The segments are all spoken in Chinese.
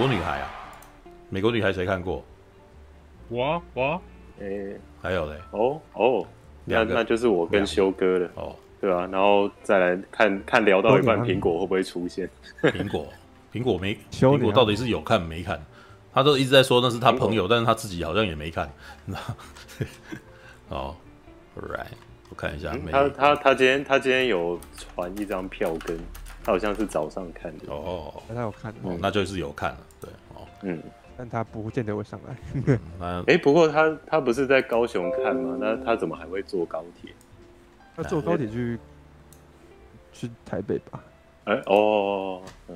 国女孩啊，美国女孩谁看过？我我，诶、欸，还有嘞，哦哦，那那就是我跟修哥的哦，对啊，然后再来看看聊到一半，苹果会不会出现？苹果，苹果没，苹果到底是有看没看？他都一直在说那是他朋友，但是他自己好像也没看。哦，Right，我看一下，嗯、他他他今天他今天有传一张票根，他好像是早上看的哦，他有看，哦，那就是有看了，对，哦，嗯。但他不见得会上来。哎、欸，不过他他不是在高雄看吗？那他怎么还会坐高铁？他坐高铁去去台北吧？哎、欸、哦，嗯，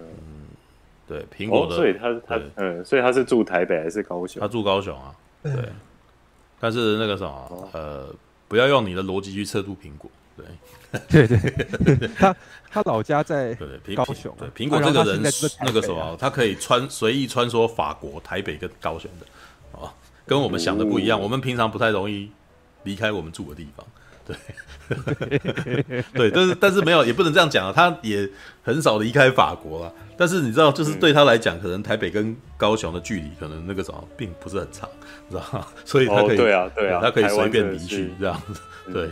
对，苹果的，哦、所以他他嗯，所以他是住台北还是高雄？他住高雄啊，对。但是那个什么，哦、呃，不要用你的逻辑去测度苹果。对，对 对，他他老家在高雄，啊。对，苹果这个人那个什么，他可以穿随意穿梭法国、台北跟高雄的，哦，跟我们想的不一样。我们平常不太容易离开我们住的地方。对，对，但是但是没有，也不能这样讲啊。他也很少离开法国啊。但是你知道，就是对他来讲，可能台北跟高雄的距离，可能那个什么，并不是很长，你知道吗？所以他可以，对啊，对啊，他可以随便离去这样子，对。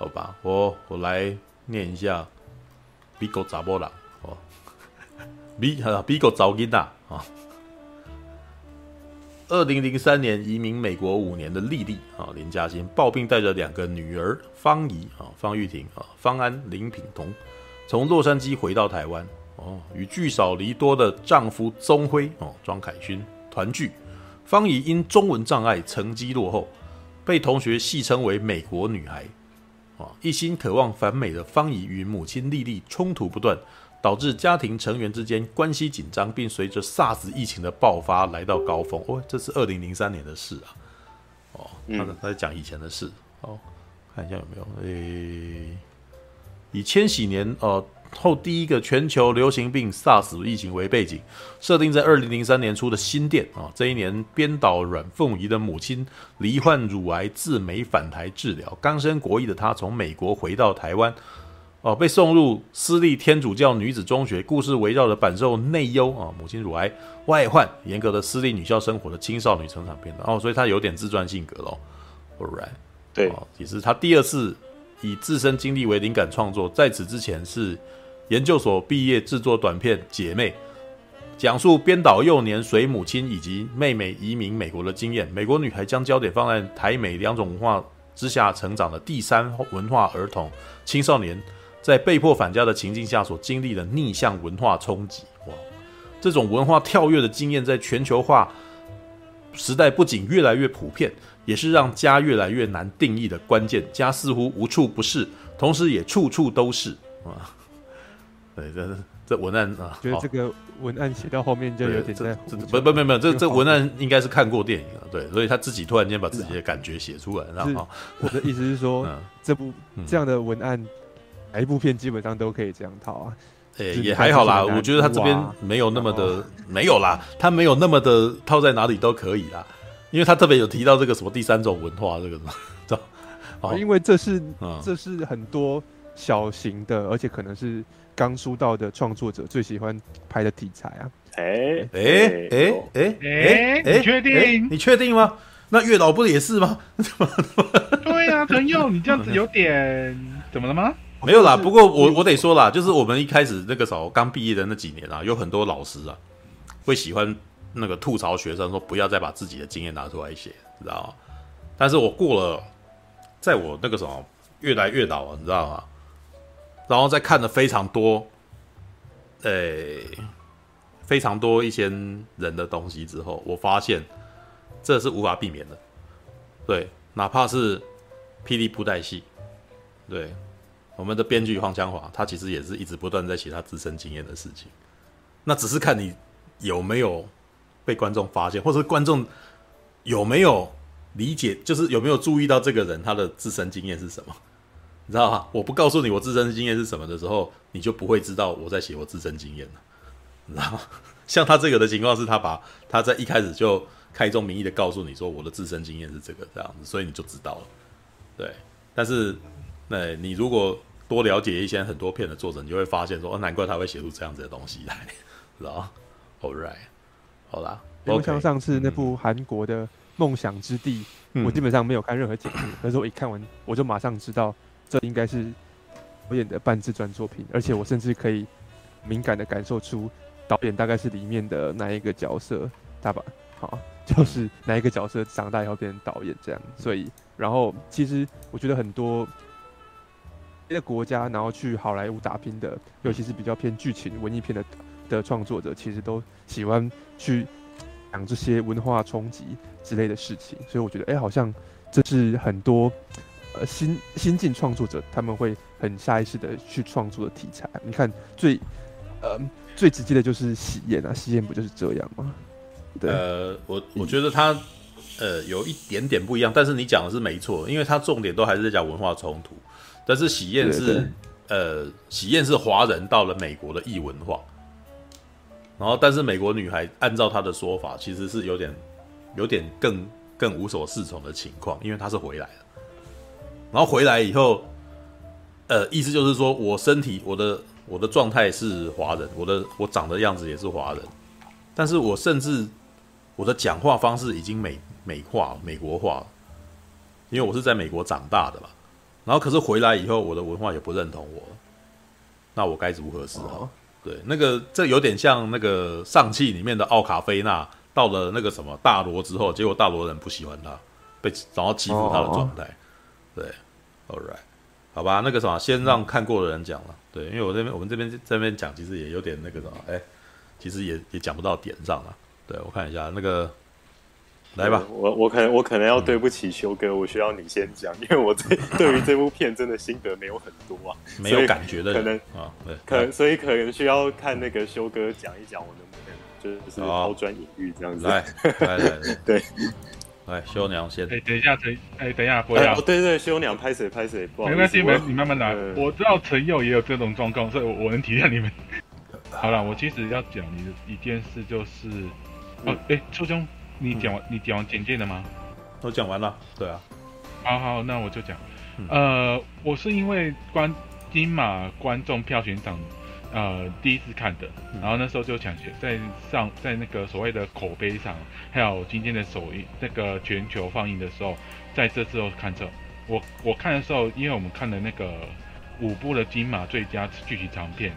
好吧，我我来念一下，比狗 查波啦，哦，比比狗早金呐啊。二零零三年移民美国五年的丽丽啊，林嘉欣抱病带着两个女儿方怡啊、方玉婷啊、方安、林品彤，从洛杉矶回到台湾哦，与聚少离多的丈夫宗辉哦庄凯勋团聚。方怡因中文障碍成绩落后，被同学戏称为“美国女孩”。一心渴望反美的方怡与母亲莉莉冲突不断，导致家庭成员之间关系紧张，并随着 SARS 疫情的爆发来到高峰。哦，这是二零零三年的事啊。哦，他他在讲以前的事。哦，看一下有没有？诶，以千禧年呃后第一个全球流行病 SARS 疫情为背景，设定在二零零三年初的新店啊。这一年，编导阮凤仪的母亲罹患乳癌，自美返台治疗。刚升国一的她从美国回到台湾，哦，被送入私立天主教女子中学。故事围绕着饱受内忧啊，母亲乳癌、外患、严格的私立女校生活的青少女成长片段。哦，所以她有点自传性格喽。All right，对，哦，其实她第二次以自身经历为灵感创作，在此之前是。研究所毕业制作短片《姐妹》，讲述编导幼年随母亲以及妹妹移民美国的经验。美国女孩将焦点放在台美两种文化之下成长的第三文化儿童青少年，在被迫返家的情境下所经历的逆向文化冲击。哇，这种文化跳跃的经验在全球化时代不仅越来越普遍，也是让家越来越难定义的关键。家似乎无处不是，同时也处处都是啊。对，这这文案啊，觉得这个文案写到后面就有点在不不不不，这这文案应该是看过电影了，对，所以他自己突然间把自己的感觉写出来，然后我的意思是说，这部这样的文案，哪一部片基本上都可以这样套啊，诶，也还好啦，我觉得他这边没有那么的没有啦，他没有那么的套在哪里都可以啦，因为他特别有提到这个什么第三种文化这个什么，知道？因为这是这是很多小型的，而且可能是。刚出道的创作者最喜欢拍的题材啊！哎哎哎哎哎哎，你确定？你确定吗？那月老不也是吗？对呀，陈佑，你这样子有点怎么了吗？没有啦，不过我我得说啦，就是我们一开始那个时候刚毕业的那几年啊，有很多老师啊会喜欢那个吐槽学生说不要再把自己的经验拿出来写，知道吗？但是我过了，在我那个什么越来越老了，你知道吗？然后再看了非常多，诶、非常多一些人的东西之后，我发现这是无法避免的。对，哪怕是霹雳布袋戏，对，我们的编剧黄强华，他其实也是一直不断在写他自身经验的事情。那只是看你有没有被观众发现，或者观众有没有理解，就是有没有注意到这个人他的自身经验是什么。你知道吗？我不告诉你我自身经验是什么的时候，你就不会知道我在写我自身经验了。你知道吗？像他这个的情况是，他把他在一开始就开宗明义的告诉你说我的自身经验是这个这样子，所以你就知道了。对，但是那你如果多了解一些很多片的作者，你就会发现说，哦，难怪他会写出这样子的东西来，知道吗？All right，好啦，因为 OK 像上次那部韩国的《梦想之地》，嗯我基本上没有看任何解释，可是我一看完，我就马上知道这应该是导演的半自传作品，而且我甚至可以敏感的感受出导演大概是里面的哪一个角色，大把好，就是哪一个角色长大以后变成导演这样，所以然后其实我觉得很多别的国家然后去好莱坞打拼的，尤其是比较偏剧情文艺片的的创作者，其实都喜欢去讲这些文化冲击之类的事情，所以我觉得，哎、好像这是很多呃新新晋创作者他们会很下意识的去创作的题材。你看最呃最直接的就是喜宴啊，喜宴不就是这样吗？对，呃，我我觉得他呃有一点点不一样，但是你讲的是没错，因为他重点都还是在讲文化冲突。但是喜宴是呃喜宴是华人到了美国的异文化，然后但是美国女孩按照她的说法，其实是有点有点更更无所适从的情况，因为她是回来了，然后回来以后，呃，意思就是说我身体我的我的状态是华人，我的我长的样子也是华人，但是我甚至我的讲话方式已经美美化美国化了，因为我是在美国长大的嘛。然后可是回来以后，我的文化也不认同我，那我该如何是好？哦对，那个这有点像那个上汽里面的奥卡菲娜到了那个什么大罗之后，结果大罗人不喜欢他，被然后欺负他的状态。对，All right，好吧，那个什么，先让看过的人讲了。对，因为我这边我们这边这边讲，其实也有点那个什么，哎，其实也也讲不到点上了。对我看一下那个。来吧，我我可能我可能要对不起修哥，我需要你先讲，因为我这 对于这部片真的心得没有很多啊，没有感觉的可能啊，对，可能所以可能需要看那个修哥讲一讲，我能不能就是抛砖引玉这样子。来来来，对，来修娘先。哎，等一下，等哎，等一下，不要。哦，对对，修娘拍谁拍谁，不好没关系，没你慢慢来。我知道陈佑也有这种状况，所以我我能体谅你们。好了，我其实要讲你的一件事，就是哦，哎，初兄。你讲完，嗯、你讲完简介了吗？都讲完了，对啊。好好，那我就讲。嗯、呃，我是因为观金马观众票选奖，呃，第一次看的，嗯、然后那时候就抢先在上在那个所谓的口碑上，还有今天的首映那个全球放映的时候，在这之后看这，我我看的时候，因为我们看了那个五部的金马最佳剧情长片，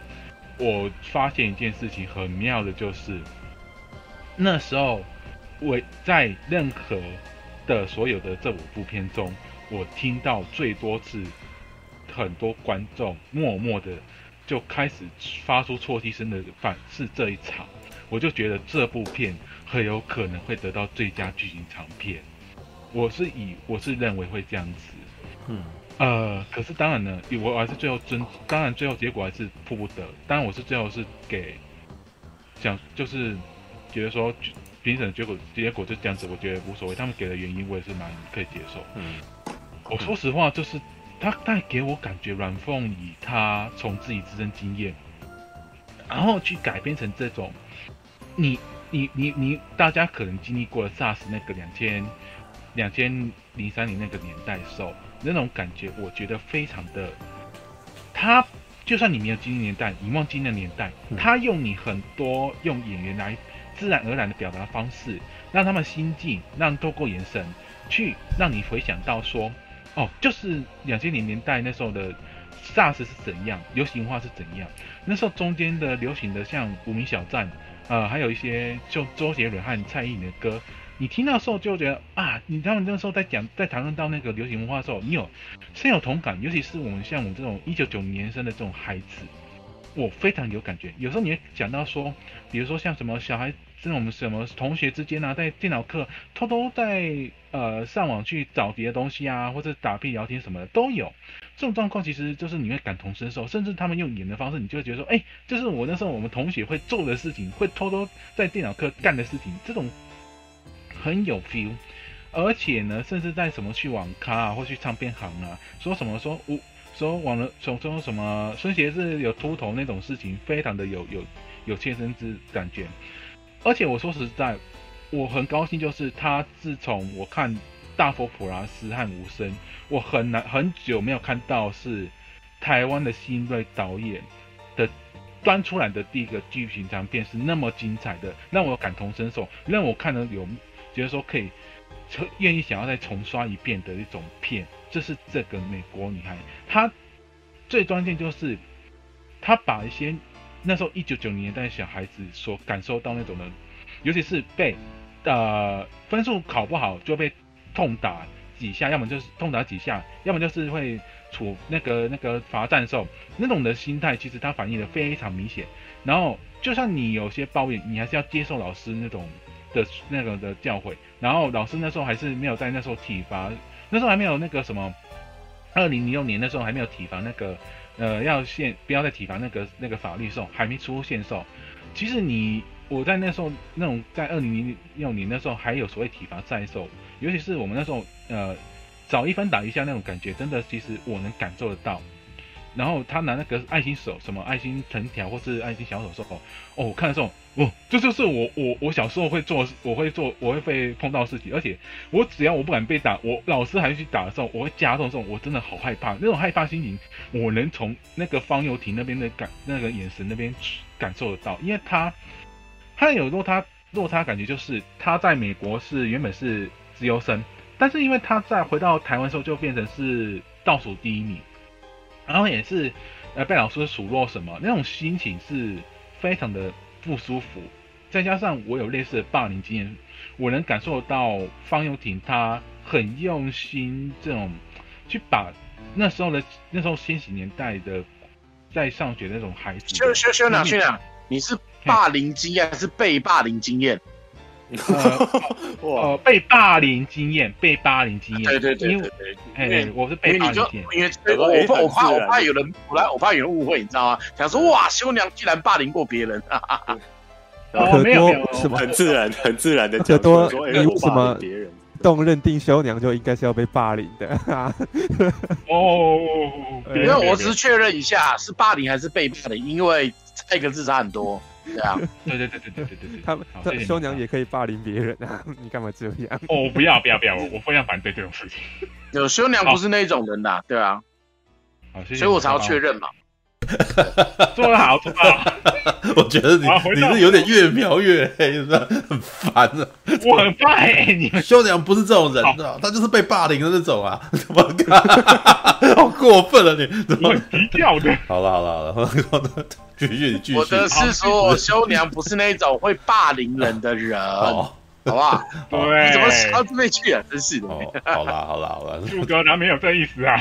我发现一件事情很妙的，就是那时候。我在任何的所有的这五部片中，我听到最多次，很多观众默默的就开始发出啜泣声的反是这一场，我就觉得这部片很有可能会得到最佳剧情长片。我是以我是认为会这样子，嗯，呃，可是当然呢，我还是最后真，当然最后结果还是迫不得。当然我是最后是给想就是觉得说。评审结果结果就这样子，我觉得无所谓。他们给的原因我也是蛮可以接受。嗯，我说实话，就是他带给我感觉，阮凤仪他从自己自身经验，然后去改编成这种，你你你你，大家可能经历过了 SARS 那个两千两千零三年那个年代的时候，那种感觉，我觉得非常的。他就算你没有经历年代，你忘记那年代，他用你很多用演员来。自然而然的表达方式，让他们心境，让透过眼神去让你回想到说，哦，就是两千年年代那时候的 SARS 是怎样，流行化是怎样，那时候中间的流行的像无名小站，呃，还有一些就周杰伦和蔡依林的歌，你听到的时候就觉得啊，你他们那时候在讲在谈论到那个流行文化的时候，你有深有同感，尤其是我们像我们这种一九九零年生的这种孩子。我非常有感觉，有时候你会讲到说，比如说像什么小孩，是我们什么同学之间啊，在电脑课偷偷在呃上网去找别的东西啊，或者打屁聊天什么的都有。这种状况其实就是你会感同身受，甚至他们用演的方式，你就会觉得说，哎、就是我那时候我们同学会做的事情，会偷偷在电脑课干的事情，这种很有 feel。而且呢，甚至在什么去网咖啊，或去唱片行啊，说什么说我。说网了，说说什么孙协志有秃头那种事情，非常的有有有切身之感觉。而且我说实在，我很高兴，就是他自从我看《大佛普拉斯》和《无声》，我很难很久没有看到是台湾的新锐导演的端出来的第一个剧情长片是那么精彩的，让我感同身受，让我看了有觉得说可以愿意想要再重刷一遍的一种片，就是这个美国女孩，她最关键就是她把一些那时候一九九零年代小孩子所感受到那种的，尤其是被呃分数考不好就被痛打几下，要么就是痛打几下，要么就是会。处那个那个罚站的时候，那种的心态其实他反映的非常明显。然后，就算你有些抱怨，你还是要接受老师那种的那个的教诲。然后，老师那时候还是没有在那时候体罚，那时候还没有那个什么，二零零六年那时候还没有体罚那个，呃，要限不要再体罚那个那个法律时候还没出现时候。其实你我在那时候那种在二零零六年那时候还有所谓体罚在受，尤其是我们那时候呃。找一分打一下那种感觉，真的，其实我能感受得到。然后他拿那个爱心手，什么爱心藤条或是爱心小手的时候，哦，我看的时候，哦，这就是我我我小时候会做，我会做，我会被碰到事情。而且我只要我不敢被打，我老师还去打的时候，我会加重这种，我真的好害怕。那种害怕心情，我能从那个方又廷那边的感那个眼神那边感受得到，因为他他有落差落差感觉，就是他在美国是原本是资优生。但是因为他在回到台湾的时候就变成是倒数第一名，然后也是呃被老师数落什么，那种心情是非常的不舒服。再加上我有类似的霸凌经验，我能感受到方又婷她很用心这种去把那时候的那时候千禧年代的在上学的那种孩子，学学学长学长，你是霸凌经验还是被霸凌经验？呃，呃，被霸凌经验，被霸凌经验，对对对对对，因为我是被霸凌经验，因为我我我怕我怕有人，我来我怕有人误会，你知道吗？想说哇，修娘居然霸凌过别人，哈哈哈。哦，没有没有，什么很自然很自然的就多，你为什么别人动认定修娘就应该是要被霸凌的？哦，因为我只是确认一下是霸凌还是被霸凌，因为这个字差很多。对啊，对对对对对对对对，他们他修娘也可以霸凌别人啊，你干嘛这样？哦，不要不要不要，我我非常反对这种事情。有修娘不是那种人呐，对啊，所以我才要确认嘛。做得好，做得好。我觉得你你是有点越描越黑，是不是？很烦啊！我很怕哎，你修娘不是这种人的，他就是被霸凌的那种啊！怎么过分了，你怎么低调的？好了好了好了，继续继续。我的是说，修娘不是那种会霸凌人的人，好不好？对，你怎么说到这边去啊？真是的。好啦好啦好了，树哥他没有这意思啊。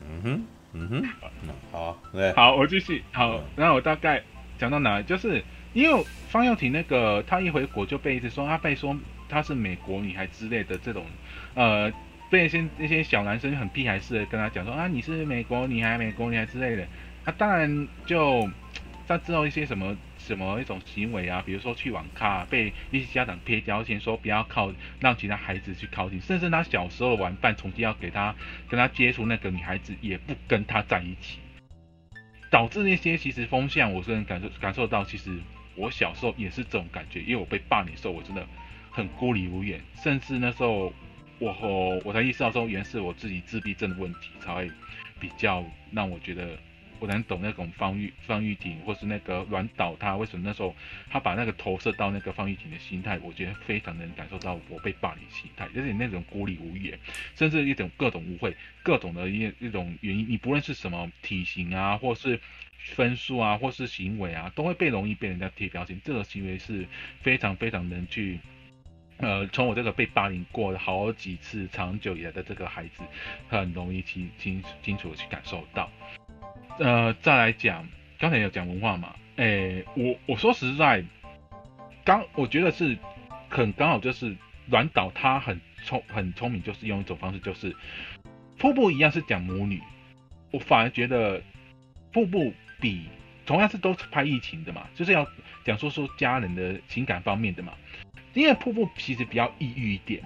嗯哼嗯哼。好，好，我继续。好，然后我大概讲到哪，就是因为方又廷那个，他一回国就被一直说他被说他是美国女孩之类的这种，呃，被一些那些小男生很屁孩似的跟他讲说啊，你是美国女孩，美国女孩之类的。他当然就在之后一些什么。什么一种行为啊？比如说去网咖被一些家长贴标签，说不要靠让其他孩子去靠近，甚至他小时候的玩伴重新要给他跟他接触那个女孩子，也不跟他在一起，导致那些其实风向，我是能感受感受到，其实我小时候也是这种感觉，因为我被霸凌的时候，我真的很孤立无援，甚至那时候我我才意识到说，原是我自己自闭症的问题，才会比较让我觉得。我能懂那种方玉方玉婷，或是那个软倒他，为什么那时候他把那个投射到那个方玉婷的心态，我觉得非常能感受到我被霸凌心态，就是那种孤立无援，甚至一种各种误会，各种的一一种原因，你不论是什么体型啊，或是分数啊，或是行为啊，都会被容易被人家贴标签。这个行为是非常非常能去，呃，从我这个被霸凌过好几次长久以来的这个孩子，很容易清清清楚的去感受到。呃，再来讲，刚才有讲文化嘛？诶、我我说实在，刚我觉得是很刚好，就是软导他很聪很聪明，就是用一种方式，就是瀑布一样是讲母女，我反而觉得瀑布比同样是都是拍疫情的嘛，就是要讲说说家人的情感方面的嘛，因为瀑布其实比较抑郁一点，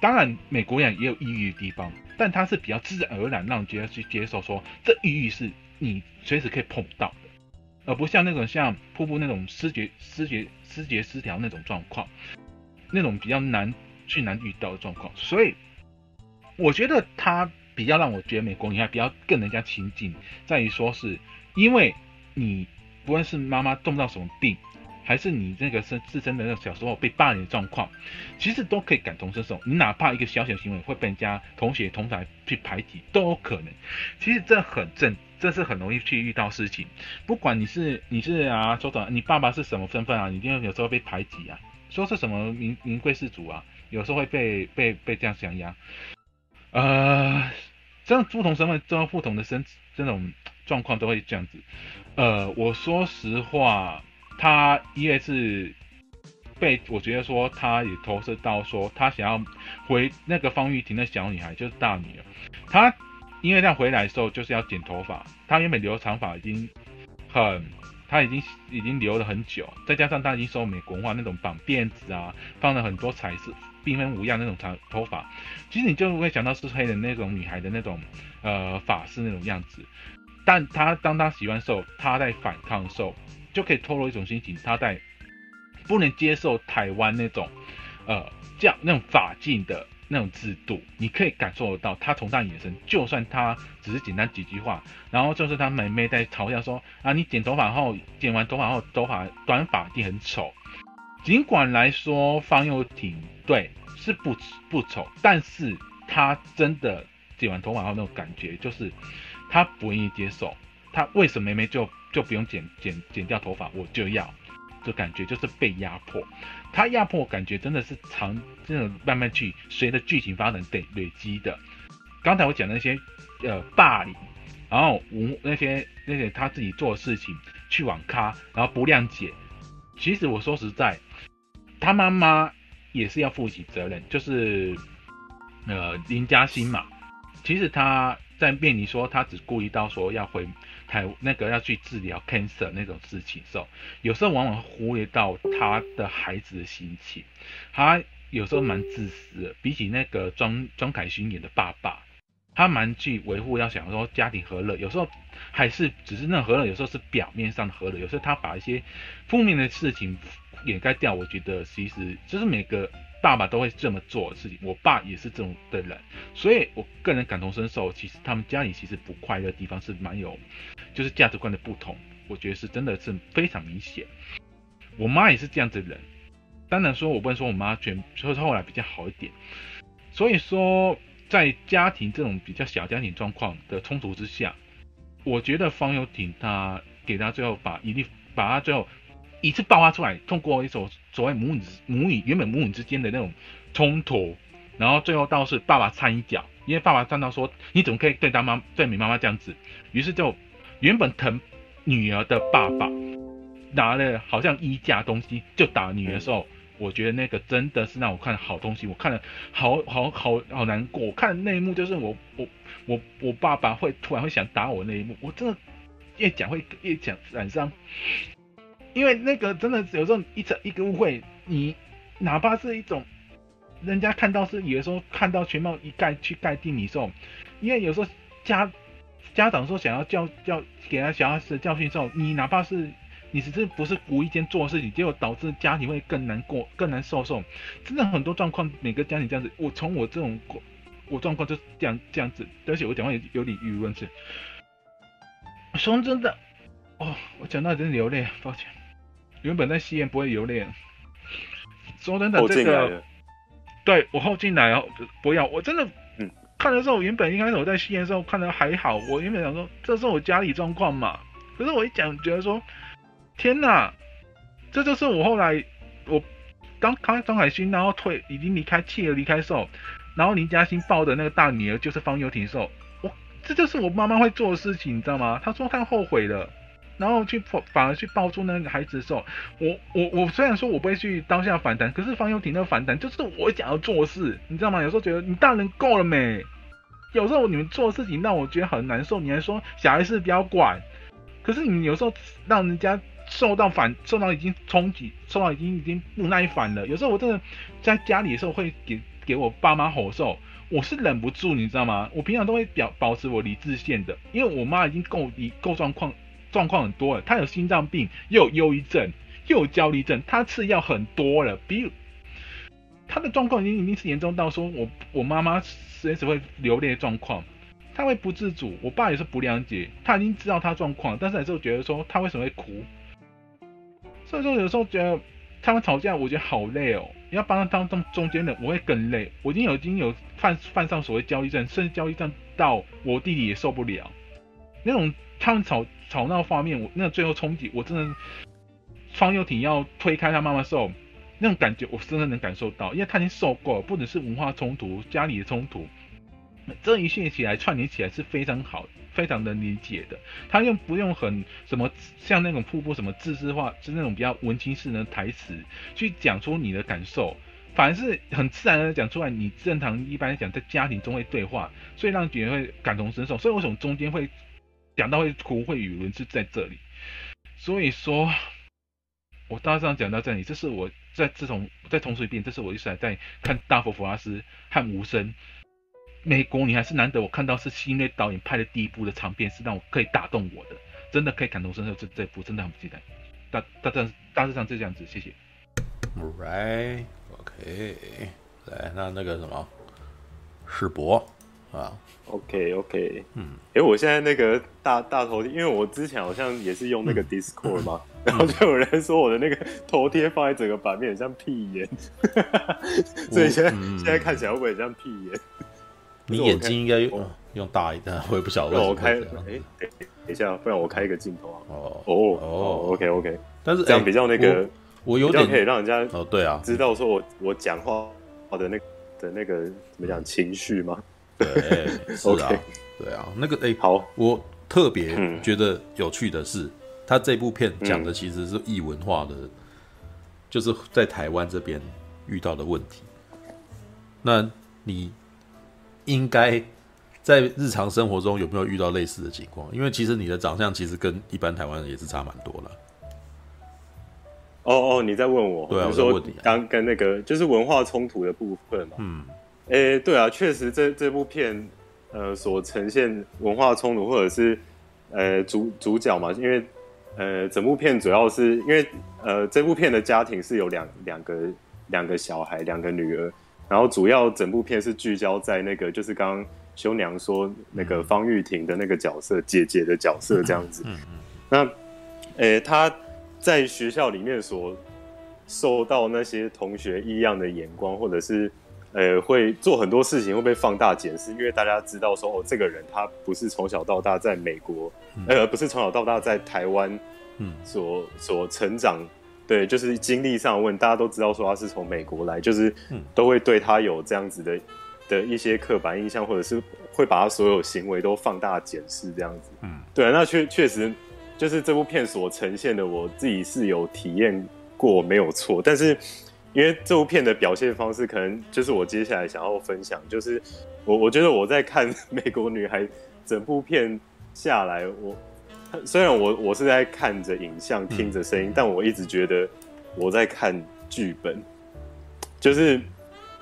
当然美国人也有抑郁的地方，但他是比较自然而然让人觉得去接受说这抑郁是。你随时可以碰到的，而不像那种像瀑布那种失觉、失觉、失觉失调那种状况，那种比较难去难遇到的状况。所以，我觉得他比较让我觉得美国女孩比较更人家亲近，在于说是因为你不论是妈妈动不到什么病，还是你那个身自身的那个小时候被霸凌的状况，其实都可以感同身受。你哪怕一个小小行为会被人家同学同台去排挤，都有可能。其实这很正，这是很容易去遇到事情。不管你是你是啊，说的你爸爸是什么身份啊，你一定有时候被排挤啊，说是什么名名贵士族啊，有时候会被被被这样想压。呃，这样不同身份，这样不同的身这种状况都会这样子。呃，我说实话。他因为是被我觉得说，他也投射到说，他想要回那个方玉婷的小女孩，就是大女儿。他因为他回来的时候就是要剪头发，他原本留长发已经很，他已经已经留了很久，再加上他已经受美国化那种绑辫子啊，放了很多彩色、缤纷无样那种长头发，其实你就会想到是黑人那种女孩的那种呃发式那种样子。但她当她喜欢的时候，他在反抗的时候。就可以透露一种心情，他在不能接受台湾那种，呃，这样那种法禁的那种制度，你可以感受得到，他从他眼神，就算他只是简单几句话，然后就是他妹妹在嘲笑说啊，你剪头发后，剪完头发后，头发短发一定很丑。尽管来说方又廷对是不不丑，但是他真的剪完头发后那种感觉，就是他不愿意接受，他为什么妹妹就？就不用剪剪剪掉头发，我就要，就感觉就是被压迫。他压迫感觉真的是长，这种慢慢去随着剧情发展得累积的。刚才我讲那些呃霸凌，然后无那些那些他自己做的事情，去网咖，然后不谅解。其实我说实在，他妈妈也是要负起责任，就是呃林嘉欣嘛。其实他在面临说他只顾虑到说要回。还有那个要去治疗 cancer 那种事情的时候，有时候往往忽略到他的孩子的心情，他有时候蛮自私的。比起那个庄庄凯勋演的爸爸，他蛮去维护，要想说家庭和乐。有时候还是只是那和乐，有时候是表面上的和乐，有时候他把一些负面的事情掩盖掉。我觉得其实就是每个。爸爸都会这么做的事情，我爸也是这种的人，所以我个人感同身受。其实他们家里其实不快乐的地方是蛮有，就是价值观的不同，我觉得是真的是非常明显。我妈也是这样子的人，当然说我不能说我妈全，说是后来比较好一点。所以说，在家庭这种比较小家庭状况的冲突之下，我觉得方有挺他给他最后把一定把他最后。一次爆发出来，通过一种所谓母女母女原本母女之间的那种冲突，然后最后倒是爸爸掺一脚，因为爸爸看到说你怎么可以对他妈对你妈妈这样子，于是就原本疼女儿的爸爸拿了好像衣架东西就打女儿的时候，我觉得那个真的是让我看好东西，我看了好好好好难过，我看的那一幕就是我我我我爸爸会突然会想打我那一幕，我真的越讲会越讲染上。因为那个真的有时候一整一个误会，你哪怕是一种人家看到是有的时候看到全貌一概去概定你时候，因为有时候家家长说想要教教给他小孩子教训时候，你哪怕是你只是不是无意间做事情，结果导致家庭会更难过、更难受受。真的很多状况，每个家庭这样子。我从我这种我状况就是这样这样子，而且我讲话也有点语无伦次。说真的，哦，我讲到真的流泪，抱歉。原本在戏院不会流泪，说真的，这个对我后进来哦，不要，我真的，嗯，看的时候，原本一开始我在戏院的时候看的还好，我原本想说这是我家里状况嘛，可是我一讲觉得说，天哪，这就是我后来我刚开张海勋然后退已经离开弃儿离开的时候，然后林嘉欣抱的那个大女儿就是方悠婷的时候，我这就是我妈妈会做的事情，你知道吗？她说她后悔了。然后去反而去抱住那个孩子的时候，我我我虽然说我不会去当下反弹，可是方又婷那反弹就是我想要做事，你知道吗？有时候觉得你大人够了没？有时候你们做事情让我觉得很难受，你还说小孩子不要管，可是你有时候让人家受到反，受到已经冲击，受到已经已经不耐烦了。有时候我真的在家里的时候会给给我爸妈吼受，我是忍不住，你知道吗？我平常都会表保持我理智线的，因为我妈已经够理够状况。状况很多了，他有心脏病，又有忧郁症，又有焦虑症，他吃药很多了。比如他的状况已经已经是严重到说我我妈妈随时会流泪的状况。他会不自主。我爸也是不谅解，他已经知道他状况，但是还是觉得说他为什么会哭。所以说有时候觉得他们吵架，我觉得好累哦。要帮他当中中间人，我会更累。我已经有已经有犯犯上所谓焦虑症，甚至焦虑症到我弟弟也受不了。那种他们吵吵闹画面，我那最后冲击，我真的方又挺要推开他妈妈的时候，那种感觉我真的能感受到，因为他已经受够了，不只是文化冲突，家里的冲突。这一系列起来串联起来是非常好，非常能理解的。他用不用很什么像那种瀑布什么自私化，是那种比较文青式的台词去讲出你的感受，反而是很自然的讲出来。你正常一般来讲在家庭中会对话，所以让别人会感同身受。所以为什么中间会讲到会哭会语轮是在这里。所以说，我大致上讲到这里，这是我在自从再重述一遍，这是我一直在看《大佛普拉斯》和《无声》。美国女孩是难得我看到是新锐导演拍的第一部的长片，是让我可以打动我的，真的可以感同身受。这这部真的很不期待。大大致大致上就这样子，谢谢。Right，OK，、来，那那个什么，世博啊，OK OK，嗯，哎，我现在那个大大头贴，因为我之前好像也是用那个 Discord 嘛，嗯、然后就有人说我的那个头贴放在整个版面很像屁眼，所以现在、嗯、现在看起来会不会很像屁眼？你眼睛应该用用大一点，我也不晓得。让我开，哎，等一下，不然我开一个镜头啊。哦。哦哦，OK OK。但是这样比较那个，我有点可以让人家哦，对啊，知道说我我讲话我的那的那个怎么讲情绪吗？对，OK，对啊，那个哎，好，我特别觉得有趣的是，他这部片讲的其实是异文化的，就是在台湾这边遇到的问题。那你？应该在日常生活中有没有遇到类似的情况？因为其实你的长相其实跟一般台湾人也是差蛮多的。哦哦，你在问我？对啊，我说刚跟那个就是文化冲突的部分嘛。嗯，诶、欸，对啊，确实这这部片呃所呈现文化冲突，或者是呃主主角嘛，因为呃整部片主要是因为呃这部片的家庭是有两两个两个小孩，两个女儿。然后主要整部片是聚焦在那个，就是刚刚修娘说那个方玉婷的那个角色，姐姐的角色这样子。嗯嗯。那，诶，她在学校里面所受到那些同学异样的眼光，或者是呃会做很多事情会被放大检视，因为大家知道说哦，这个人他不是从小到大在美国，呃，不是从小到大在台湾，嗯，所所成长。对，就是经历上问，大家都知道说他是从美国来，就是都会对他有这样子的的一些刻板印象，或者是会把他所有行为都放大检视这样子。嗯，对，那确确实就是这部片所呈现的，我自己是有体验过，没有错。但是因为这部片的表现方式，可能就是我接下来想要分享，就是我我觉得我在看 《美国女孩》整部片下来，我。虽然我我是在看着影像，听着声音，嗯，但我一直觉得我在看剧本，就是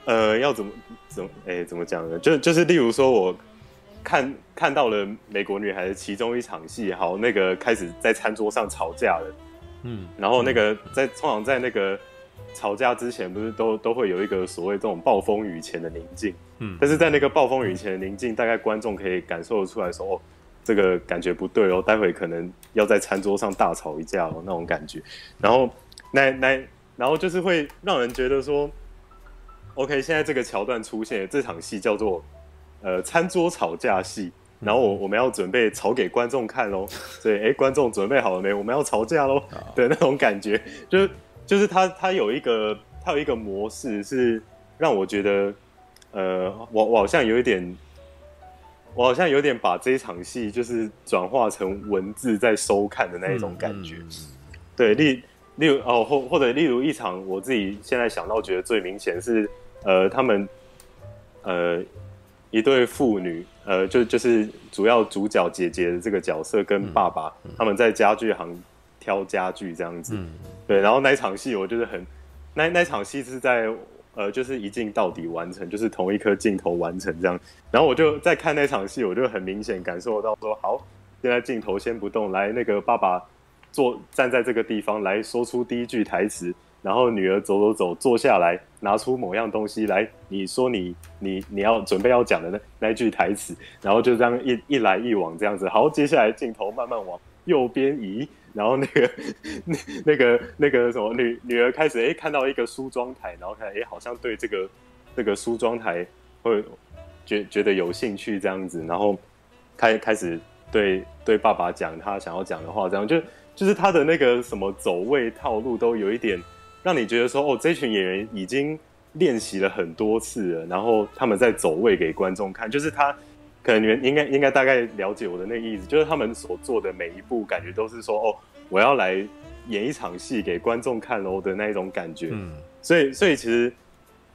呃，要怎么怎么哎，怎么讲呢？就就是例如说，我看看到了美国女孩的其中一场戏，好，那个开始在餐桌上吵架了，嗯，然后那个在通常在那个吵架之前，不是都都会有一个所谓这种暴风雨前的宁静，嗯，但是在那个暴风雨前的宁静，大概观众可以感受得出来说，哦。这个感觉不对哦，待会可能要在餐桌上大吵一架哦，那种感觉。然后那那然后就是会让人觉得说，OK，现在这个桥段出现，这场戏叫做呃餐桌吵架戏。然后我我们要准备吵给观众看喽，所以哎，观众准备好了没？我们要吵架喽的那种感觉，就是就是他他有一个他有一个模式是让我觉得，呃，我我好像有一点。我好像有点把这一场戏就是转化成文字在收看的那一种感觉，嗯嗯、对，例例如哦，或或者例如一场我自己现在想到觉得最明显是，呃，他们呃一对父女，呃，就就是主要主角姐姐的这个角色跟爸爸、嗯、他们在家具行挑家具这样子，嗯、对，然后那一场戏我就是很，那那场戏是在。呃，就是一镜到底完成，就是同一颗镜头完成这样。然后我就在看那场戏，我就很明显感受到说，好，现在镜头先不动，来，那个爸爸坐站在这个地方来说出第一句台词，然后女儿走走走坐下来，拿出某样东西来，你说你你你要准备要讲的那那句台词，然后就这样一一来一往这样子，好，接下来镜头慢慢往右边移，然后那个那那个那个什么女女儿开始哎看到一个梳妆台，然后看哎好像对这个这个梳妆台会觉觉得有兴趣这样子，然后开开始对对爸爸讲他想要讲的话，这样就。就是他的那个什么走位套路都有一点让你觉得说，哦，这群演员已经练习了很多次了，然后他们在走位给观众看。就是他可能你们应该应该大概了解我的那个意思，就是他们所做的每一步，感觉都是说，哦，我要来演一场戏给观众看喽的那一种感觉。嗯，所以所以其实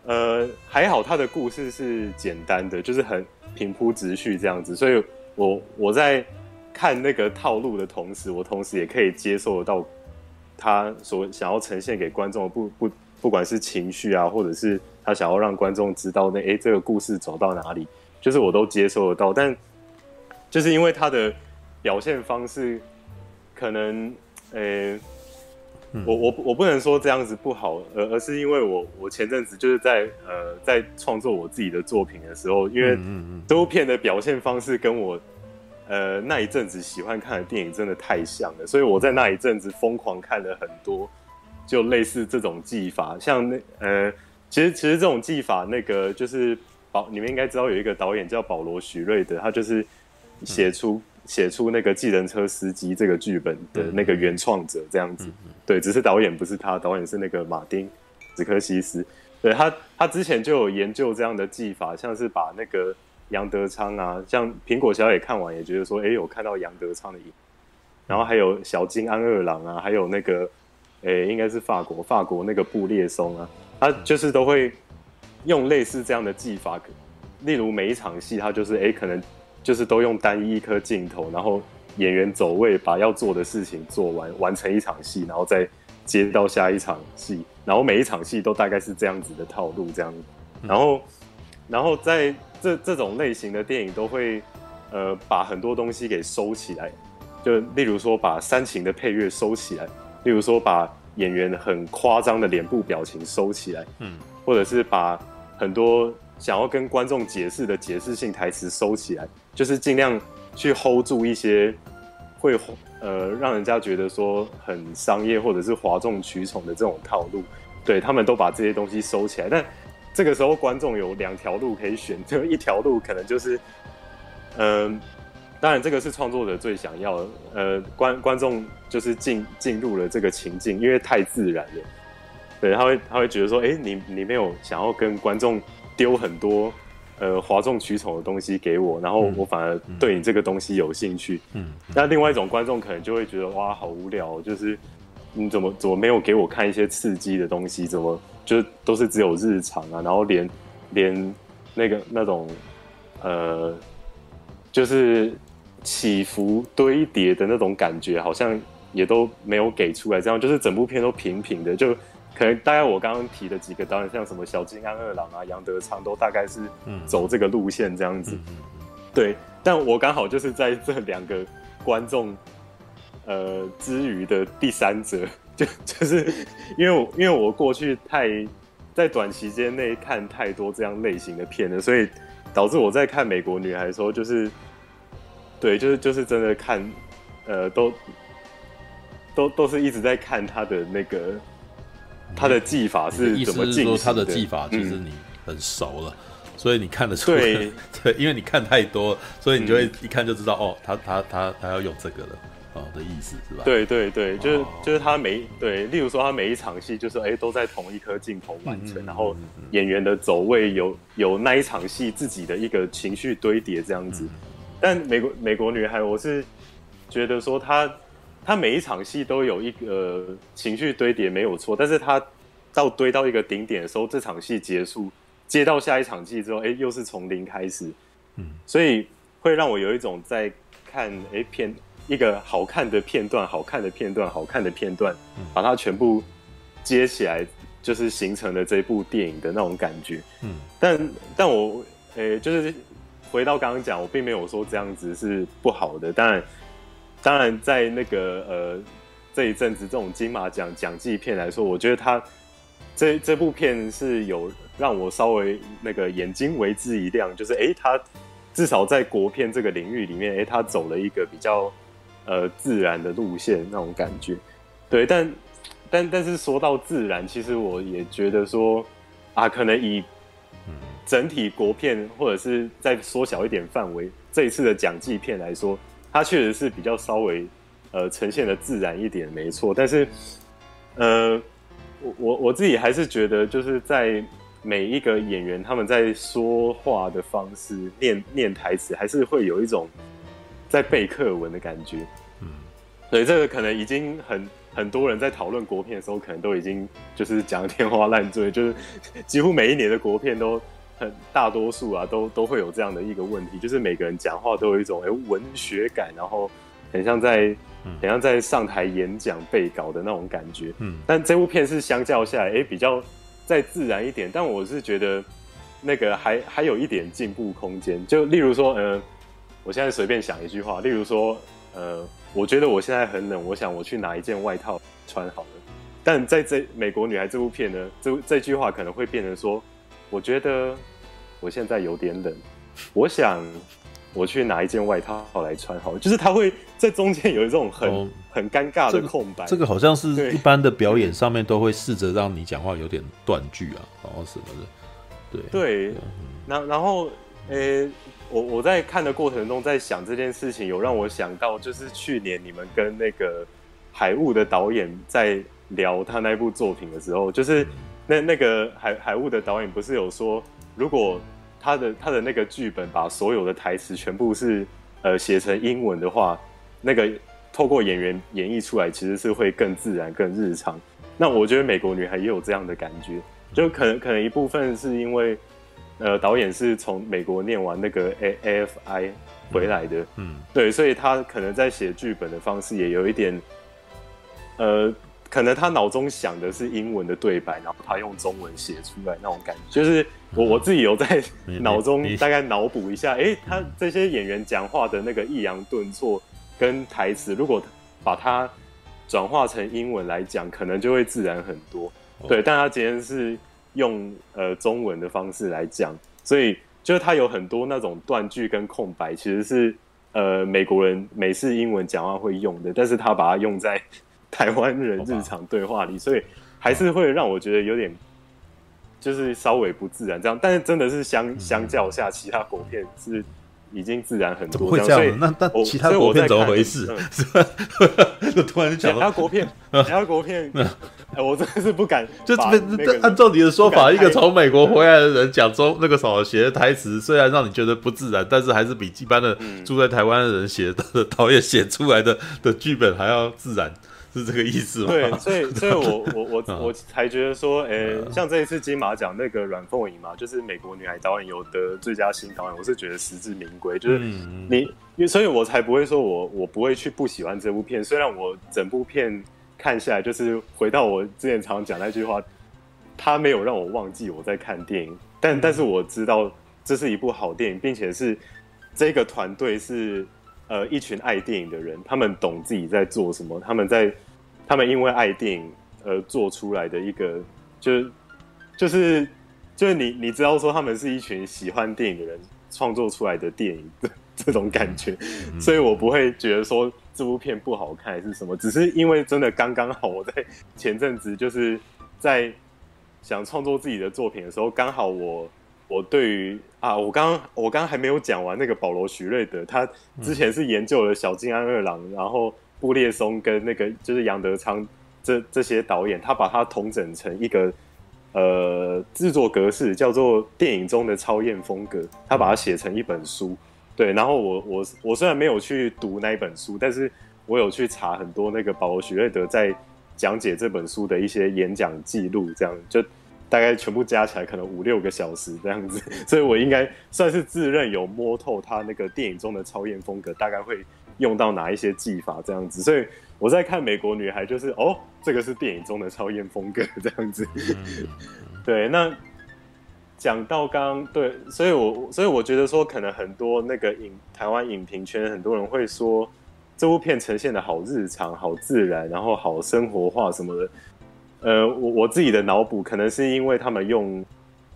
呃还好，他的故事是简单的，就是很平铺直叙这样子。所以我我在。看那个套路的同时，我同时也可以接受得到他所想要呈现给观众的不不不管是情绪啊，或者是他想要让观众知道那诶这个故事走到哪里，就是我都接受得到。但就是因为他的表现方式，可能嗯，我我我不能说这样子不好，而而是因为我我前阵子就是在呃在创作我自己的作品的时候，因为这部片的表现方式跟我。呃，那一阵子喜欢看的电影真的太像了，所以我在那一阵子疯狂看了很多，就类似这种技法，像那呃，其实其实这种技法，那个就是保，你们应该知道有一个导演叫保罗许瑞德，他就是写出写、嗯、出那个计程车司机这个剧本的那个原创者这样子、嗯，对，只是导演不是他，导演是那个马丁史科西斯，对他他之前就有研究这样的技法，像是把那个。杨德昌啊，像苹果小姐看完也觉得说，哎、欸，有看到杨德昌的影，然后还有小金安二郎啊，还有那个，哎、欸，应该是法国法国那个布列松啊，他就是都会用类似这样的技法，例如每一场戏，他就是哎、欸，可能就是都用单一一颗镜头，然后演员走位，把要做的事情做完，完成一场戏，然后再接到下一场戏，然后每一场戏都大概是这样子的套路，这样，然后，然后在。这这种类型的电影都会，呃，把很多东西给收起来，就例如说把煽情的配乐收起来，例如说把演员很夸张的脸部表情收起来，嗯，或者是把很多想要跟观众解释的解释性台词收起来，就是尽量去 hold 住一些会呃让人家觉得说很商业或者是哗众取宠的这种套路，对，他们都把这些东西收起来，但。这个时候，观众有两条路可以选，就一条路可能就是，嗯、当然这个是创作者最想要的，呃，观观众就是进进入了这个情境，因为太自然了，对，他会他会觉得说，哎，你你没有想要跟观众丢很多呃哗众取宠的东西给我，然后我反而对你这个东西有兴趣，嗯，那另外一种观众可能就会觉得，哇，好无聊，就是你怎么怎么没有给我看一些刺激的东西，怎么？就都是只有日常啊，然后连连那个那种呃，就是起伏堆叠的那种感觉，好像也都没有给出来。这样就是整部片都平平的，就可能大概我刚刚提的几个导演，像什么小金安二郎啊、杨德昌，都大概是走这个路线这样子。对，但我刚好就是在这两个观众呃之余的第三者。就就是因为我因为我过去太在短时间内看太多这样类型的片了，所以导致我在看《美国女孩》的时候，就是对，就是就是真的看，呃，都都都是一直在看他的那个他的技法是怎么进行的。他的技法就是你很熟了，嗯、所以你看得出来。对，对，因为你看太多，所以你就会一看就知道，嗯、哦，他他他他要用这个了。哦的意思是吧？对对对，就是就是他每对，例如说他每一场戏就是哎都在同一颗镜头完成，嗯，然后演员的走位有有那一场戏自己的一个情绪堆叠这样子。嗯，但美国美国女孩，我是觉得说他他每一场戏都有一个情绪堆叠没有错，但是他到堆到一个顶点的时候，这场戏结束，接到下一场戏之后，哎又是从零开始，嗯，所以会让我有一种在看哎片。一个好看的片段，好看的片段，好看的片段，把它全部接起来，就是形成了这部电影的那种感觉。嗯，但但我诶、欸，就是回到刚刚讲，我并没有说这样子是不好的。但然，当然在那个呃这一阵子这种金马奖奖季片来说，我觉得他这这部片是有让我稍微那个眼睛为之一亮，就是哎，他至少在国片这个领域里面，哎，他走了一个比较呃自然的路线那种感觉。对，但但但是说到自然，其实我也觉得说啊，可能以整体国片或者是再缩小一点范围，这一次的奖季片来说，它确实是比较稍微。呃，呈现的自然一点没错，但是，呃，我我我自己还是觉得，就是在每一个演员他们在说话的方式、念念台词，还是会有一种在背课文的感觉。嗯，所以这个可能已经很很多人在讨论国片的时候，可能都已经就是讲天花乱坠，就是几乎每一年的国片都很大多数啊，都都会有这样的一个问题，就是每个人讲话都有一种哎文学感，然后很像在。很像在上台演讲背稿的那种感觉，嗯，但这部片是相较下来，哎、欸，比较再自然一点。但我是觉得那个还还有一点进步空间。就例如说，呃，我现在随便想一句话，例如说，呃，我觉得我现在很冷，我想我去拿一件外套穿好了。但在这《美国女孩》这部片呢，这这句话可能会变成说，我觉得我现在有点冷，我想。我去拿一件外套来穿，好，就是他会在中间有一种很、哦、很尴尬的空白。这个、这个好像是一般的表演上面都会试着让你讲话有点断句啊，然后什么的。对对，然、嗯、然后，呃、欸，我我在看的过程中在想这件事情，有让我想到，就是去年你们跟那个海雾的导演在聊他那部作品的时候，就是那那个海海雾的导演不是有说，如果。他的他的那个剧本把所有的台词全部是呃写成英文的话，那个透过演员演绎出来，其实是会更自然、更日常。那我觉得《美国女孩》也有这样的感觉，就可能可能一部分是因为呃导演是从美国念完那个 A A F I 回来的，嗯，对，所以他可能在写剧本的方式也有一点呃。可能他脑中想的是英文的对白，然后他用中文写出来那种感觉，就是我我自己有在脑中大概脑补一下，哎、欸，他这些演员讲话的那个抑扬顿挫跟台词，如果把它转化成英文来讲，可能就会自然很多。对，但他今天是用呃中文的方式来讲，所以就是他有很多那种断句跟空白，其实是呃美国人美式英文讲话会用的，但是他把它用在。台湾人日常对话里，所以还是会让我觉得有点，就是稍微不自然这样。但是真的是相相较下，其他国片是已经自然很多。会这样？那那其他国片怎么回事？是吧？就突然就讲其他国片，其他国片，哎，我真的是不敢。就按照你的说法，一个从美国回来的人讲中那个什么写的台词，虽然让你觉得不自然，但是还是比一般的住在台湾的人写的导演写出来的的剧本还要自然。是这个意思吗？对，所以，所以我 我我我才觉得说，诶、欸，像这一次金马奖那个阮凤仪嘛，就是美国女孩导演有得最佳新导演，我是觉得实至名归。就是你，所以我才不会说我我不会去不喜欢这部片。虽然我整部片看下来，就是回到我之前常讲那句话，他没有让我忘记我在看电影，但但是我知道这是一部好电影，并且是这个团队是。呃，一群爱电影的人，他们懂自己在做什么，他们在，他们因为爱电影而做出来的一个，就是，就是，就是你你知道说他们是一群喜欢电影的人创作出来的电影的这种感觉，所以我不会觉得说这部片不好看还是什么，只是因为真的刚刚好，我在前阵子就是在想创作自己的作品的时候，刚好我。我对于啊，我刚刚我刚刚还没有讲完那个保罗许瑞德，他之前是研究了小津安二郎，然后布列松跟那个就是杨德昌这这些导演，他把它统整成一个呃制作格式，叫做电影中的超验风格，他把它写成一本书。对，然后我我我虽然没有去读那一本书，但是我有去查很多那个保罗许瑞德在讲解这本书的一些演讲记录，这样就。大概全部加起来可能五六个小时这样子，所以我应该算是自认有摸透他那个电影中的超验风格，大概会用到哪一些技法这样子。所以我在看《美国女孩》，就是哦，这个是电影中的超验风格这样子。对，那讲到刚刚对，所以我所以我觉得说，可能很多那个影台湾影评圈很多人会说，这部片呈现的好日常、好自然，然后好生活化什么的。呃，我我自己的脑补可能是因为他们用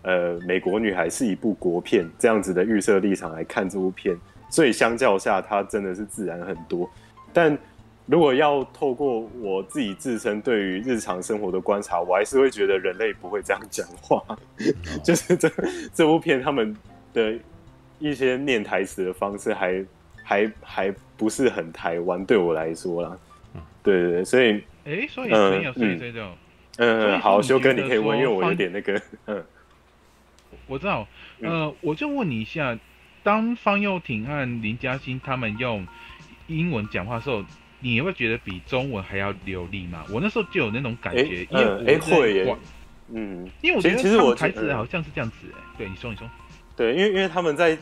呃《美国女孩》是一部国片这样子的预设立场来看这部片，所以相较下它真的是自然很多。但如果要透过我自己自身对于日常生活的观察，我还是会觉得人类不会这样讲话。就是这这部片他们的一些念台词的方式还还还不是很台湾，对我来说啦。对对对，所以哎，所以所以，所以这种，嗯，好，修哥你可以问，因为我有点那个，嗯，我知道，呃，我就问你一下，当方佑廷和林嘉欣他们用英文讲话的时候。你会觉得比中文还要流利吗？我那时候就有那种感觉，欸、因为我、欸、会耶，嗯，因为我觉得其实我台词好像是这样子，哎，对，你说你说，对，因为因为他们在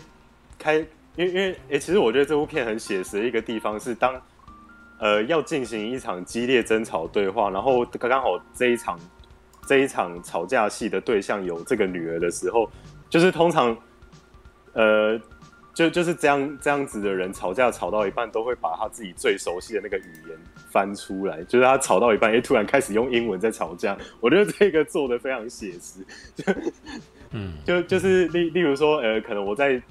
开，因为因为哎、欸，其实我觉得这部片很写实的一个地方是当呃要进行一场激烈争吵对话，然后刚刚好这一场这一场吵架戏的对象有这个女儿的时候，就是通常呃。就就是这样这样子的人吵架吵到一半，都会把他自己最熟悉的那个语言翻出来。就是他吵到一半，哎，突然开始用英文在吵架。我觉得这个做的非常写实。就嗯，就就是例例如说，呃，可能我在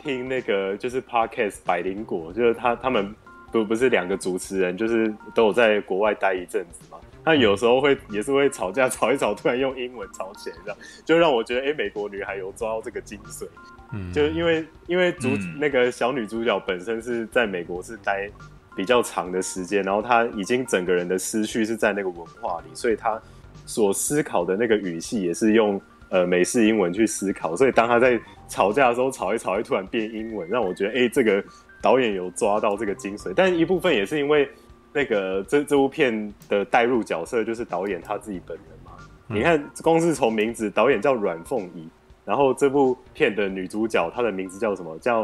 听那个就是 Podcast 百灵果，就是他他们不不是两个主持人，就是都有在国外待一阵子嘛。他有时候会也是会吵架，吵一吵，突然用英文吵起来，这样就让我觉得，哎，美国女孩有抓到这个精髓。嗯，就因为因为主、嗯、那个小女主角本身是在美国是待比较长的时间，然后她已经整个人的思绪是在那个文化里，所以她所思考的那个语系也是用呃美式英文去思考，所以当她在吵架的时候吵一吵，会突然变英文，让我觉得，哎，这个导演有抓到这个精髓，但一部分也是因为。那个这这部片的代入角色就是导演他自己本人嘛？嗯、你看，光是从名字，导演叫阮凤仪，然后这部片的女主角她的名字叫什么？叫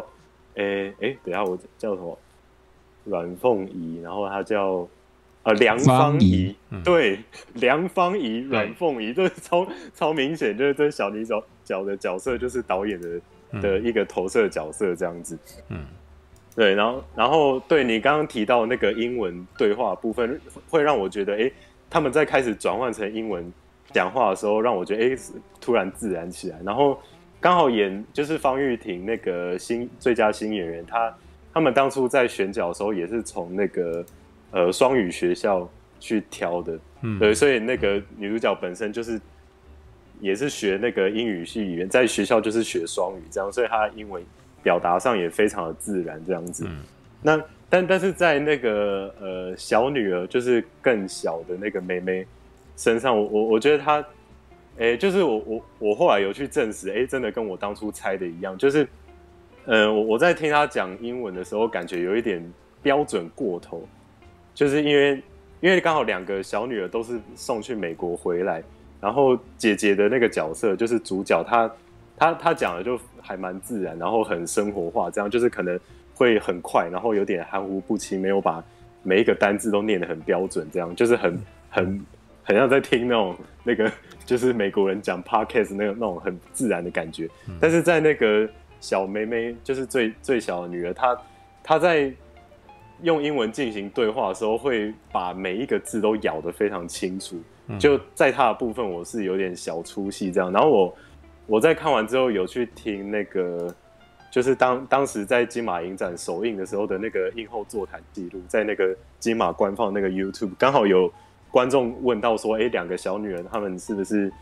诶诶，等一下我叫什么？阮凤仪，然后她叫呃梁芳仪，对，梁芳仪、阮凤仪，这超超明显，就是这小女角角的角色就是导演的、嗯、的一个投射角色这样子，嗯。对，然后，然后，对你刚刚提到那个英文对话部分，会让我觉得，哎，他们在开始转换成英文讲话的时候，让我觉得，哎，突然自然起来。然后刚好演就是方玉婷那个新最佳新演员，他他们当初在选角的时候，也是从那个呃双语学校去挑的，嗯，对，所以那个女主角本身就是也是学那个英语系语言，在学校就是学双语这样，所以她英文。表达上也非常的自然，这样子。嗯、那但但是在那个呃小女儿，就是更小的那个妹妹身上，我我我觉得她，哎、欸，就是我我我后来有去证实，哎、欸，真的跟我当初猜的一样，就是，呃，我我在听她讲英文的时候，感觉有一点标准过头，就是因为因为刚好两个小女儿都是送去美国回来，然后姐姐的那个角色就是主角，她她她讲的就。还蛮自然，然后很生活化，这样就是可能会很快，然后有点含糊不清，没有把每一个单字都念得很标准，这样就是很很很像在听那种那个就是美国人讲 podcast 那个那种很自然的感觉。但是在那个小妹妹，就是最最小的女儿，她她在用英文进行对话的时候，会把每一个字都咬得非常清楚。就在她的部分，我是有点小出戏这样，然后我。我在看完之后有去听那个，就是当当时在金马影展首映的时候的那个映后座谈记录，在那个金马官方那个 YouTube，刚好有观众问到说，哎、两个小女人她们是不是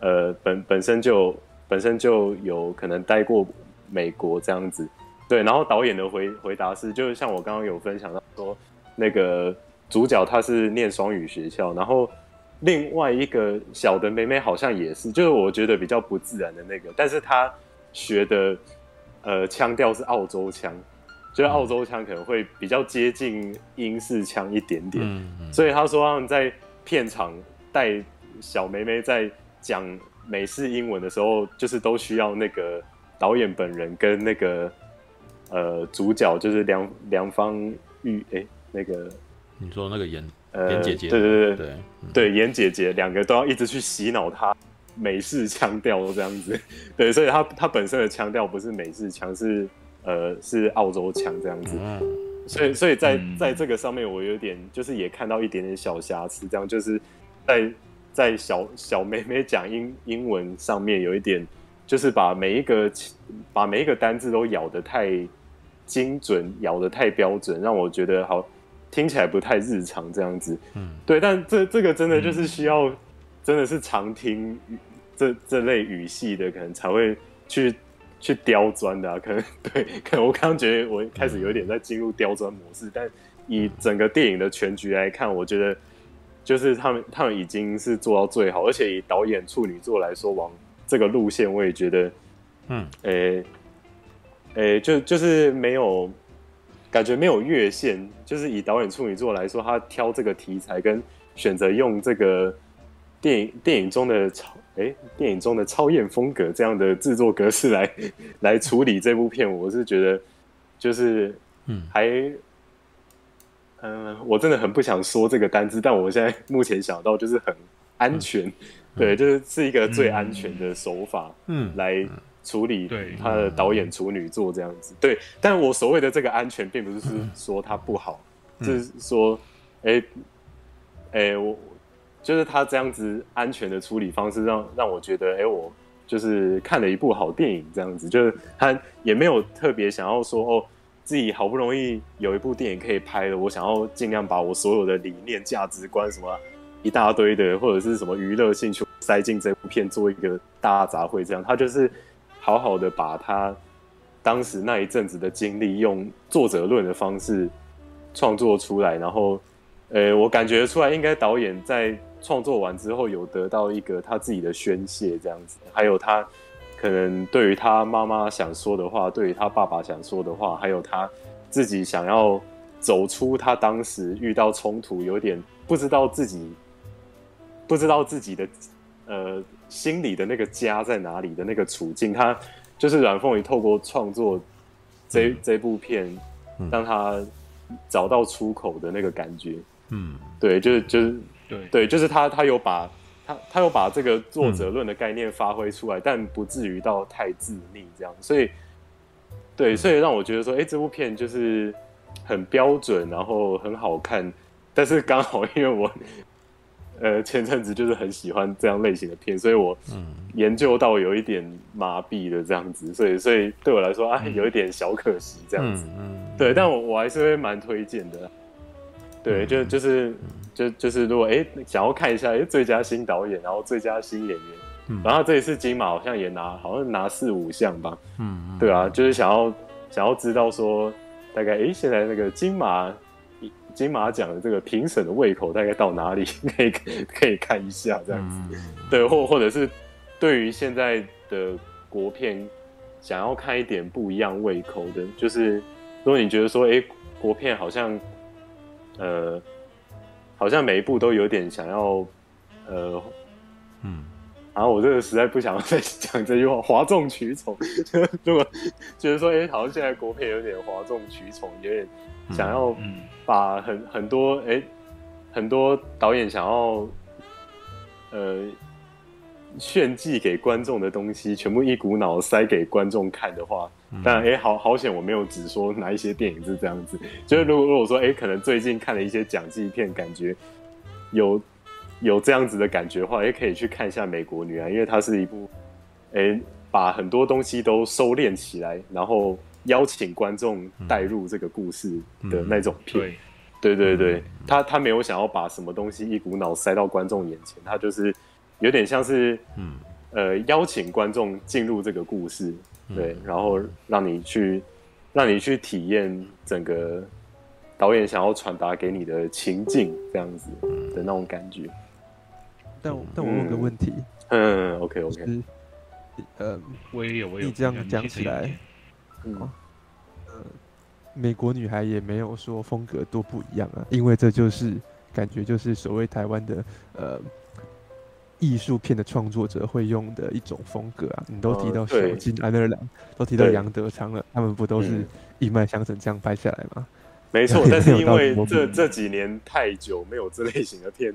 呃本本身就本身就有可能待过美国这样子？对，然后导演的回回答是，就是像我刚刚有分享到说，那个主角他是念双语学校，然后。另外一个小的妹妹好像也是，就是我觉得比较不自然的那个，但是她学的呃腔调是澳洲腔，就是澳洲腔可能会比较接近英式腔一点点，嗯嗯、所以他说他们在片场带小妹妹在讲美式英文的时候，就是都需要那个导演本人跟那个呃主角就是梁梁方玉哎那个你说那个演。呃，姐姐对对对对对，严姐姐两个都要一直去洗脑她美式腔调这样子，对，所以她她本身的腔调不是美式腔，是呃是澳洲腔这样子，所以所以在嗯。在这个上面，我有点就是也看到一点点小瑕疵，这样就是在在小小妹妹讲英英文上面有一点，就是把每一个把每一个单字都咬得太精准，咬得太标准，让我觉得好听起来不太日常这样子。嗯，对，但这这个真的就是需要真的是常听这这类语系的，可能才会去。去刁钻的啊，可能对，可能我刚刚觉得我开始有点在进入刁钻模式，但以整个电影的全局来看，我觉得就是他们他们已经是做到最好，而且以导演处女座来说，往这个路线，我也觉得，嗯，诶、欸、诶、欸，就就是没有感觉没有越线，就是以导演处女座来说，他挑这个题材跟选择用这个电影电影中的。哎、欸，电影中的超验风格这样的制作格式来来处理这部片，我是觉得就是嗯，还嗯、呃，我真的很不想说这个单字，但我现在目前想到就是很安全，嗯、对，就是是一个最安全的手法，嗯，来处理他的导演处女作这样子，对。但我所谓的这个安全，并不是说他不好，嗯、就是说，哎、欸，哎、欸，我。就是他这样子安全的处理方式让，让让我觉得，哎、欸，我就是看了一部好电影，这样子，就是他也没有特别想要说，哦，自己好不容易有一部电影可以拍了，我想要尽量把我所有的理念、价值观什么一大堆的，或者是什么娱乐兴趣塞进这部片，做一个大杂烩，这样，他就是好好的把他当时那一阵子的经历，用作者论的方式创作出来，然后，呃，我感觉出来，应该导演在。创作完之后，有得到一个他自己的宣泄，这样子，还有他可能对于他妈妈想说的话，对于他爸爸想说的话，还有他自己想要走出他当时遇到冲突，有点不知道自己不知道自己的呃心里的那个家在哪里的那个处境，他就是阮凤仪透过创作这、嗯、这部片，让他找到出口的那个感觉，嗯，对，就是就是。对，对，就是他，他有把他，他有把这个作者论的概念发挥出来，嗯，但不至于到太自溺这样。所以，对，所以让我觉得说，哎，这部片就是很标准，然后很好看。但是刚好因为我，呃，前阵子就是很喜欢这样类型的片，所以我研究到有一点麻痹的这样子。所以，所以对我来说啊，有一点小可惜这样子。嗯，嗯对，但我我还是会蛮推荐的。对，就就是。就就是如果哎、欸、想要看一下哎、欸、最佳新导演，然后最佳新演员，嗯，然后这一次金马好像也拿好像拿四五项吧，嗯，对啊，就是想要想要知道说大概哎、欸、现在那个金马金马奖的这个评审的胃口大概到哪里，可以可以看一下这样子，嗯、对，或或者是对于现在的国片想要看一点不一样胃口的，就是如果你觉得说哎、欸、国片好像呃。好像每一部都有点想要，呃，嗯，然后我这个实在不想再讲这句话，哗众取宠。如果觉得说，哎、欸，好像现在国片有点哗众取宠，有点想要把很很多，哎、欸，很多导演想要，呃，炫技给观众的东西，全部一股脑塞给观众看的话。当然，哎、欸，好好险，我没有只说哪一些电影是这样子。就是如果如果说，哎、欸，可能最近看了一些讲记片，感觉有有这样子的感觉的话，也、欸、可以去看一下《美国女孩》，因为它是一部，哎、欸，把很多东西都收敛起来，然后邀请观众带入这个故事的那种片。嗯、对。对对对，他他没有想要把什么东西一股脑塞到观众眼前，他就是有点像是，嗯，呃，邀请观众进入这个故事。对，然后让你去，让你去体验整个导演想要传达给你的情境，这样子的那种感觉。但我但我问个问题，嗯，OK OK，嗯，呃，我也有，我也有，你这样讲起来，嗯，呃，美国女孩也没有说风格多不一样啊，因为这就是感觉就是所谓台湾的呃。艺术片的创作者会用的一种风格啊，你都提到小金安二郎，都提到杨德昌了，他们不都是一脉相承这样拍下来吗？没错，但是因为这这几年太久没有这类型的片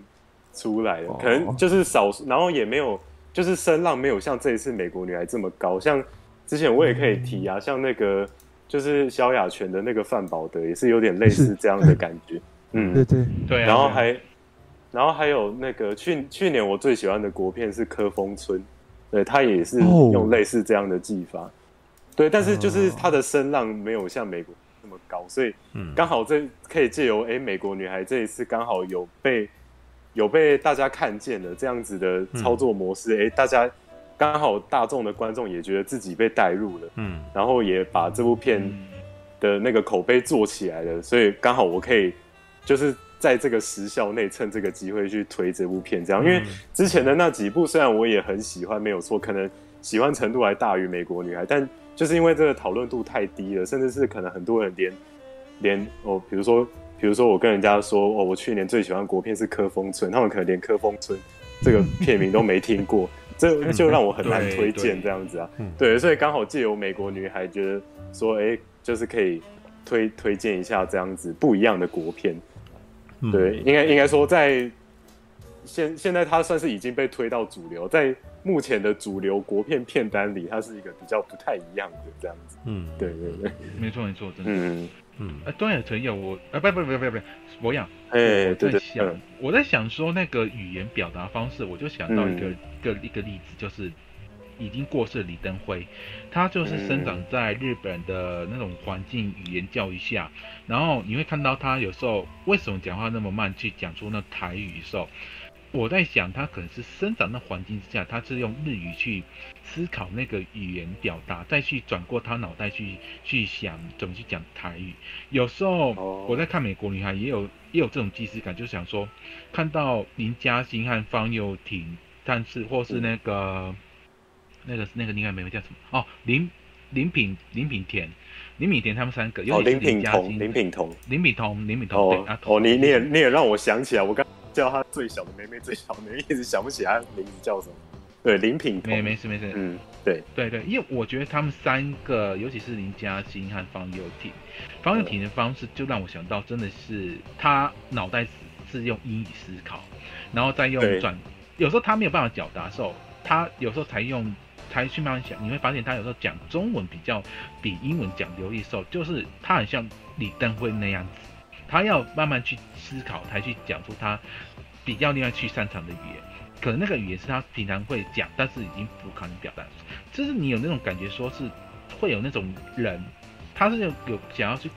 出来了，可能就是少数，然后也没有，就是声浪没有像这一次美国女孩这么高。像之前我也可以提啊，像那个就是萧亚全的那个范保德，也是有点类似这样的感觉。嗯，对对。对啊，然后还，然后还有那个去去年我最喜欢的国片是《科峰村》，对，他也是用类似这样的技法。对，但是就是他的声浪没有像美国那么高，所以刚好这可以借由哎美国女孩这一次刚好有被有被大家看见了这样子的操作模式，哎，大家刚好大众的观众也觉得自己被带入了，嗯，然后也把这部片的那个口碑做起来了，所以刚好我可以就是在这个时效内趁这个机会去推这部片，这样，因为之前的那几部虽然我也很喜欢，没有错，可能喜欢程度还大于美国女孩，但就是因为这个讨论度太低了，甚至是可能很多人连连哦，比如说比如说我跟人家说哦，我去年最喜欢国片是《科风村》，他们可能连《科风村》这个片名都没听过，这就让我很难推荐这样子啊。对，所以刚好借由《美国女孩》，觉得说哎，就是可以推推荐一下这样子不一样的国片。对，应该应该说在现现在它算是已经被推到主流，在。目前的主流国片片单里，它是一个比较不太一样的这样子。嗯，对对对，没错没错，真的。嗯嗯。哎，端也成有我，啊不不不不不，博洋。哎，我在想，我在想说那个语言表达方式，我就想到一个一个一个例子，就是已经过世的李登辉，他就是生长在日本的那种环境语言教育下，然后你会看到他有时候为什么讲话那么慢，去讲出那台语的时候。我在想，他可能是生长的环境之下，他是用日语去思考那个语言表达，再去转过他脑袋去去想怎么去讲台语。有时候我在看《美国女孩》，也有也有这种既视感，就想说看到林嘉欣和方佑婷，但是或是那个那个那个另外一位叫什么？哦，林林品林品田林品田他们三个，哦林品彤林品彤林品彤林品彤哦哦，你你也你也让我想起来，我刚。叫他最小的妹妹，最小的妹妹一直想不起来名字叫什么。对，林品彤。没没事没事。嗯，对对对，因为我觉得他们三个，尤其是林嘉欣和方佑婷，方佑婷的方式就让我想到，真的是他脑袋是用英语思考，然后再用转。有时候他没有办法表达的时候，他有时候才用才去慢慢想。你会发现他有时候讲中文比较比英文讲流利的时候，就是他很像李登辉那样子。他要慢慢去思考，才去讲出他比较另外去擅长的语言。可能那个语言是他平常会讲，但是已经不可能表达。就是你有那种感觉，说是会有那种人，他是有有想要去，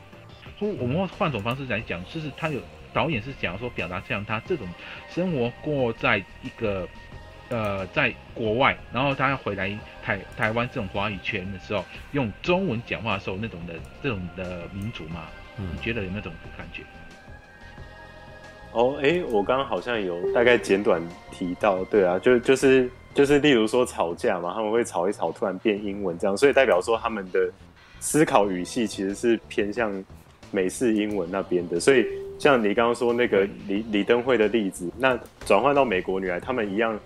或我们换种方式来讲，就是他有导演是想要说表达像他这种生活过在一个呃在国外，然后他要回来台台湾这种华语圈的时候，用中文讲话的时候那种的这种的民族嘛。你觉得有那种感觉？哦，哎，我刚刚好像有大概简短提到，对啊，就就是就是，例如说吵架嘛，他们会吵一吵，突然变英文这样，所以代表说他们的思考语系其实是偏向美式英文那边的。所以像你刚刚说那个李李登辉的例子，那转换到美国女孩，他们一样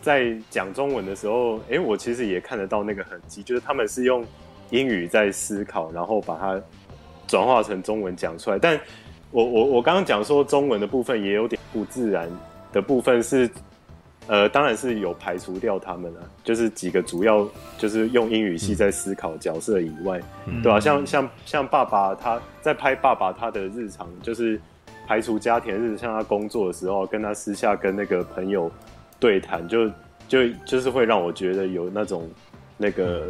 在讲中文的时候，哎，我其实也看得到那个痕迹，就是他们是用英语在思考，然后把它。转化成中文讲出来，但我我我刚刚讲说中文的部分也有点不自然的部分是，呃，当然是有排除掉他们了，就是几个主要就是用英语系在思考角色以外，嗯、对吧、啊？像像像爸爸他在拍爸爸他的日常，就是排除家庭日，像他工作的时候，跟他私下跟那个朋友对谈，就就就是会让我觉得有那种那个。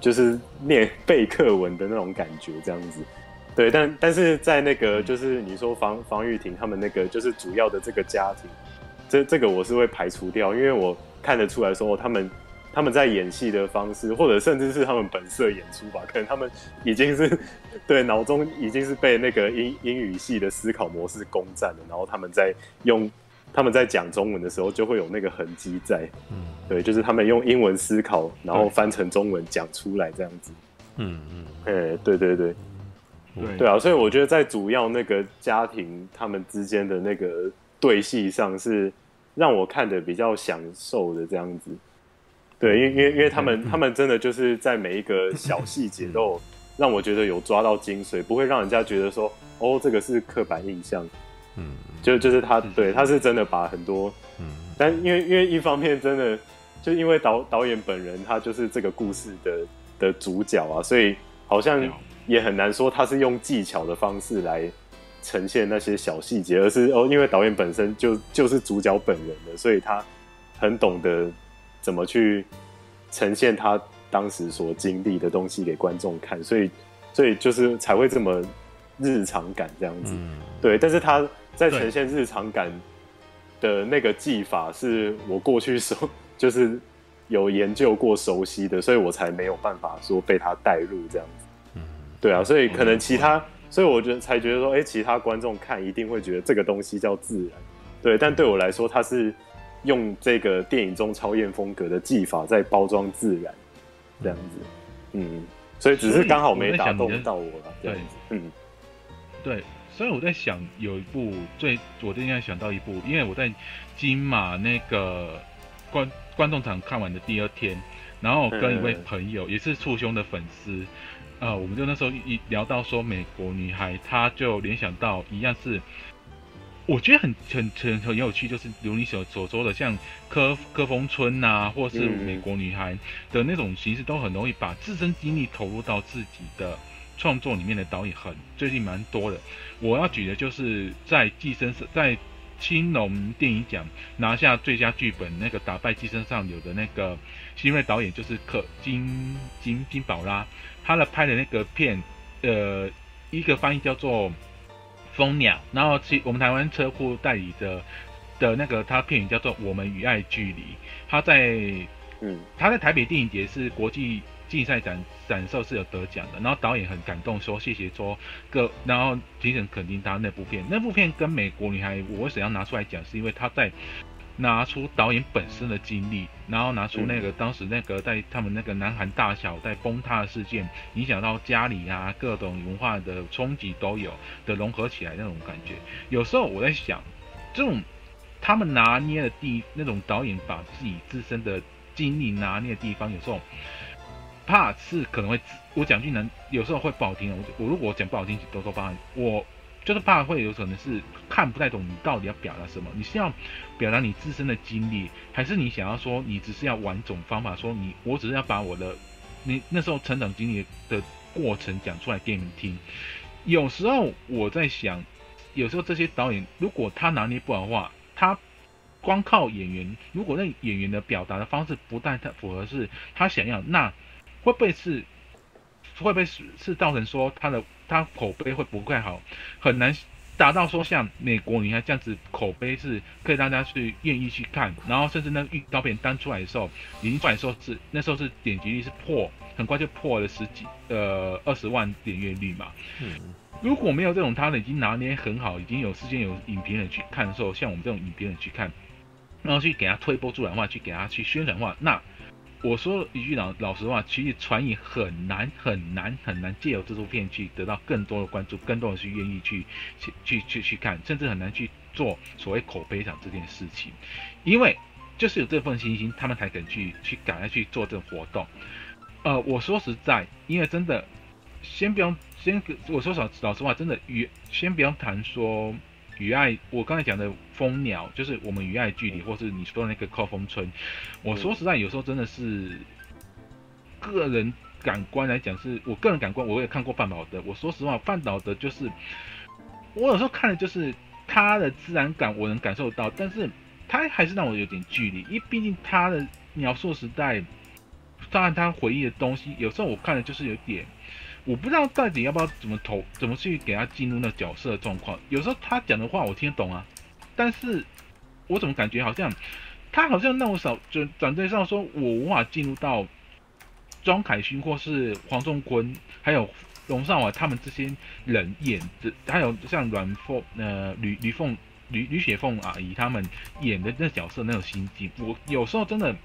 就是念 背课文的那种感觉，这样子，对，但但是在那个就是你说防防玉婷他们那个就是主要的这个家庭，这这个我是会排除掉，因为我看得出来说他们他们在演戏的方式，或者甚至是他们本色演出吧，可能他们已经是对脑中已经是被那个英英语系的思考模式攻占了，然后他们在用。他们在讲中文的时候就会有那个痕迹在，嗯，对，就是他们用英文思考，然后翻成中文讲出来这样子，嗯嗯，哎、嗯，对对对，对。对啊，所以我觉得在主要那个家庭他们之间的那个对戏上是让我看的比较享受的这样子，对，因为因为因为他们、嗯、他们真的就是在每一个小细节都让我觉得有抓到精髓，不会让人家觉得说哦，这个是刻板印象。嗯，就就是他，对，他是真的把很多，嗯，但因为因为一方面真的，就因为导导演本人他就是这个故事的的主角啊，所以好像也很难说他是用技巧的方式来呈现那些小细节，而是哦，因为导演本身就就是主角本人的，所以他很懂得怎么去呈现他当时所经历的东西给观众看，所以所以就是才会这么日常感这样子。嗯、对，但是他在呈现日常感的那个技法，是我过去熟 就是。有研究过、熟悉的，所以我才没有办法说被他带入这样子。嗯，对啊，所以可能其他，所以我觉得才觉得说，哎、欸，其他观众看一定会觉得这个东西叫自然。对，但对我来说，它是用这个电影中超验风格的技法在包装自然，这样子。嗯，所以只是刚好没打动到我了。这样子。嗯，对，所以我在想，有一部最，我最近在想到一部，因为我在金马那个观。观众场看完的第二天，然后跟一位朋友也是簇兄的粉丝，呃，我们就那时候一聊到说美国女孩，他就联想到一样是，我觉得很很很很有趣，就是如你所所说的，像科科峰村呐、或是美国女孩的那种形式，都很容易把自身经历投入到自己的创作里面的导演很最近蛮多的。我要举的就是在寄生在。青龙电影奖拿下最佳剧本，那个打败寄生上流的那个新锐导演就是可金金金宝拉，他的拍的那个片，呃，一个翻译叫做《蜂鸟》，然后其我们台湾车库代理的的那个他片名叫做《我们与爱距离》，他在嗯他在台北电影节是国际。竞赛展展售是有得奖的，然后导演很感动，说谢谢说各，然后评审肯定他那部片，那部片跟美国女孩，我为什么要拿出来讲？是因为他在拿出导演本身的经历，然后拿出那个当时那个在他们那个南韩大小在崩塌的事件，影响到家里啊各种文化的冲击都有的融合起来那种感觉。有时候我在想，这种他们拿捏的地那种导演把自己自身的经历拿捏的地方，有时候。怕是可能会，我讲句难，有时候会不好听。我我如果讲不好听，多多包涵。我就是怕会有可能是看不太懂你到底要表达什么。你是要表达你自身的经历，还是你想要说你只是要玩种方法，说你我只是要把我的你那时候成长经历的过程讲出来给你们听。有时候我在想，有时候这些导演如果他拿捏不好的话，他光靠演员，如果那演员的表达的方式不太符合是他想要那。会不会是，会不会是是造成说他的他口碑会不太好，很难达到说像美国女孩这样子口碑是可以让大家去愿意去看，然后甚至那预告片单出来的时候，已经出来时候是那时候是点击率是破，很快就破了十几呃二十万点阅率嘛。嗯，如果没有这种他的已经拿捏很好，已经有事先有影评人去看的时候，像我们这种影评人去看，然后去给他推播出来的话，去给他去宣传的话，那。我说一句老老实话，其实传影很难很难很难借由这部片去得到更多的关注，更多人去愿意去去去去去看，甚至很难去做所谓口碑场这件事情，因为就是有这份信心，他们才肯去去赶快去做这个活动。呃，我说实在，因为真的，先不用先我说老老实话，真的与先不用谈说。与爱，我刚才讲的蜂鸟，就是我们与爱距离，或是你说的那个靠风村。我说实在，有时候真的是个人感官来讲，是我个人感官，我也看过范保德。我说实话，范保德就是我有时候看的就是他的自然感，我能感受到，但是他还是让我有点距离，因为毕竟他的描述时代，当然他回忆的东西，有时候我看的就是有点。我不知道到底要不要怎么投，怎么去给他进入那角色的状况。有时候他讲的话我听得懂啊，但是我怎么感觉好像他好像那种少，就转对上说我无法进入到庄凯勋或是黄仲坤，还有龙少华他们这些人演的，还有像阮凤呃吕吕凤吕吕雪凤阿姨他们演的那角色那种心境，我有时候真的，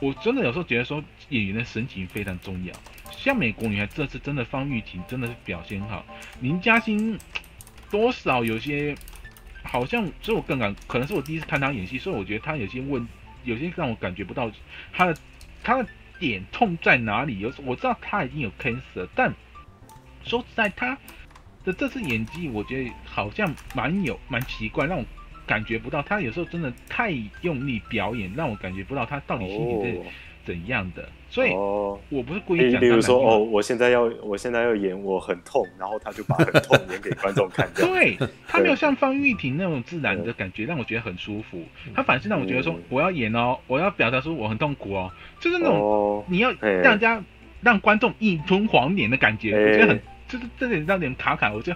我真的有时候觉得说演员的神情非常重要。像美国女孩这次真的方玉婷真的是表现好，林嘉欣多少有些好像，所以我更感可能是我第一次看她演戏，所以我觉得她有些问，有些让我感觉不到她的她的点痛在哪里。有我知道她已经有 cancer，但说实在，她的这次演技我觉得好像蛮有蛮奇怪，让我感觉不到她有时候真的太用力表演，让我感觉不到她到底心里是怎样的。所以哦，我不是故意讲。比如说哦，我现在要我现在要演我很痛，然后他就把很痛演给观众看。对，他没有像方玉婷那种自然的感觉，让我觉得很舒服。他反而是让我觉得说，我要演哦，我要表达出我很痛苦哦，就是那种你要让人家让观众一吞黄连的感觉，我觉得很。就是这点让点卡卡，我就，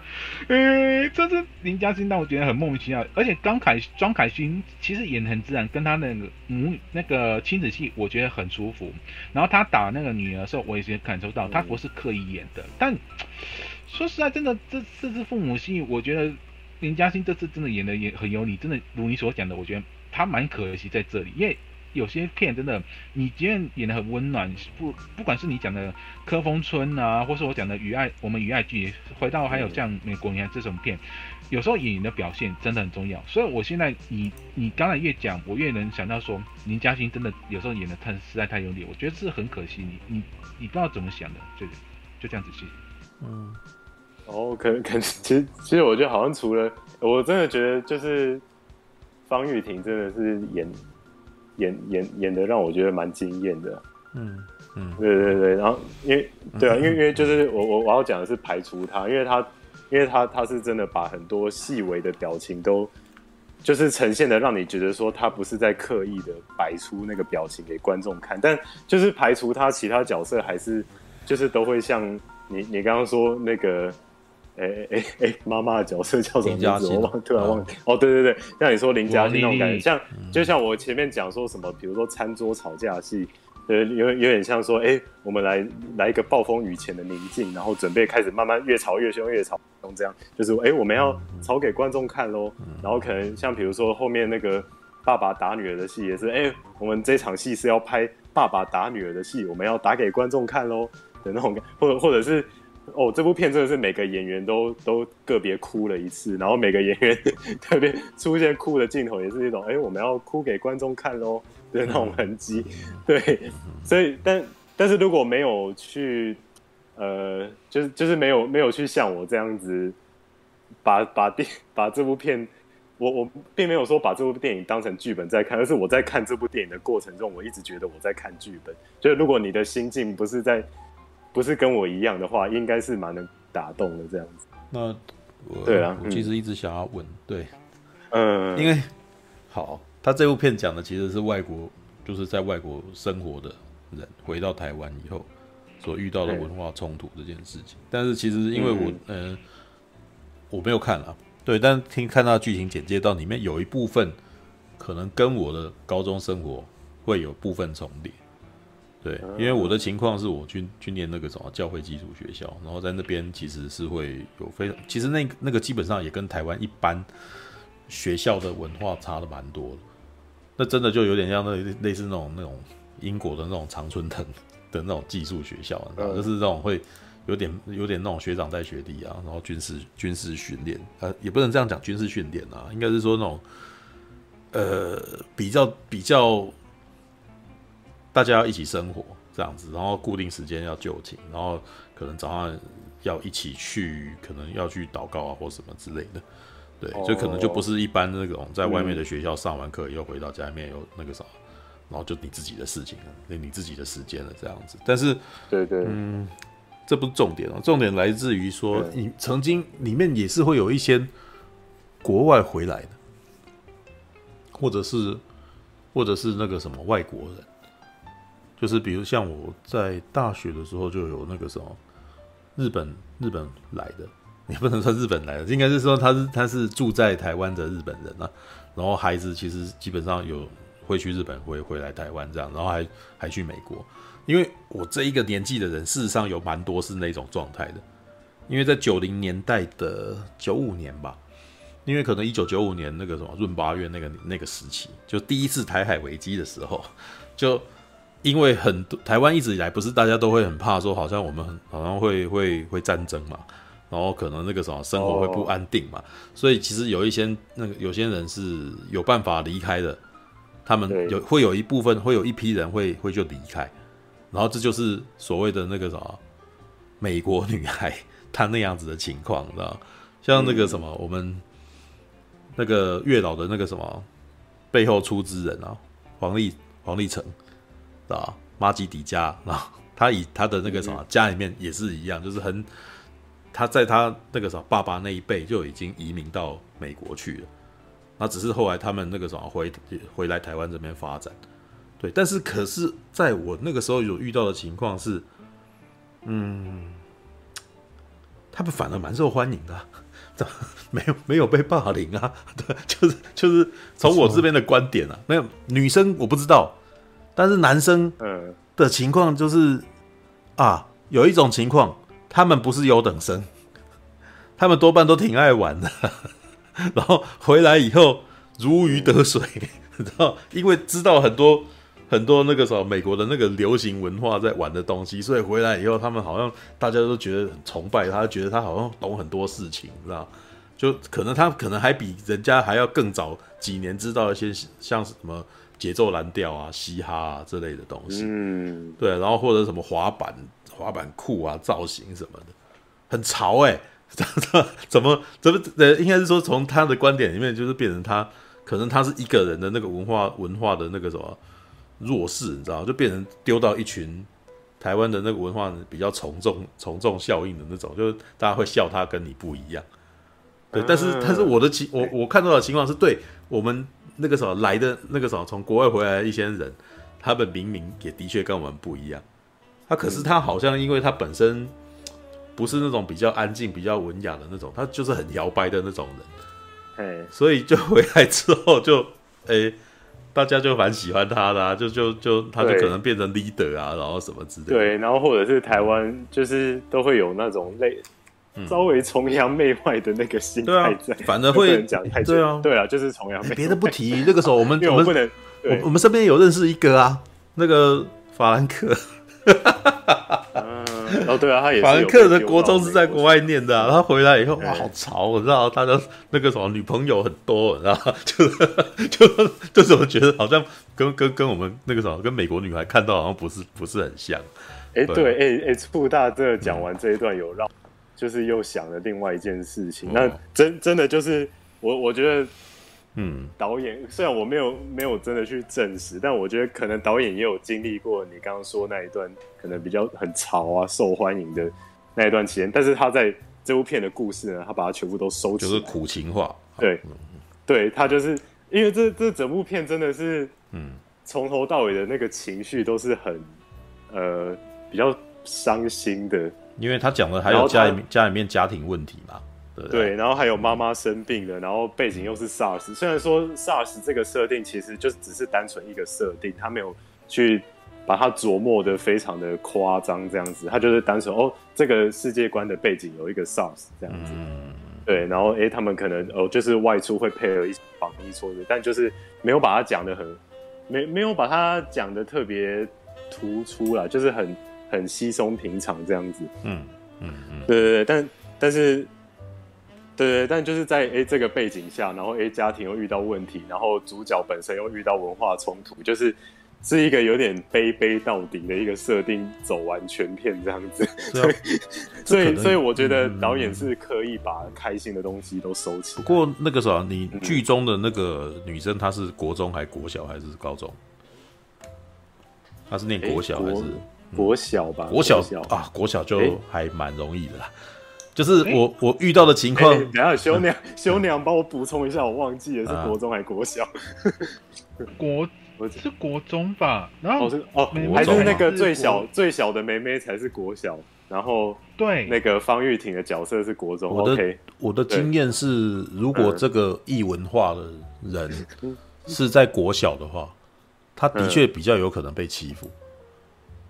呃，这是林嘉欣让我觉得很莫名其妙。而且刚凯庄凯勋其实演得很自然，跟他那个母那个亲子戏，我觉得很舒服。然后他打那个女儿的时候，我也是感受到他不是刻意演的。但说实在，真的这这次父母戏，我觉得林嘉欣这次真的演的也很有理。真的如你所讲的，我觉得他蛮可惜在这里，因为。有些片真的，你即便演得很温暖，不不管是你讲的《科峰村》啊，或是我讲的《与爱》，我们与爱剧，回到还有像《美国女孩》这种片，有时候演员的表现真的很重要。所以我现在你你刚才越讲，我越能想到说，林嘉欣真的有时候演得太实在太用力，我觉得是很可惜。你你你不知道怎么想的，就就这样子去。嗯，哦，可能可能其实其实我觉得好像除了我真的觉得就是方玉婷真的是演。演演演的让我觉得蛮惊艳的，嗯嗯，对对对，然后因为对啊，因为因为就是我我我要讲的是排除他，因为他因为他他是真的把很多细微的表情都就是呈现的让你觉得说他不是在刻意的摆出那个表情给观众看，但就是排除他其他角色还是就是都会像你你刚刚说那个。哎哎哎，妈妈的角色叫什么名字？我忘，突然忘记。哦，对对对，像你说林嘉欣那种感觉，像就像我前面讲说什么，比如说餐桌吵架戏，呃，有有点像说，哎，我们来来一个暴风雨前的宁静，然后准备开始慢慢越吵越凶，越吵越凶，这样就是，哎，我们要吵给观众看喽。然后可能像比如说后面那个爸爸打女儿的戏也是，哎，我们这场戏是要拍爸爸打女儿的戏，我们要打给观众看喽的那种感，或者或者是。哦，这部片真的是每个演员都都个别哭了一次，然后每个演员 特别出现哭的镜头，也是一种哎，我们要哭给观众看喽的那种痕迹。对，所以但但是如果没有去，呃，就是就是没有没有去像我这样子把把电把这部片，我我并没有说把这部电影当成剧本在看，而是我在看这部电影的过程中，我一直觉得我在看剧本。就是如果你的心境不是在。不是跟我一样的话，应该是蛮能打动的这样子。那我对啊，我其实一直想要问，对，嗯，因为好，他这部片讲的其实是外国，就是在外国生活的人回到台湾以后所遇到的文化冲突这件事情。但是其实因为我，嗯、呃，我没有看了，对，但听看到剧情简介到里面有一部分可能跟我的高中生活会有部分重叠。对，因为我的情况是我去去念那个什么教会基础学校，然后在那边其实是会有非常，其实那那个基本上也跟台湾一般学校的文化差的蛮多的。那真的就有点像那类似那种那种英国的那种常春藤的那种寄宿学校，就是那种会有点有点那种学长带学弟啊，然后军事军事训练，呃，也不能这样讲军事训练啊，应该是说那种呃比较比较。大家要一起生活这样子，然后固定时间要就寝，然后可能早上要一起去，可能要去祷告啊或什么之类的，对，就可能就不是一般那种在外面的学校上完课又回到家里面又那个啥，然后就你自己的事情了，那你自己的时间了这样子。但是，对对，嗯，这不是重点哦，重点来自于说你曾经里面也是会有一些国外回来的，或者是或者是那个什么外国人。就是比如像我在大学的时候就有那个什么日本日本来的，也不能说日本来的，应该是说他是他是住在台湾的日本人啊。然后孩子其实基本上有会去日本，会回来台湾这样，然后还还去美国。因为我这一个年纪的人，事实上有蛮多是那种状态的。因为在九零年代的九五年吧，因为可能一九九五年那个什么闰八月那个那个时期，就第一次台海危机的时候，就。因为很多台湾一直以来不是大家都会很怕说，好像我们很好像会会会战争嘛，然后可能那个什么生活会不安定嘛，所以其实有一些那个有些人是有办法离开的，他们有会有一部分会有一批人会会就离开，然后这就是所谓的那个什么美国女孩 她那样子的情况，知道像那个什么我们那个月老的那个什么背后出资人啊，黄立黄立成。啊，马吉迪家，啊他以他的那个什么家里面也是一样，就是很他在他那个什么爸爸那一辈就已经移民到美国去了，那只是后来他们那个什么回回来台湾这边发展，对，但是可是在我那个时候有遇到的情况是，嗯，他们反而蛮受欢迎的啊。没有没有被霸凌啊？对，就是就是从我这边的观点啊，没有女生我不知道，但是男生的情况就是啊，有一种情况，他们不是优等生，他们多半都挺爱玩的，然后回来以后如鱼得水，你知道，因为知道很多很多那个什么美国的那个流行文化在玩的东西，所以回来以后他们好像大家都觉得很崇拜他，觉得他好像懂很多事情，知道。就可能他可能还比人家还要更早几年知道一些像什么节奏蓝调啊、嘻哈啊这类的东西，嗯，对，然后或者什么滑板、滑板裤啊、造型什么的，很潮哎、欸，怎么怎么怎么呃，应该是说从他的观点里面，就是变成他可能他是一个人的那个文化文化的那个什么弱势，你知道，就变成丢到一群台湾的那个文化比较从众从众效应的那种，就是大家会笑他跟你不一样。对，但是但是我的情我我看到的情况是对我们那个时候来的那个时候从国外回来的一些人，他们明明也的确跟我们不一样，他可是他好像因为他本身不是那种比较安静、比较文雅的那种，他就是很摇摆的那种人，所以就回来之后就诶，大家就蛮喜欢他的，就就就他就可能变成 leader 啊，然后什么之类的，对，然后或者是台湾就是都会有那种类。稍微崇洋媚外的那个心态在，反而会讲太对啊，对啊，就是崇洋媚外。别的不提，那个时候我们 我们不能，我我们身边有认识一个啊，那个法兰克。哦，对啊，他也法兰克的国中是在国外念的，他回来以后哇，好潮，我知道他的那个什么女朋友很多，然后就 就就怎么觉得好像跟跟跟我们那个什么跟美国女孩看到好像不是不是很像。哎，对，哎哎，副大这讲完这一段有让。就是又想了另外一件事情，那真真的就是我我觉得，嗯，导演虽然我没有没有真的去证实，但我觉得可能导演也有经历过你刚刚说那一段可能比较很潮啊、受欢迎的那一段期间，但是他在这部片的故事呢，他把它全部都收起来，就是苦情化，对，对他就是因为这这整部片真的是，嗯，从头到尾的那个情绪都是很呃比较伤心的。因为他讲的还有家里面家里面家庭问题嘛，对不对？对，然后还有妈妈生病了，然后背景又是 SARS。虽然说 SARS 这个设定其实就只是单纯一个设定，他没有去把它琢磨的非常的夸张这样子，他就是单纯哦，这个世界观的背景有一个 SARS 这样子。嗯，对，然后诶，他们可能哦，就是外出会配合一些防疫措施，但就是没有把它讲的很没没有把它讲的特别突出啦，就是很。很稀松平常这样子，嗯嗯嗯，对对对，但但是，对对，但就是在哎、欸、这个背景下，然后哎、欸、家庭又遇到问题，然后主角本身又遇到文化冲突，就是是一个有点悲悲到底的一个设定，走完全片这样子，所以所以所以我觉得导演是刻意把开心的东西都收起。不过那个时候，你剧中的那个女生，她是国中还国小还是高中？她是念国小还是？欸国小吧，国小，啊，国小就还蛮容易的啦。欸、就是我、欸、我遇到的情况，等下修娘修娘帮我补充一下，我忘记了是国中还是国小？国是国中吧？然后哦，是哦还是那个最小最小的妹妹才是国小，然后对。那个方玉婷的角色是国中。我的 OK 我的经验是，如果这个异文化的人是在国小的话，他的确比较有可能被欺负。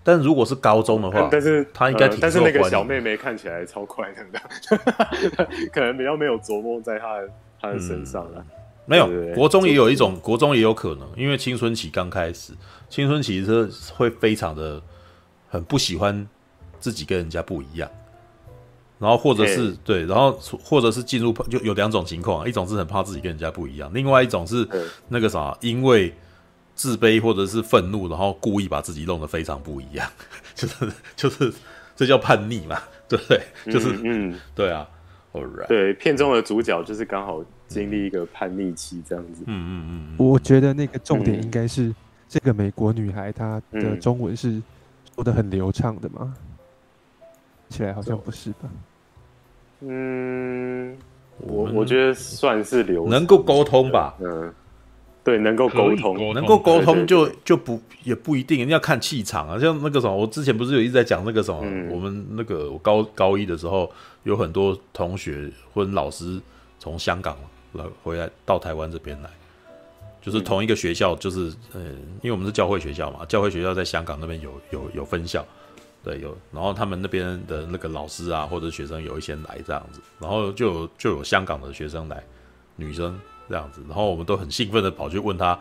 但如果是高中的话，但是他应该挺、呃、但是那个小妹妹看起来超快乐的，可能比较没有琢磨在她的她的身上了、嗯。没有，国中也有一种，国中也有可能，因为青春期刚开始，青春期是会非常的很不喜欢自己跟人家不一样，然后或者是、欸、对，然后或者是进入就有两种情况，一种是很怕自己跟人家不一样，另外一种是那个啥，因为。自卑或者是愤怒，然后故意把自己弄得非常不一样，就是就是这叫叛逆嘛，对不对？就是嗯，嗯对啊，Alright，对，片中的主角就是刚好经历一个叛逆期这样子，嗯嗯嗯，我觉得那个重点应该是这个美国女孩她的中文是说的很流畅的吗？起来好像不是吧？嗯，我我觉得算是流能够沟通吧。嗯，对，能够沟通，通能够沟通就就不也不一定，要看气场啊。像那个什么，我之前不是有一直在讲那个什么，嗯我们那个我高高一的时候，有很多同学或者老师从香港来回来到台湾这边来，就是同一个学校，就是嗯，因为我们是教会学校嘛，教会学校在香港那边有有有分校。对，有，然后他们那边的那个老师啊，或者学生有一些来这样子，然后就有就有香港的学生来，女生这样子，然后我们都很兴奋的跑去问他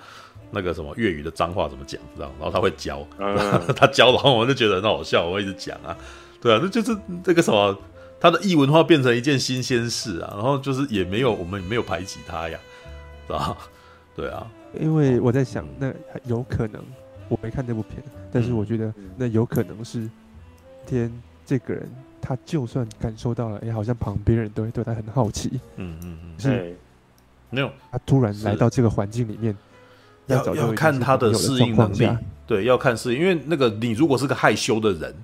那个什么粤语的脏话怎么讲，这样，然后他会教，嗯、他教，然后我们就觉得很好笑，我会一直讲啊，对啊，那就是这个什么，他的异文化变成一件新鲜事啊，然后就是也没有我们也没有排挤他呀，是吧？对啊，因为我在想，那有可能我没看这部片，但是我觉得那有可能是。天，这个人他就算感受到了，哎，好像旁边人都会对他很好奇。嗯嗯嗯，是，没有，他突然来到这个环境里面，要要看他的适应能力。对，要看适应，因为那个你如果是个害羞的人，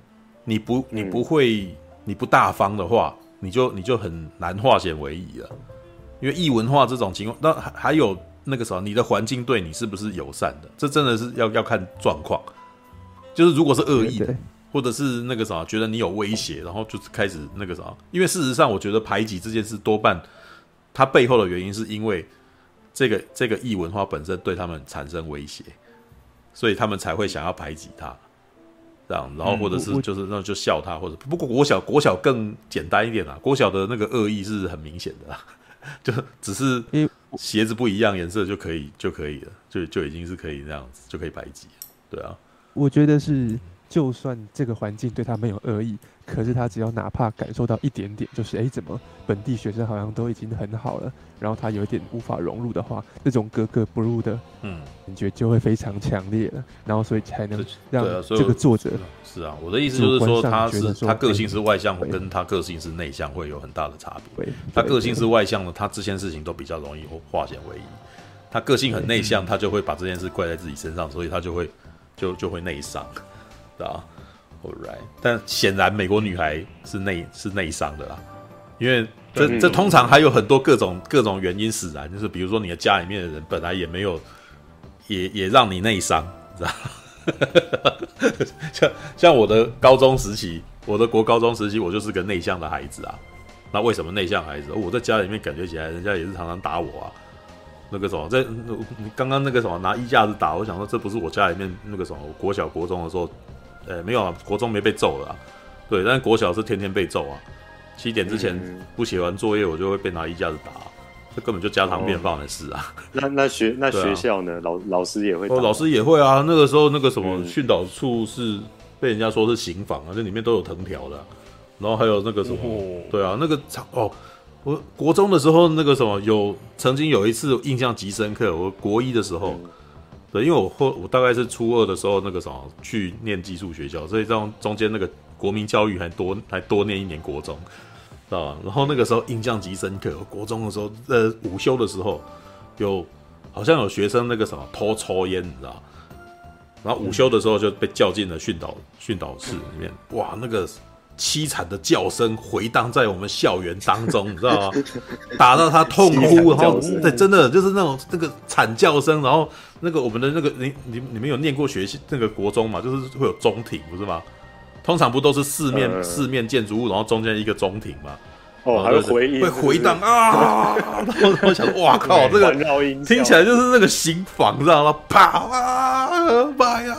你不你不会你不大方的话，你就你就很难化险为夷了。因为异文化这种情况，那还还有那个什么，你的环境对你是不是友善的？这真的是要要看状况。就是如果是恶意的。或者是那个啥，觉得你有威胁，然后就是开始那个啥。因为事实上，我觉得排挤这件事多半，它背后的原因是因为这个这个异文化本身对他们产生威胁，所以他们才会想要排挤他，这样。然后或者是就是那就笑他，或者不过国小国小更简单一点啦，国小的那个恶意是很明显的啦，就只是鞋子不一样颜色就可以就可以了，就就已经是可以那样子就可以排挤，对啊，我觉得是。就算这个环境对他没有恶意，可是他只要哪怕感受到一点点，就是哎，怎么本地学生好像都已经很好了，然后他有一点无法融入的话，这种格格不入的嗯。感觉就会非常强烈了，然后所以才能让这个作者是啊，我的意思就是说他是他个性是外向，跟他个性是内向会有很大的差别。他个性是外向的，他这件事情都比较容易化险为夷；他个性很内向，他就会把这件事怪在自己身上，所以他就会就就会内伤。啊，Alright，但显然美国女孩是内是内伤的啦，因为这这通常还有很多各种各种原因使然，就是比如说你的家里面的人本来也没有，也也让你内伤，知道？像像我的高中时期，我的国高中时期，我就是个内向的孩子啊。那为什么内向孩子？我在家里面感觉起来，人家也是常常打我啊。那个什么，在刚刚那个什么拿衣架子打，我想说这不是我家里面那个什么，我国小国中的时候。呃、欸，没有啊，国中没被揍了，对，但是国小是天天被揍啊。七点之前不写完作业，我就会被拿衣架子打，这根本就家常便饭的事啊。哦、那 那学那学校呢？啊、老老师也会打？哦，老师也会啊。那个时候那个什么训导处是被人家说是刑房啊，这里面都有藤条的。然后还有那个什么，哦、对啊，那个哦，我国中的时候那个什么有曾经有一次印象极深刻，我国一的时候。嗯对，因为我后我大概是初二的时候，那个什么去念寄宿学校，所以这样中间那个国民教育还多还多念一年国中，知道吧？然后那个时候印象极深刻，国中的时候，呃，午休的时候有好像有学生那个什么偷抽烟，你知道？然后午休的时候就被叫进了训导训导室里面，哇，那个。凄惨的叫声回荡在我们校园当中，你知道吗？打到他痛哭，然后对，真的就是那种那个惨叫声，然后那个我们的那个你你你们有念过学习那个国中嘛？就是会有中庭，不是吗？通常不都是四面、呃、四面建筑物，然后中间一个中庭嘛？哦，还会回音，会回荡啊！然后我想，哇靠，这个听起来就是那个刑房，知道吗？跑啊，妈呀！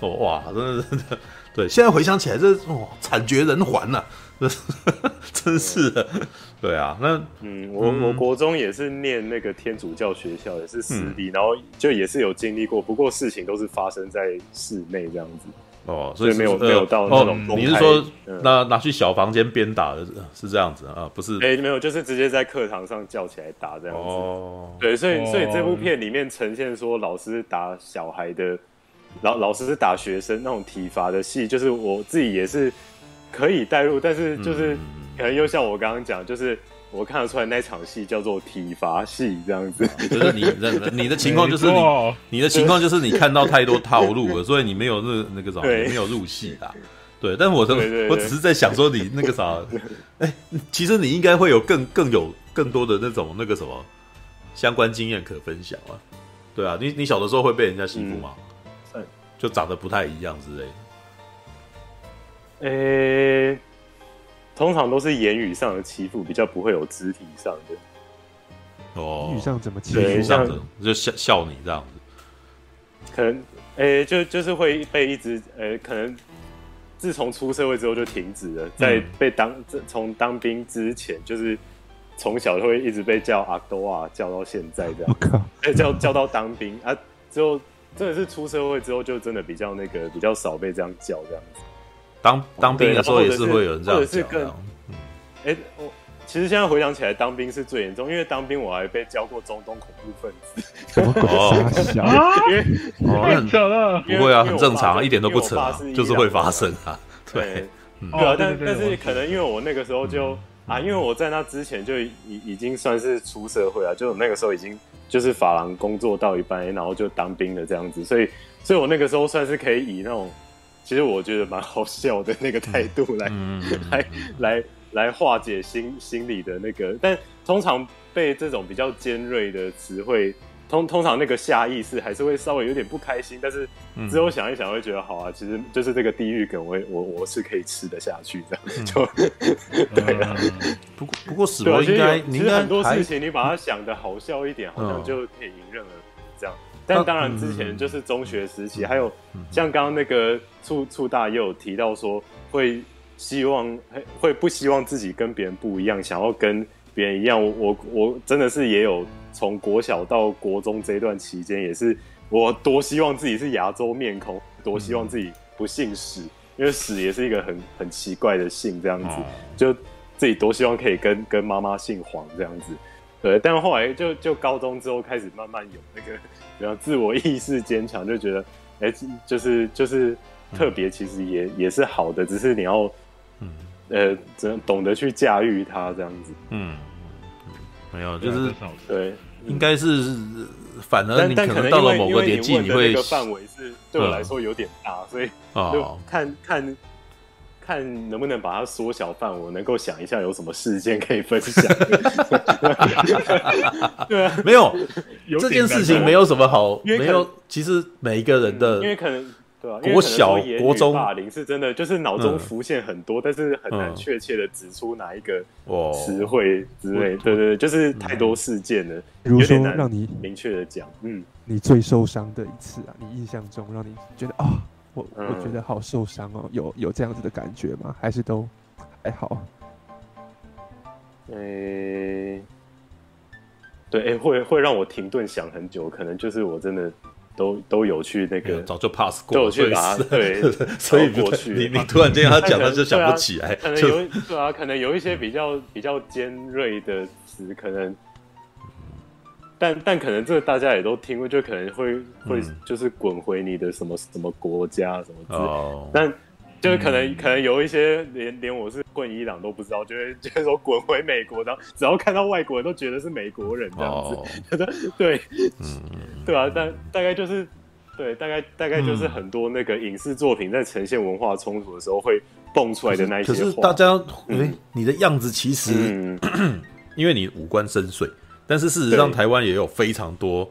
哇，真的真的。对，现在回想起来，这哦惨绝人寰呐、啊，真是的。对啊，那嗯，我我国中也是念那个天主教学校，也是私立，嗯、然后就也是有经历过，不过事情都是发生在室内这样子。哦，所以没有、呃、没有到那种、哦。你是说拿拿去小房间鞭打的，是这样子啊？不是？哎、欸，没有，就是直接在课堂上叫起来打这样子。哦，对，所以所以这部片里面呈现说老师打小孩的。老老师是打学生那种体罚的戏，就是我自己也是可以带入，但是就是可能又像我刚刚讲，就是我看得出来那场戏叫做体罚戏这样子，就是你的 你的情况就是你你的情况就是你看到太多套路了，所以你没有那那个啥，对没有入戏啦。对，但我的对对对我只是在想说你那个啥，哎、其实你应该会有更更有更多的那种那个什么相关经验可分享啊。对啊，你你小的时候会被人家欺负吗？嗯就长得不太一样之类的。诶、欸，通常都是言语上的欺负，比较不会有肢体上的。哦，语上怎么欺对负？这样子就笑笑你这样子。可能，诶、欸，就就是会被一直，呃、欸，可能自从出社会之后就停止了，在被当从当兵之前，就是从小就会一直被叫阿多啊，叫到现在这样，我靠，欸、叫叫到当兵啊，之后真的是出社会之后，就真的比较那个比较少被这样叫这样子。当当兵的时候也是会有人这或者是更样讲。哎、欸，我其实现在回想起来，当兵是最严重，因为当兵我还被教过中东恐怖分子，什么鬼哦傻小？因为哦，那太扯了。不会啊，很正常一点都不扯就是会发生啊。对 对，啊，哦但但是可能因为我那个时候就、啊，因为我在那之前就已已经算是出社会啊，就我那个时候已经就是法郎工作到一半，然后就当兵了这样子，所以所以我那个时候算是可以以那种其实我觉得蛮好笑的那个态度来、嗯 来来来化解心心里的那个，但通常被这种比较尖锐的词汇。通通常那个下意识还是会稍微有点不开心，但是之后想一想会觉得好啊，其实就是这个地狱梗我我我是可以吃得下去这样，就对啊，不过不过史对啊，其实博应该其实很多事情你把它想的好笑一点，好像嗯就可以迎刃而解这样。但当然之前就是中学时期，还有像刚刚那个醋醋大也有提到说，会希望会不希望自己跟别人不一样，想要跟别人一样。我我我真的是也有。从国小到国中这一段期间，也是我多希望自己是亚洲面孔，多希望自己不姓史，因为史也是一个很很奇怪的姓，这样子，就自己多希望可以跟跟妈妈姓黄这样子。对，但后来就就高中之后开始慢慢有那个比较自我意识坚强，就觉得哎、欸，就是就是特别，其实也也是好的，只是你要呃，怎懂得去驾驭它这样子。嗯，没有，就是对。应该是，反而你可能能到了某个年纪，你会那个范围是对我来说有点大，嗯、所以就看看看能不能把它缩小范围，能够想一下有什么事件可以分享。对啊，没有这件事情没有什么好，没有。其实每一个人的，因为可能。对啊，国小、国中霸凌是真的，就是脑中浮现很多，嗯、但是很难确切的指出哪一个词汇之类。哦、对对对，就是太多事件了，比如说有点让你明确的讲。嗯，你最受伤的一次啊，你印象中让你觉得啊、哦，我、嗯、我觉得好受伤哦，有有这样子的感觉吗？还是都还好？诶、欸，对，诶、欸，会会让我停顿想很久，可能就是我真的。都都有去那个，早就 pass 过，都有去拿，对，所以过去。你 你突然间他讲，他就想不起来。可能有对啊，可能有一些比较比较尖锐的词，可能，但但可能这个大家也都听过，就可能会会就是滚回你的什么什么国家什么字，但。就是可能、嗯、可能有一些连连我是混伊朗都不知道，就会 觉得说滚回美国，然后只要看到外国人都觉得是美国人这样子，哦、对，嗯、对啊，但大概就是对，大概大概就是很多那个影视作品在呈现文化冲突的时候会蹦出来的那一些话。可是大家，你的样子其实，嗯、因为你五官深邃，但是事实上台湾也有非常多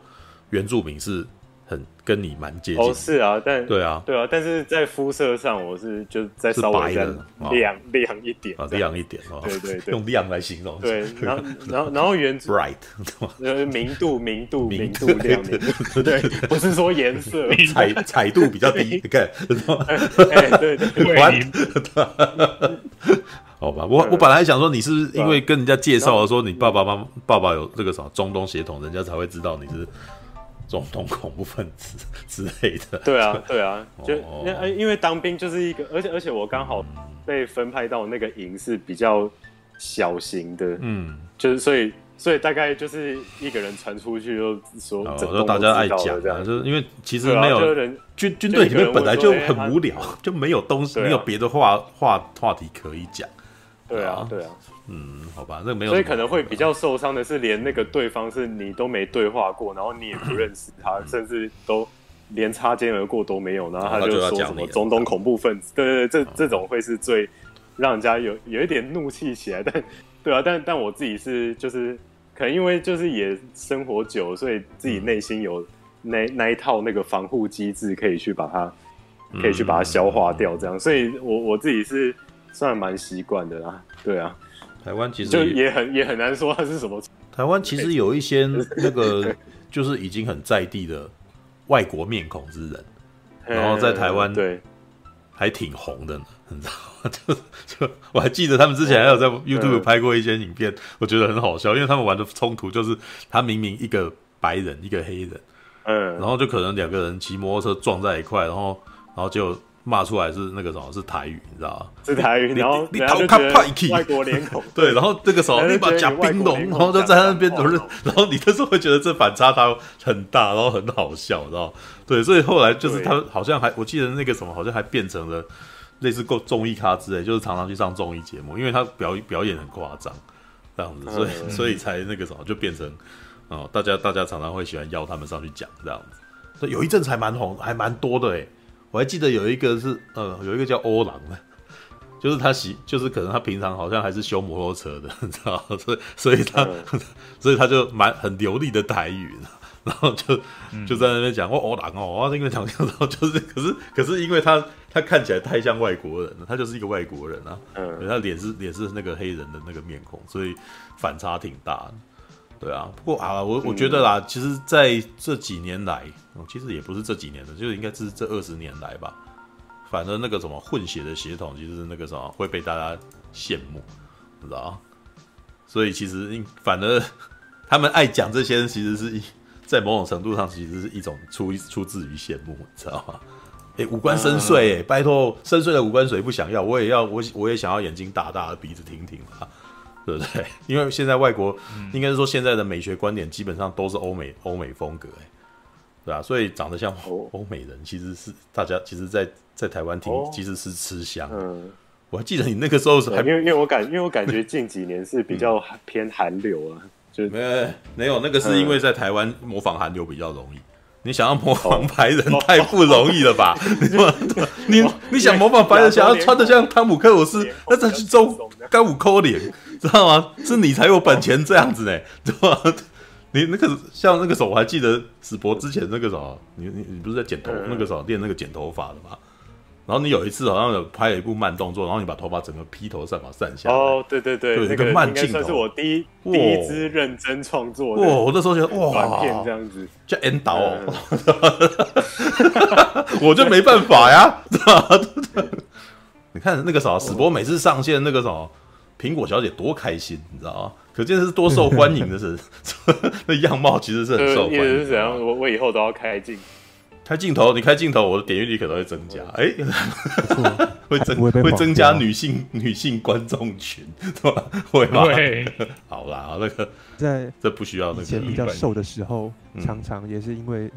原住民是。很跟你蛮接近哦，是啊，但对啊，对啊，但是在肤色上，我是就再稍微再亮亮一点啊，亮一点哦，对对对，用亮来形容，对，然后然后然后原 bright，呃，明度明度明度亮，对，不是说颜色，彩彩度比较低，你看，哎，对对对，好吧，我我本来想说你是因为跟人家介绍说你爸爸妈妈爸爸有这个什么中东血统，人家才会知道你是。中东恐怖分子之类的，对啊，对啊，就因为因为当兵就是一个，而且而且我刚好被分派到那个营是比较小型的，嗯，就是所以所以大概就是一个人传出去就说，哦，大家爱讲这样，就是因为其实没有军军队里面本来就很无聊，就没有东西，没有别的话话话题可以讲，对啊，对啊，嗯，好吧，这个没有，所以可能会比较受伤的是，连那个对方是你都没对话过，然后你也不认识他，甚至都连擦肩而过都没有，然后他就说什么中东恐怖分子，对对对，这这种会是最让人家有有一点怒气起来，但对啊，但但我自己是就是可能因为就是也生活久，所以自己内心有那那一套那个防护机制，可以去把它可以去把它消化掉，这样，所以我我自己是。算蛮习惯的啦，对啊，台湾其实就也很也很难说它是什么。台湾其实有一些那个就是已经很在地的外国面孔之人，然后在台湾对还挺红的呢，你知道吗？就就我还记得他们之前还有在 YouTube 拍过一些影片，我觉得很好笑，因为他们玩的冲突就是他明明一个白人一个黑人，嗯，然后就可能两个人骑摩托车撞在一块，然后然后就。骂出来是那个什么，是台语，你知道吗？是台语，然后你逃开派气，外国脸孔。对，然后这个时候你把假冰龙，然后就在那边，然后你那时候会觉得这反差它很大，然后很好笑，知道吗？对，所以后来就是他好像还，我记得那个什么，好像还变成了类似够综艺咖之类，就是常常去上综艺节目，因为他表表演很夸张，这样子，所以所以才那个什么，就变成哦，大家大家常常会喜欢邀他们上去讲这样子。所以有一阵子还蛮红，还蛮多的哎。我还记得有一个是呃，有一个叫欧郎的，就是他喜，就是可能他平常好像还是修摩托车的，你知道，所以所以他、嗯、所以他就蛮很流利的台语，然后就就在那边讲我欧郎哦，我因为讲讲到就是，可是可是因为他他看起来太像外国人了，他就是一个外国人啊，嗯，他脸是脸是那个黑人的那个面孔，所以反差挺大的。对啊，不过啊，我我觉得啦，其实在这几年来，其实也不是这几年的，就是应该是这二十年来吧。反正那个什么混血的血统，其实是那个什么会被大家羡慕，你知道？所以其实反而 他们爱讲这些，其实是一在某种程度上，其实是一种出出自于羡慕，你知道吗？哎，五官深邃，哎，拜托，深邃的五官谁不想要？我也要，我我也想要眼睛大大的，鼻子挺挺的。对不对？因为现在外国，嗯、应该是说现在的美学观点基本上都是欧美欧美风格，哎，对啊，所以长得像欧欧美人，其实是大家其实在，在在台湾听其实是吃香。嗯，我还记得你那个时候是还，因为因为我感因为我感觉 近几年是比较偏韩流啊，嗯、就没有没有那个是因为在台湾模仿韩流比较容易。你想要模仿白人太不容易了吧？你你想模仿白人，想要穿的像汤姆克鲁斯，那再去做干五扣脸，知道吗？是你才有本钱这样子呢，知道吗？你那个像那个时候，我还记得史博之前那个时候，你你你不是在剪头那个时候练那个剪头发的吗？然后你有一次好像有拍了一部慢动作，然后你把头发整个披头散发散下来。哦，对对对，有一个慢镜头，算是我第一第一支认真创作的。哇，我那时候觉得哇，短片这样子叫 N 导，我就没办法呀？你看那个啥，史博每次上线那个什么苹果小姐多开心，你知道吗？可见是多受欢迎的是，那样貌其实是很受欢迎。是怎样？我我以后都要开镜。开镜头，你开镜头，我的点阅率可能会增加，哎，会增会增加女性女性观众群，对吧？会吗？好啦，那个在这不需要那个。以前比较瘦的时候，常常也是因为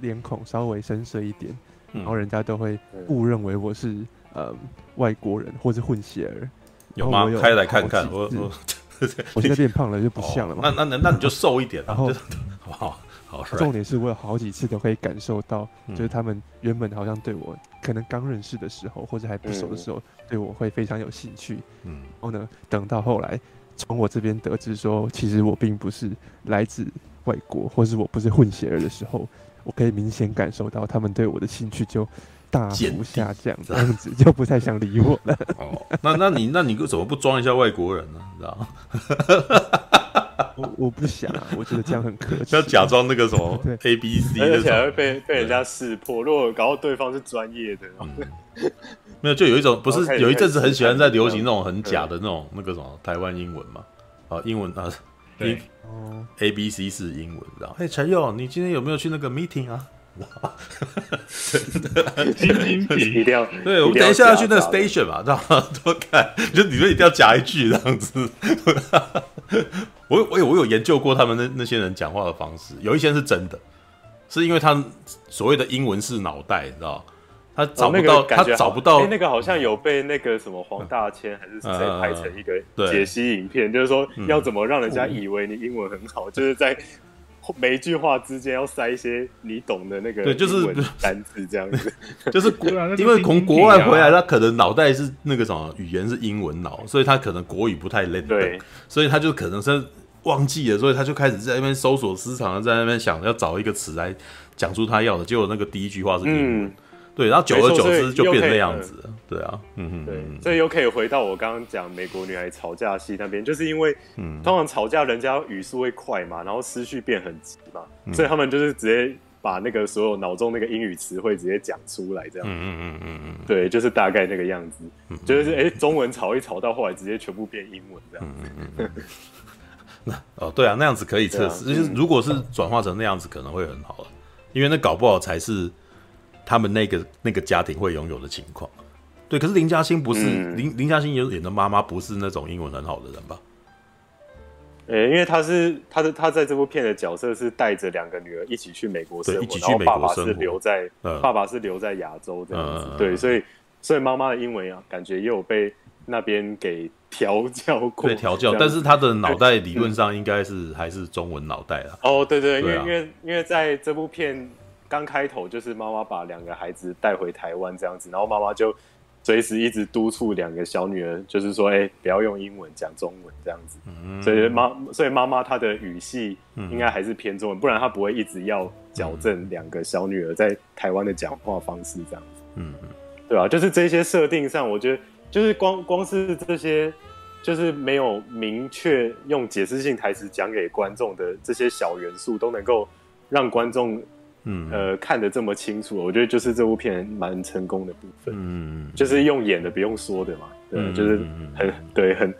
脸孔稍微深邃一点，然后人家都会误认为我是呃外国人或是混血儿。有吗？开来看看，我我 我现在变胖了就不像了嘛。那那那你就瘦一点，然后好不好？重点是我有好几次都可以感受到，就是他们原本好像对我可能刚认识的时候，或者还不熟的时候，对我会非常有兴趣。嗯，然后呢，等到后来从我这边得知说，其实我并不是来自外国，或是我不是混血儿的时候，我可以明显感受到他们对我的兴趣就大幅下降，这样子就不太想理我了。哦，那那你那你怎么不装一下外国人呢？你知道吗？我我不想啊，我觉得这样很可惜。要假装那个什么 A B C，而且还会被被人家识破。如果搞到对方是专业的，没有，就有一种不是有一阵子很喜欢在流行那种很假的那种那个什么台湾英文嘛？啊，英文啊，英，A B C 是英文，然后？哎，陈佑，你今天有没有去那个 meeting 啊？精精品一定要，对，我们等一下要去那个 station 嘛，知道吗？多看，就你说一定要夹一句这样子。我我有我有研究过他们那那些人讲话的方式，有一些是真的，是因为他所谓的英文式脑袋，你知道，他找不到，哦那个、他找不到、欸。那个好像有被那个什么黄大千还是谁拍成一个解析影片，嗯、就是说要怎么让人家以为你英文很好，嗯、就是在 每一句话之间要塞一些你懂的那个对，就是单词这样子。就是因为从国外回来，他可能脑袋是那个什么语言是英文脑，所以他可能国语不太认。对，所以他就可能是忘记了，所以他就开始在那边搜索市场，在那边想要找一个词来讲出他要的，结果那个第一句话是英文。嗯对，然后久而久之就变那样子了。对啊，嗯哼，对，所以又可以回到我刚刚讲美国女孩吵架戏那边，就是因为通常吵架人家语速会快嘛，然后思绪变很急嘛，嗯、所以他们就是直接把那个所有脑中那个英语词汇直接讲出来，这样。嗯嗯嗯嗯嗯，对，就是大概那个样子，嗯、就是哎，中文吵一吵到后来直接全部变英文这样。嗯嗯嗯。那哦，对啊，那样子可以测试，啊、就是如果是转化成那样子，可能会很好了，因为那搞不好才是。他们那个那个家庭会拥有的情况，对。可是林嘉欣不是、嗯、林林嘉欣演的妈妈，不是那种英文很好的人吧？因为他是他的他在这部片的角色是带着两个女儿一起去美国生活，一起去美国生活，爸爸是留在、嗯、爸爸是留在亚洲这样子，嗯、对，所以所以妈妈的英文啊，感觉也有被那边给调教过，对，调教。但是他的脑袋理论上应该是、嗯、还是中文脑袋啦。哦，对对，因为因为因为在这部片。刚开头就是妈妈把两个孩子带回台湾这样子，然后妈妈就随时一直督促两个小女儿，就是说，哎、欸，不要用英文讲中文这样子。嗯、所以妈，所以妈妈她的语系应该还是偏中文，嗯、不然她不会一直要矫正两个小女儿在台湾的讲话方式这样子。嗯嗯，对吧、啊？就是这些设定上，我觉得就是光光是这些，就是没有明确用解释性台词讲给观众的这些小元素，都能够让观众。嗯，呃，看得这么清楚，我觉得就是这部片蛮成功的部分。嗯，就是用演的，不用说的嘛。对，嗯、就是很对，很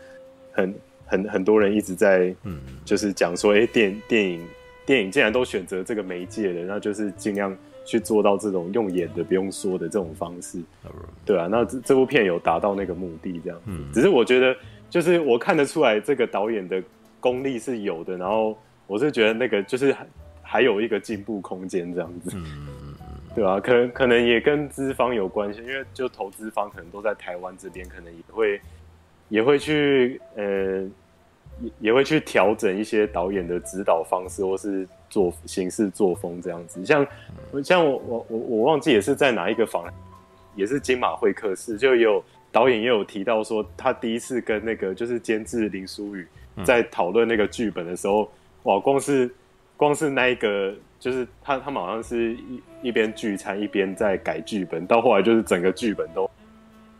很很很多人一直在，嗯，就是讲说，哎、欸，电电影电影既然都选择这个媒介了，那就是尽量去做到这种用演的不用说的这种方式。对啊，那这这部片有达到那个目的，这样。嗯，只是我觉得，就是我看得出来这个导演的功力是有的，然后我是觉得那个就是。还有一个进步空间，这样子，嗯、对吧、啊？可能可能也跟资方有关系，因为就投资方可能都在台湾这边，可能也会也会去呃也也会去调整一些导演的指导方式，或是做行事作风这样子。像像我我我我忘记也是在哪一个房，也是金马会客室，就有导演也有提到说，他第一次跟那个就是监制林书宇在讨论那个剧本的时候，哇，光是。光是那一个，就是他他们好像是一一边聚餐一边在改剧本，到后来就是整个剧本都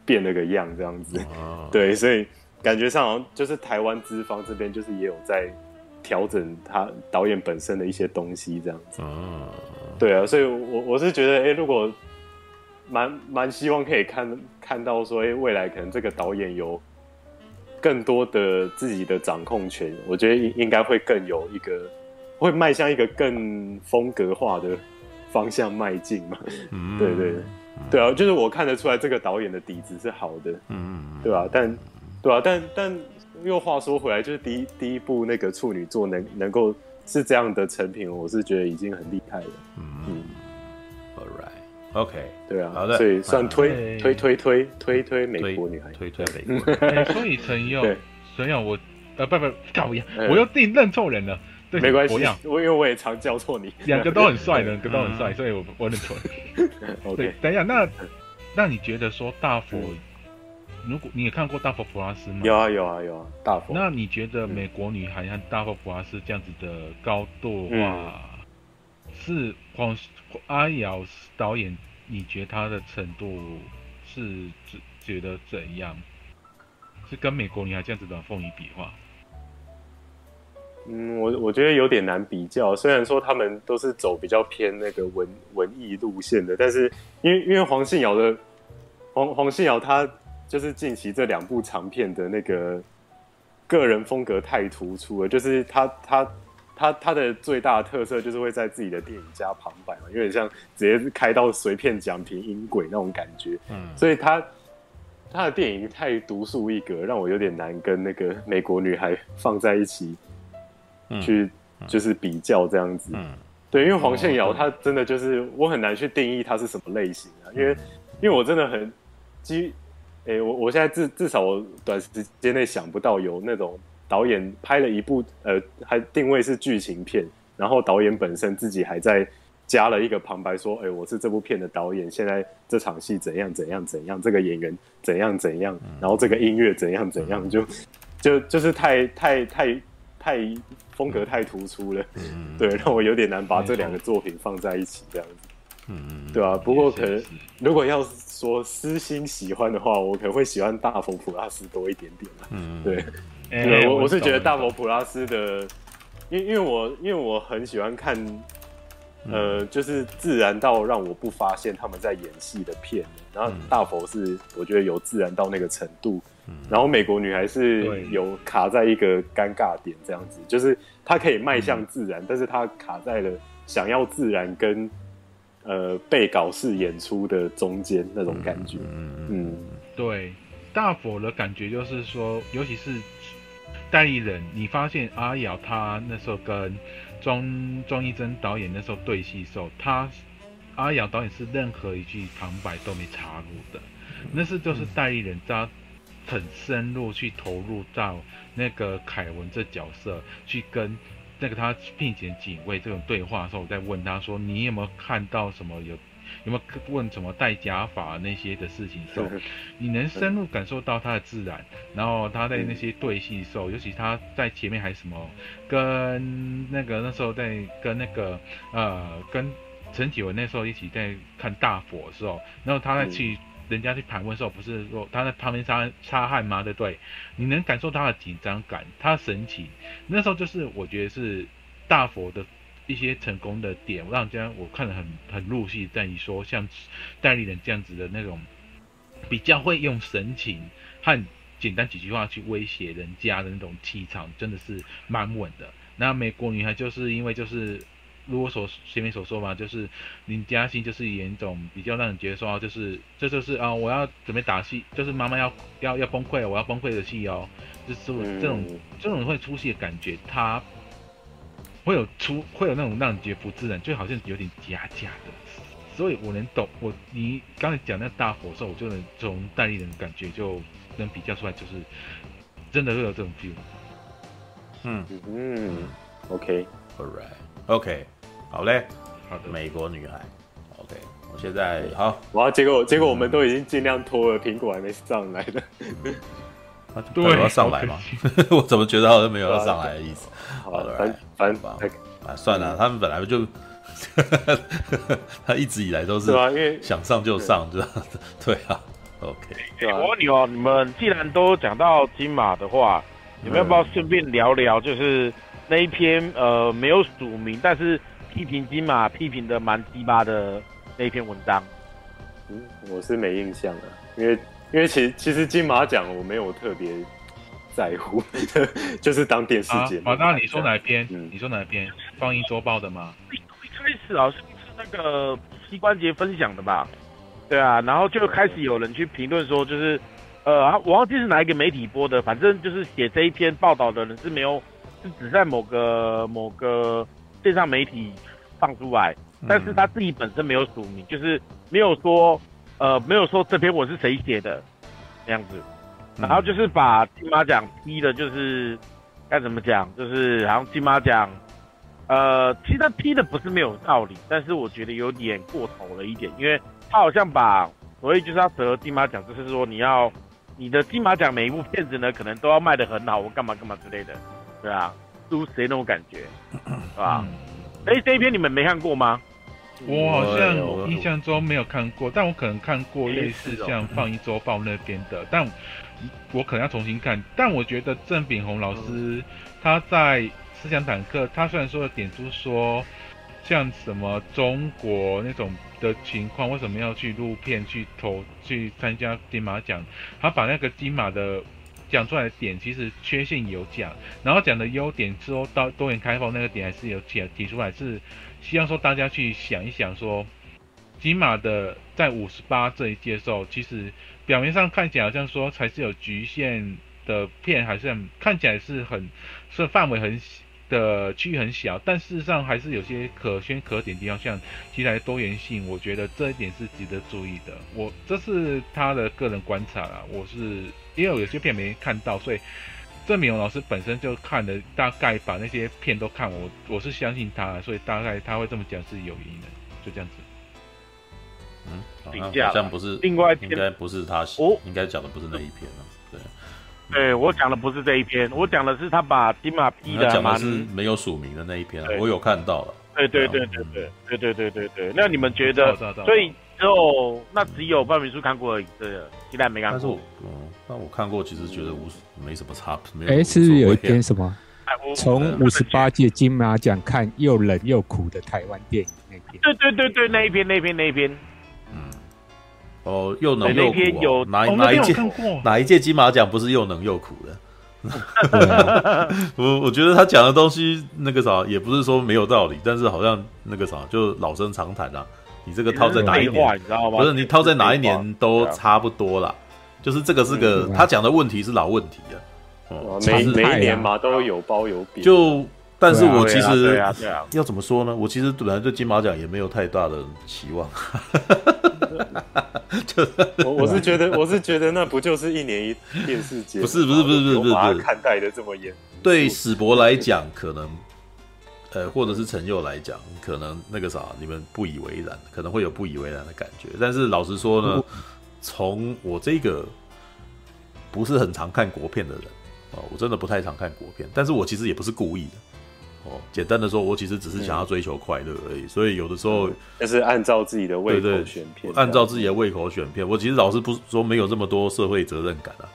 变了个样这样子。哦、对，所以感觉上好像就是台湾资方这边就是也有在调整他导演本身的一些东西这样子。哦、对啊，所以我我是觉得，哎、欸，如果蛮蛮希望可以看看到说，哎、欸，未来可能这个导演有更多的自己的掌控权，我觉得应应该会更有一个。会迈向一个更风格化的方向迈进嘛？嗯，对对。对啊，就是我看得出来这个导演的底子是好的，嗯，对吧、啊？但对啊，但但又话说回来，就是第一第一部那个处女座能能够是这样的成品，我是觉得已经很厉害了。嗯嗯，All right，OK，对啊，好的，所以算推推推推推推美国女孩，推推美国。所以陈佑，陈佑，我呃不不搞一样，我又自己认错人了。没关系，我因为我也常叫错你，两个都很帅，两个都很帅，所以我我认错。对，等一下，那那你觉得说大佛，如果你也看过大佛普拉斯吗？有啊有啊有啊，大佛。那你觉得美国女孩和大佛普拉斯这样子的高度的话，是黄阿瑶导演，你觉得他的程度是觉觉得怎样？是跟美国女孩这样子的凤仪比话？嗯，我我觉得有点难比较。虽然说他们都是走比较偏那个文文艺路线的，但是因为因为黄信尧的黄黄信尧他就是近期这两部长片的那个个人风格太突出了，就是他他他他的最大的特色就是会在自己的电影加旁白嘛，有点像直接开到随便讲评音轨那种感觉。嗯，所以他他的电影太独树一格，让我有点难跟那个美国女孩放在一起。去就是比较这样子，嗯，对，因为黄信尧他真的就是我很难去定义他是什么类型啊，因为因为我真的很基，哎、欸，我我现在至至少我短时间内想不到有那种导演拍了一部呃，还定位是剧情片，然后导演本身自己还在加了一个旁白说，哎、欸，我是这部片的导演，现在这场戏怎样怎样怎样，这个演员怎样怎样，然后这个音乐怎样怎样，就就就是太太太太风格太突出了，对，让我有点难把这两个作品放在一起这样子。嗯，对啊，不过可能如果要说私心喜欢的话，我可能会喜欢大佛普拉斯多一点点。嗯，对，欸、对我我是觉得大佛普拉斯的，因因为我因为我很喜欢看，呃，就是自然到让我不发现他们在演戏的片。然后大佛是我觉得有自然到那个程度，然后美国女孩是有卡在一个尴尬点这样子，就是她可以迈向自然，但是她卡在了想要自然跟。呃，被搞式演出的中间那种感觉，嗯，嗯对，大佛的感觉就是说，尤其是代理人，你发现阿瑶她那时候跟庄庄一真导演那时候对戏的时候，她阿瑶导演是任何一句旁白都没插入的，那是就是代理人他很深入去投入到那个凯文这角色去跟。那个他聘请警卫这种对话的时候，我在问他说：“你有没有看到什么有有没有问什么戴假发那些的事情的时候，你能深入感受到他的自然。然后他在那些对戏的时候，尤其他在前面还什么跟那个那时候在跟那个呃跟陈启文那时候一起在看大佛的时候，然后他在去。”人家去盘问的时候，不是说他在旁边擦擦汗吗？对不对？你能感受他的紧张感，他的神情。那时候就是我觉得是大佛的一些成功的点，让人家我看得很很入戏，在于说像代理人这样子的那种比较会用神情和简单几句话去威胁人家的那种气场，真的是蛮稳的。那美国女孩就是因为就是。如我所前面所说嘛，就是林嘉欣就是演一种比较让人觉得说，就是这就是啊，我要准备打戏，就是妈妈要要要崩溃，我要崩溃的戏哦，就是这种、嗯、这种会出戏的感觉，他会有出会有那种让人觉得不自然，就好像有点假假的，所以我能懂我你刚才讲那大火的时候，我就能从代理人的感觉就能比较出来，就是真的会有这种 feel。嗯。嗯，OK，Alright，OK。好嘞，好的，美国女孩，OK，我现在好，哇，结果结果我们都已经尽量拖了，苹果还没上来的，他对，要上来吗？我怎么觉得好像没有要上来的意思？好的，反反吧，啊，算了，他们本来就，他一直以来都是，因为想上就上，这样 对啊，OK，我问你哦，你们既然都讲到金马的话，你们要不要顺便聊聊，就是那一篇呃没有署名，但是。批评金马批评的蛮鸡巴的那一篇文章，嗯，我是没印象的，因为因为其实其实金马奖我没有特别在乎，就是当电视节目。好、啊，那你说哪一篇？嗯、你说哪一篇？放映周报的吗？一开始好像是那个膝关节分享的吧？对啊，然后就开始有人去评论说，就是呃，我忘记是哪一个媒体播的，反正就是写这一篇报道的人是没有，是只在某个某个。线上媒体放出来，但是他自己本身没有署名，就是没有说，呃，没有说这篇文是谁写的这样子，然后就是把金马奖批的，就是该怎么讲，就是好像金马奖，呃，其实他批的不是没有道理，但是我觉得有点过头了一点，因为他好像把所谓就是要得金马奖，就是说你要你的金马奖每一部片子呢，可能都要卖的很好，我干嘛干嘛之类的，对啊。输谁那种感觉，是吧？哎、嗯，这一篇你们没看过吗？我好像印象中没有看过，但我可能看过类似像《放映周报》那边的，但我可能要重新看。但我觉得郑炳鸿老师他在思想坦克，他虽然说的点出说像什么中国那种的情况，为什么要去录片去投去参加金马奖？他把那个金马的。讲出来的点其实缺陷有讲，然后讲的优点说到多元开放那个点还是有提提出来，是希望说大家去想一想说，起码的在五十八这一届时候，其实表面上看起来好像说才是有局限的片，还是很看起来是很是范围很的区域很小，但事实上还是有些可圈可点的地方，像题材多元性，我觉得这一点是值得注意的。我这是他的个人观察啦，我是因为我有些片没看到，所以郑敏龙老师本身就看了，大概把那些片都看，我我是相信他，所以大概他会这么讲是有原因的，就这样子。嗯，评价好像不是另外一篇应该不是他写，哦应该讲的不是那一篇啊。对，我讲的不是这一篇，我讲的是他把金马批的讲的是没有署名的那一篇啊，我有看到了。对对对对对对对对对对。那你们觉得？所以只有那只有半明书看过而已，对的，其他没看过但是我。嗯，那我看过，其实觉得无没什么差，没哎、有是不是有一篇什么从五十八届金马奖看又冷又苦的台湾电影那篇？对对对对，那一篇那一篇那一篇，哦，又能对又苦、那篇有哦，哪哪一届 哪一届金马奖不是又能又苦的？我我觉得他讲的东西那个啥，也不是说没有道理，但是好像那个啥，就老生常谈啊。你这个套在哪一，年？你知道吗？不是你套在哪一年都差不多啦。就是这个是个嗯他讲的问题是老问题啊。哦，每每一年嘛都有褒有贬，就但是对啊我其对实啊对啊，要怎么说呢？我其实本来对金马奖也没有太大的期望。我我是觉得我是觉得那不就是一年一电视节？不是不是不是不是把不是它看待的这么严，对史博来讲，可能，呃，或者是陈佑来讲，可能那个啥，你们不以为然，可能会有不以为然的感觉。但是老实说呢，从我这个不是很常看国片的人哦，我真的不太常看国片，但是我其实也不是故意的哦。简单的说，我其实只是想要追求快乐而已。所以有的时候，就是按照自己的胃口选片，按照自己的胃口选片，我其实老是不说没有这么多社会责任感啊。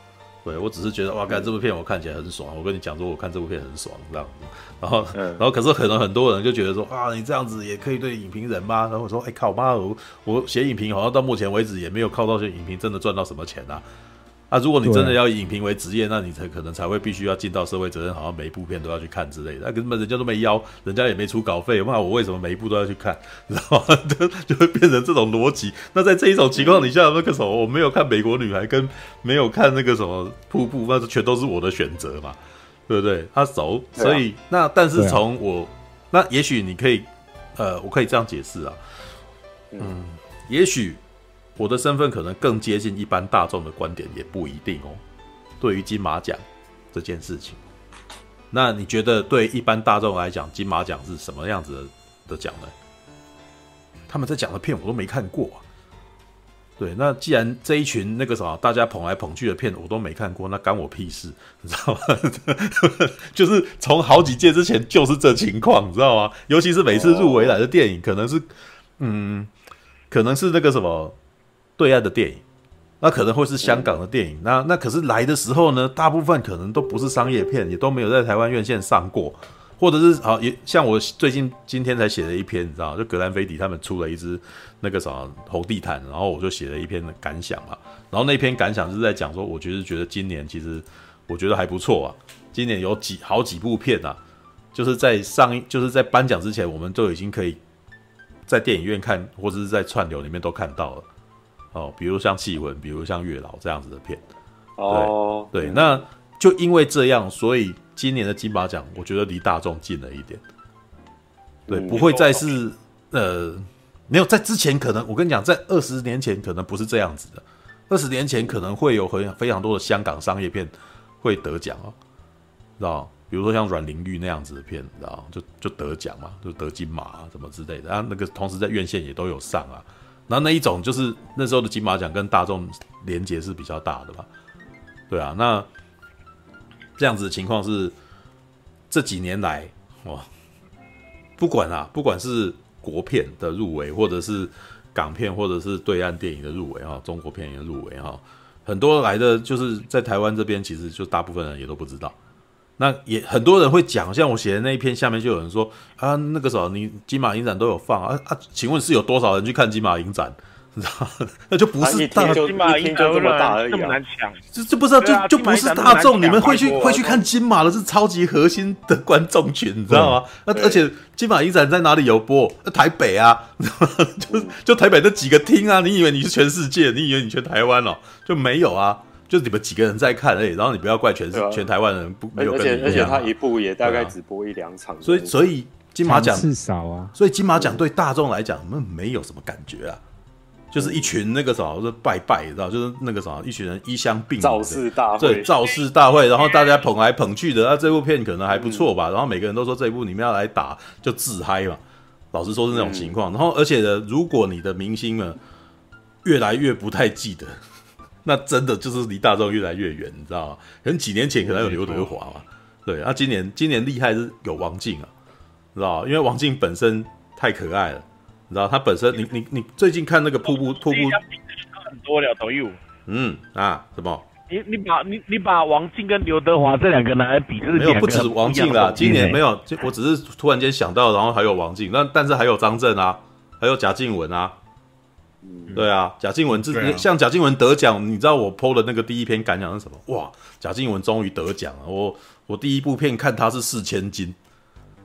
对我只是觉得哇，看这部片我看起来很爽。我跟你讲说，我看这部片很爽这样子。然后，嗯然后可是可能很多人就觉得说啊，你这样子也可以对影评人吗？然后我说，哎靠妈，我我写影评好像到目前为止也没有靠到些影评真的赚到什么钱啊。啊，如果你真的要以影评为职业，那你才可能才会必须要尽到社会责任，好像每一部片都要去看之类的。那根本人家都没邀，人家也没出稿费，那我为什么每一部都要去看？你知道吗？就就会变成这种逻辑。那在这一种情况底下，那个什么，我没有看《美国女孩》跟没有看那个什么《瀑布》，那全都是我的选择嘛，对不对？他熟，所以那但是从我，那也许你可以，呃，我可以这样解释啊，嗯，也许。我的身份可能更接近一般大众的观点，也不一定哦。对于金马奖这件事情，那你觉得对一般大众来讲，金马奖是什么样子的奖呢？他们在讲的片我都没看过啊。对，那既然这一群那个什么大家捧来捧去的片我都没看过，那干我屁事，你知道吗？就是从好几届之前就是这情况，你知道吗？尤其是每次入围来的电影，可能是嗯，可能是那个什么。对岸的电影，那可能会是香港的电影。那那可是来的时候呢，大部分可能都不是商业片，也都没有在台湾院线上过，或者是好也像我最近今天才写了一篇，你知道，就格兰菲迪他们出了一支那个什么红地毯，然后我就写了一篇的感想嘛。然后那篇感想就是在讲说，我觉得觉得今年其实我觉得还不错啊，今年有几好几部片啊，就是在上映就是在颁奖之前，我们都已经可以在电影院看，或者是在串流里面都看到了。哦，比如像《气魂》，比如像《月老》这样子的片，哦，对，那就因为这样，所以今年的金马奖，我觉得离大众近了一点，对，嗯不会再是呃，没有在之前可能，我跟你讲，在二十年前可能不是这样子的，二十年前可能会有很非常多的香港商业片会得奖哦，知道？比如说像阮玲玉那样子的片，知道？就就得奖嘛，就得金马啊，什么之类的，啊，那个同时在院线也都有上啊。然后那一种就是那时候的金马奖跟大众连结是比较大的吧，对啊，那这样子的情况是这几年来哇，不管啊，不管是国片的入围，或者是港片，或者是对岸电影的入围哈，中国片也入围哈，很多来的就是在台湾这边，其实就大部分人也都不知道。那也很多人会讲，像我写的那一篇，下面就有人说啊，那个时候你金马影展都有放啊啊，请问是有多少人去看金马影展？你知道吗？那就不是大，就金马影展这么大而已啊这么难抢，这这不是、啊、啊就就不是大众，你们会去会去看金马的是超级核心的观众群，你知道吗？那而且金马影展在哪里有播？台北啊，就就台北那几个厅啊，你以为你是全世界？你以为你全台湾哦？就没有啊。就是你们几个人在看而已，然后你不要怪全、啊、全台湾人不没有跟你一样、啊、而且而且他一部也大概只播一两场、啊，所以所以金马奖是少啊，所以金马奖对大众来讲，我们没有什么感觉啊。就是一群那个什么，是拜拜，知道？就是那个什么，一群人衣香鬓影，造势大会，对，造势大会，然后大家捧来捧去的。那这部片可能还不错吧？然后每个人都说这一部你们要来打就自嗨嘛。老实说是那种情况。然后而且呢，如果你的明星呢越来越不太记得，那真的就是离大众越来越远，你知道吗？可能几年前可能有刘德华嘛，对。那今年今年厉害是有王静啊，知道？因为王静本身太可爱了。你知道他本身，你你你最近看那个瀑布瀑布，很多了都有。嗯啊，什么？你你把你你把王静跟刘德华这两个拿来比，就是没有不止王静啦，今年没有，我只是突然间想到，然后还有王静，那但是还有张震啊，还有贾静雯啊。嗯，对啊，贾静雯自己像贾静雯得奖，你知道我 PO 的那个第一篇感想是什么？哇，贾静雯终于得奖了！我我第一部片看她是四千金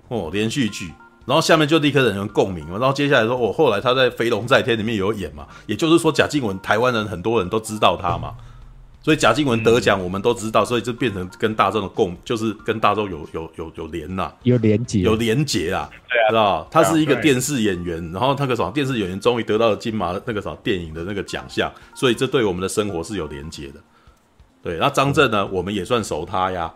哦，连续剧。然后下面就立刻有人共鸣嘛，然后接下来说，我、哦、后来他在《飞龙在天》里面有演嘛，也就是说贾静雯台湾人很多人都知道他嘛，所以贾静雯得奖我们都知道，所以就变成跟大众的共，就是跟大众有有有有连呐，有连结，有连结啊，知道？他是一个电视演员，然后那个什么电视演员终于得到了金马那个什么电影的那个奖项，所以这对我们的生活是有连结的。对，那张震呢，我们也算熟他呀。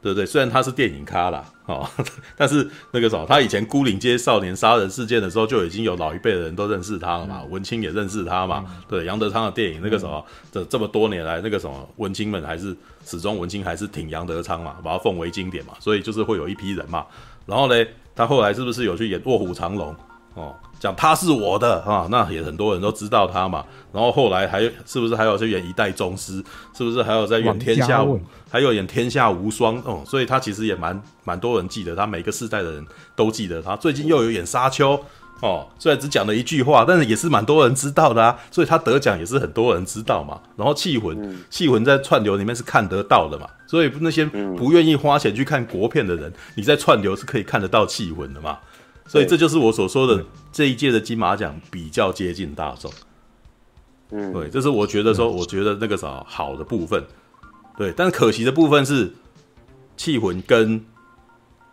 对不对？虽然他是电影咖啦，哦，但是那个什么，他以前孤岭街少年杀人事件的时候，就已经有老一辈的人都认识他了嘛，嗯、文青也认识他嘛。嗯、对，杨德昌的电影那个什么，这、嗯、这么多年来，那个什么文青们还是始终文青还是挺杨德昌嘛，把他奉为经典嘛，所以就是会有一批人嘛。然后呢，他后来是不是有去演《卧虎藏龙》哦？讲他是我的啊，那也很多人都知道他嘛。然后后来还有是不是还有去演一代宗师？是不是还有在演天下？还有演天下无双哦、嗯，所以他其实也蛮蛮多人记得他，每个世代的人都记得他。最近又有演沙丘哦，虽然只讲了一句话，但是也是蛮多人知道的啊。所以他得奖也是很多人知道嘛。然后气魂，气魂在串流里面是看得到的嘛。所以那些不愿意花钱去看国片的人，你在串流是可以看得到气魂的嘛。所以这就是我所说的这一届的金马奖比较接近大众，嗯，对，这是我觉得说，我觉得那个啥好的部分，对，但是可惜的部分是，气魂跟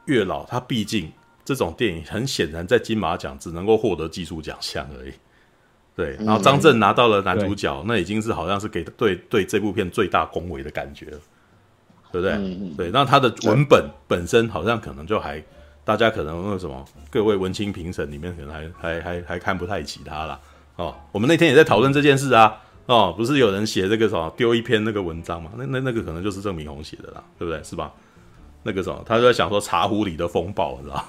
月老，它毕竟这种电影很显然在金马奖只能够获得技术奖项而已，对，然后张震拿到了男主角，那已经是好像是给对对这部片最大恭维的感觉了，对不对？对，那他的文本本身好像可能就还。大家可能那什么，各位文青评审里面可能还还还还看不太起他啦。哦。我们那天也在讨论这件事啊，哦，不是有人写这个什么丢一篇那个文章嘛？那那那个可能就是郑明红写的啦，对不对？是吧？那个什么，他就在想说茶壶里的风暴，你知道？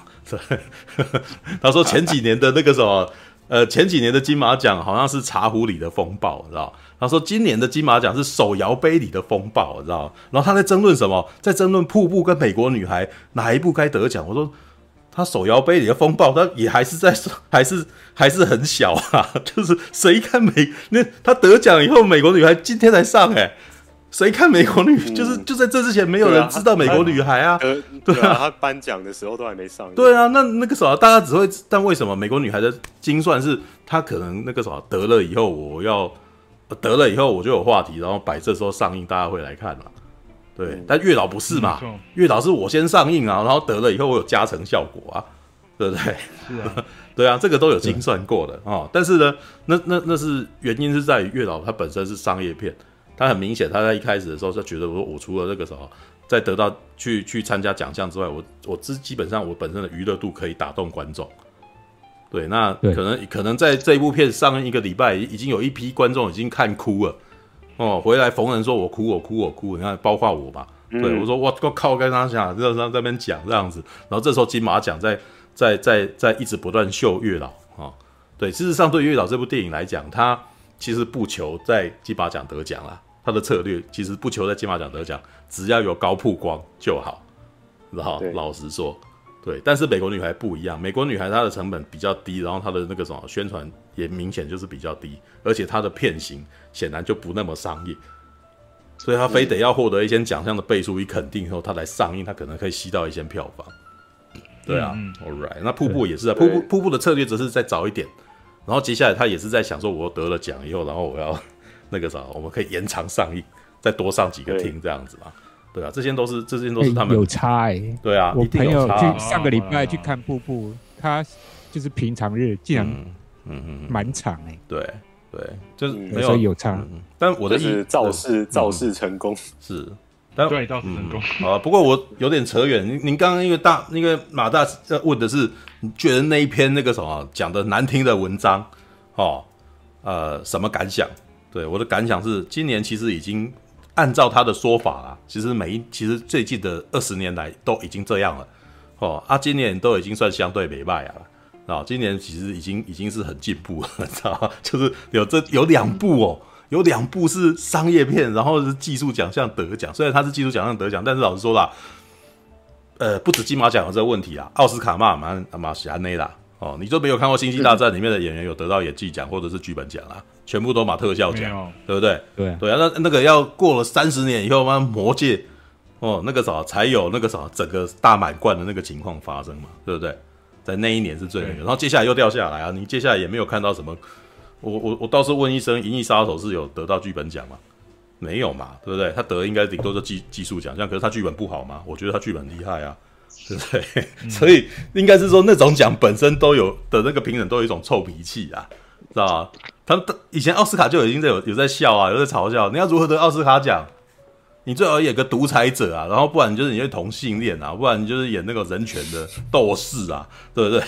他说前几年的那个什么，呃，前几年的金马奖好像是茶壶里的风暴，你知道？他说今年的金马奖是手摇杯里的风暴，你知道？然后他在争论什么？在争论瀑布跟美国女孩哪一部该得奖？我说。他手摇杯里的风暴，他也还是在，还是还是很小啊。就是谁看美那他得奖以后，美国女孩今天才上哎、欸，谁看美国女？嗯、就是就在这之前，没有人知道美国女孩啊。对啊，他颁奖的时候都还没上。对啊，那那个时候大家只会，但为什么美国女孩的精算是，她可能那个时候得了以后，我要得了以后我就有话题，然后摆这时候上映，大家会来看嘛。对，嗯、但月老不是嘛？嗯、月老是我先上映啊，然后得了以后我有加成效果啊，对不对？是啊，对啊，这个都有精算过的啊、哦。但是呢，那那那是原因是在于月老它本身是商业片，它很明显，他在一开始的时候就觉得我说我除了那个什么，在得到去去参加奖项之外，我我基基本上我本身的娱乐度可以打动观众。对，那可能可能在这一部片上映一个礼拜，已经有一批观众已经看哭了。哦，回来逢人说我哭我哭我哭，你看包括我吧，对、嗯、我说我我靠，跟他讲，在在那边讲这样子，然后这时候金马奖在在在在一直不断秀月老啊、哦，对，事实上对月老这部电影来讲，他其实不求在金马奖得奖啦，他的策略其实不求在金马奖得奖，只要有高曝光就好，然后老实说。对，但是美国女孩不一样，美国女孩她的成本比较低，然后她的那个什么宣传也明显就是比较低，而且她的片型显然就不那么商业，所以他非得要获得一些奖项的倍数与肯定以后，他来上映，他可能可以吸到一些票房。对啊、嗯、，All right，那瀑布也是啊，瀑布瀑布的策略则是再早一点，然后接下来他也是在想说，我得了奖以后，然后我要 那个啥，我们可以延长上映，再多上几个厅这样子嘛。对啊，这些都是这些都是他们、欸、有差哎、欸。对啊，我朋友去啊、上个礼拜去看瀑布，他就是平常日竟然嗯嗯满场哎、欸。对对，就是没有有差、嗯。但我的意思造势造势成功是。但对，造势成功。好、嗯，不过我有点扯远。您您刚刚因为大那个马大在问的是，你觉得那一篇那个什么讲的难听的文章，哦，呃，什么感想？对，我的感想是，今年其实已经按照他的说法啦，其实每一其实最近的二十年来都已经这样了，哦，啊，今年都已经算相对没败啊，啊，今年其实已经已经是很进步了，知道吗？就是有这有两部哦。有两部是商业片，然后是技术奖项得奖。虽然它是技术奖项得奖，但是老实说啦，呃，不止金马奖有这个问题啊，奥斯卡嘛嘛嘛是安内啦。哦，你都没有看过《星际大战》里面的演员有得到演技奖或者是剧本奖啊？全部都马特效奖，对不对？对对啊，那那个要过了三十年以后，妈，魔界哦，那个啥才有那个啥整个大满贯的那个情况发生嘛，对不对？在那一年是最那个，然后接下来又掉下来啊，你接下来也没有看到什么。我我我倒是问一声，《银翼杀手》是有得到剧本奖吗？没有嘛，对不对？他得应该顶多是技技术奖项，可是他剧本不好吗？我觉得他剧本厉害啊，对不对？嗯、所以应该是说那种奖本身都有的那个评审都有一种臭脾气啊，知道吧？他们以前奥斯卡就已经在有有在笑啊，有在嘲笑，你要如何得奥斯卡奖？你最好演个独裁者啊，然后不然就是你是同性恋啊，不然就是演那个人权的斗士啊，对不对？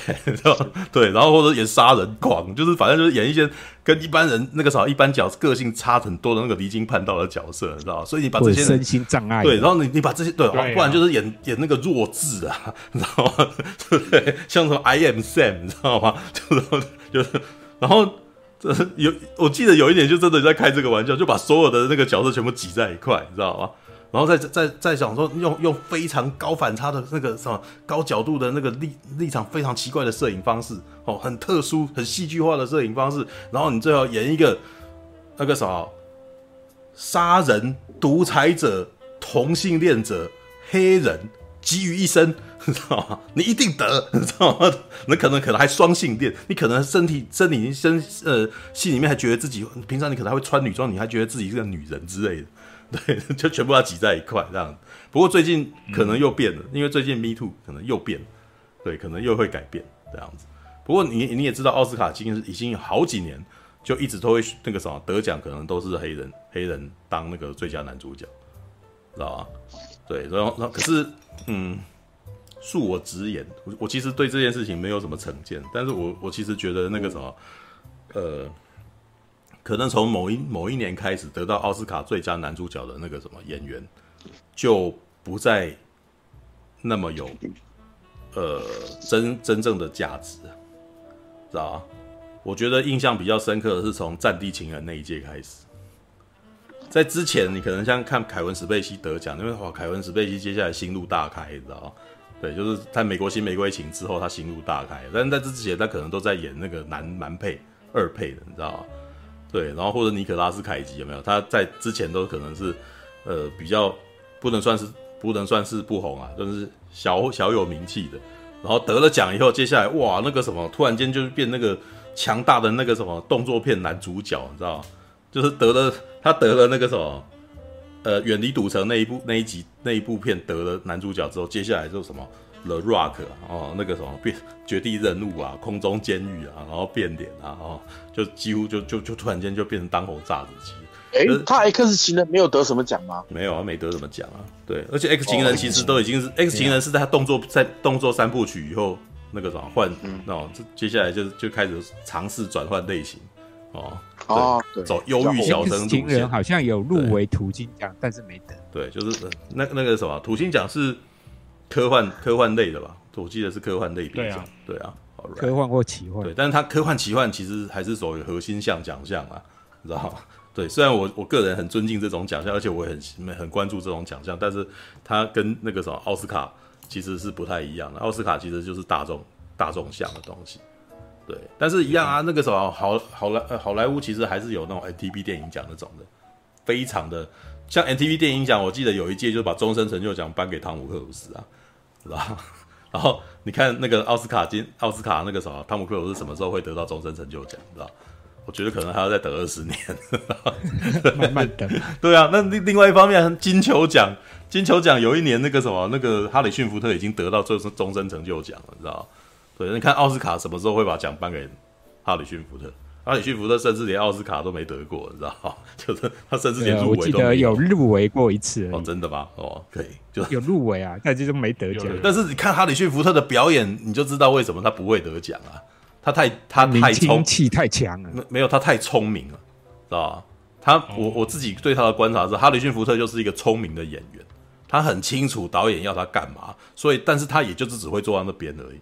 对，然后或者演杀人狂，就是反正就是演一些跟一般人那个啥一般角色个性差很多的那个离经叛道的角色，你知道？所以你把这些身心障碍，对，然后你你把这些对，对啊、不然就是演 演那个弱智啊，你知道吗？对不对？像什么 I am Sam，你知道吗？就是就是，然后。这有，我记得有一点就真的在开这个玩笑，就把所有的那个角色全部挤在一块，你知道吗？然后再再再想说用用非常高反差的那个什么高角度的那个立立场非常奇怪的摄影方式，哦，很特殊很戏剧化的摄影方式，然后你最后演一个那个什么杀人、独裁者、同性恋者、黑人集于一身。你知道吗？你一定得，你知道吗？那可能可能还双性恋，你可能身体身体身呃心里面还觉得自己平常你可能还会穿女装，你还觉得自己是个女人之类的，对，就全部要挤在一块这样。不过最近可能又变了，因为最近 Me Too 可能又变了，对，可能又会改变这样子。不过你你也知道，奥斯卡今已经有好几年就一直都会那个什么得奖，可能都是黑人黑人当那个最佳男主角，知道吧？对，然后然后可是嗯。恕我直言，我我其实对这件事情没有什么成见，但是我我其实觉得那个什么，呃，可能从某一某一年开始得到奥斯卡最佳男主角的那个什么演员，就不再那么有呃真真正的价值，知道吧？我觉得印象比较深刻的是从《战地情人》那一届开始，在之前你可能像看凯文史贝西得奖，因为哇，凯文史贝西接下来心路大开，你知道吗？对，就是在美国新玫瑰情之后，他心路大开。但是在这之前，他可能都在演那个男男配、二配的，你知道吗？对，然后或者尼可拉斯凯吉有没有？他在之前都可能是，呃，比较不能算是不能算是不红啊，就是小小有名气的。然后得了奖以后，接下来哇，那个什么，突然间就是变那个强大的那个什么动作片男主角，你知道吗？就是得了他得了那个什么。呃，远离赌城那一部那一集那一部片得了男主角之后，接下来就什么 The Rock 哦，那个什么变绝地任务啊，空中监狱啊，然后变脸啊，哦，就几乎就就就突然间就变成当红炸子鸡。哎、欸，他 X 情人没有得什么奖吗？没有啊，没得什么奖啊。对，而且 X 情人其实都已经是、哦、X 情人是在他动作在动作三部曲以后那个什么换，哦，接下来就就开始尝试转换类型哦。哦，走忧郁小生。情人好像有入围土星奖，但是没得。对，就是那那个什么土星奖是科幻科幻类的吧？我记得是科幻类别奖。对啊，科幻或奇幻。对，但是它科幻奇幻其实还是属于核心项奖项啊，你知道吗？对，虽然我我个人很尊敬这种奖项，而且我也很很关注这种奖项，但是它跟那个什么奥斯卡其实是不太一样的。奥斯卡其实就是大众大众项的东西。对，但是一样啊，那个时候好好莱好莱坞其实还是有那种 MTV 电影奖那种的，非常的像 MTV 电影奖，我记得有一届就把终身成就奖颁给汤姆克鲁斯啊，是吧？然后你看那个奥斯卡金奥斯卡那个什么汤姆克鲁斯什么时候会得到终身成就奖，知道？我觉得可能还要再等二十年，慢慢等。对啊，那另另外一方面，金球奖，金球奖有一年那个什么，那个哈里逊福特已经得到终身终身成就奖了，你知道？对，你看奥斯卡什么时候会把奖颁给哈里逊福特？哈里逊福特甚至连奥斯卡都没得过，你知道？就是他甚至连入围都没有。我记得有入围过一次。哦，真的吗？哦，可以，就有入围啊，但就是没得奖。但是你看哈里逊福特的表演，你就知道为什么他不会得奖啊。他太他太聪气太强了，没没有他太聪明了，知道吧？他我我自己对他的观察是，哈里逊福特就是一个聪明的演员，他很清楚导演要他干嘛，所以但是他也就是只会坐在那边而已，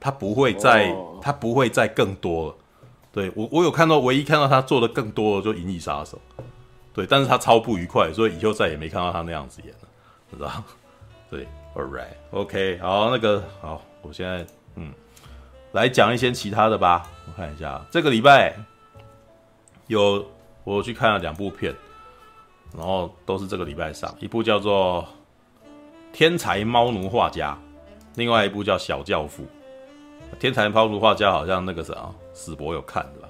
他不会再他不会再更多了。对我我有看到，唯一看到他做的更多的就《银翼杀手》，对，但是他超不愉快，所以以后再也没看到他那样子演了，知道？对，All right，OK，、okay, 好，那个好，我现在嗯。来讲一些其他的吧，我看一下，这个礼拜有我去看了两部片，然后都是这个礼拜上，一部叫做《天才猫奴画家》，另外一部叫《小教父》。《天才猫奴画家》好像那个啥，史博有看的吧？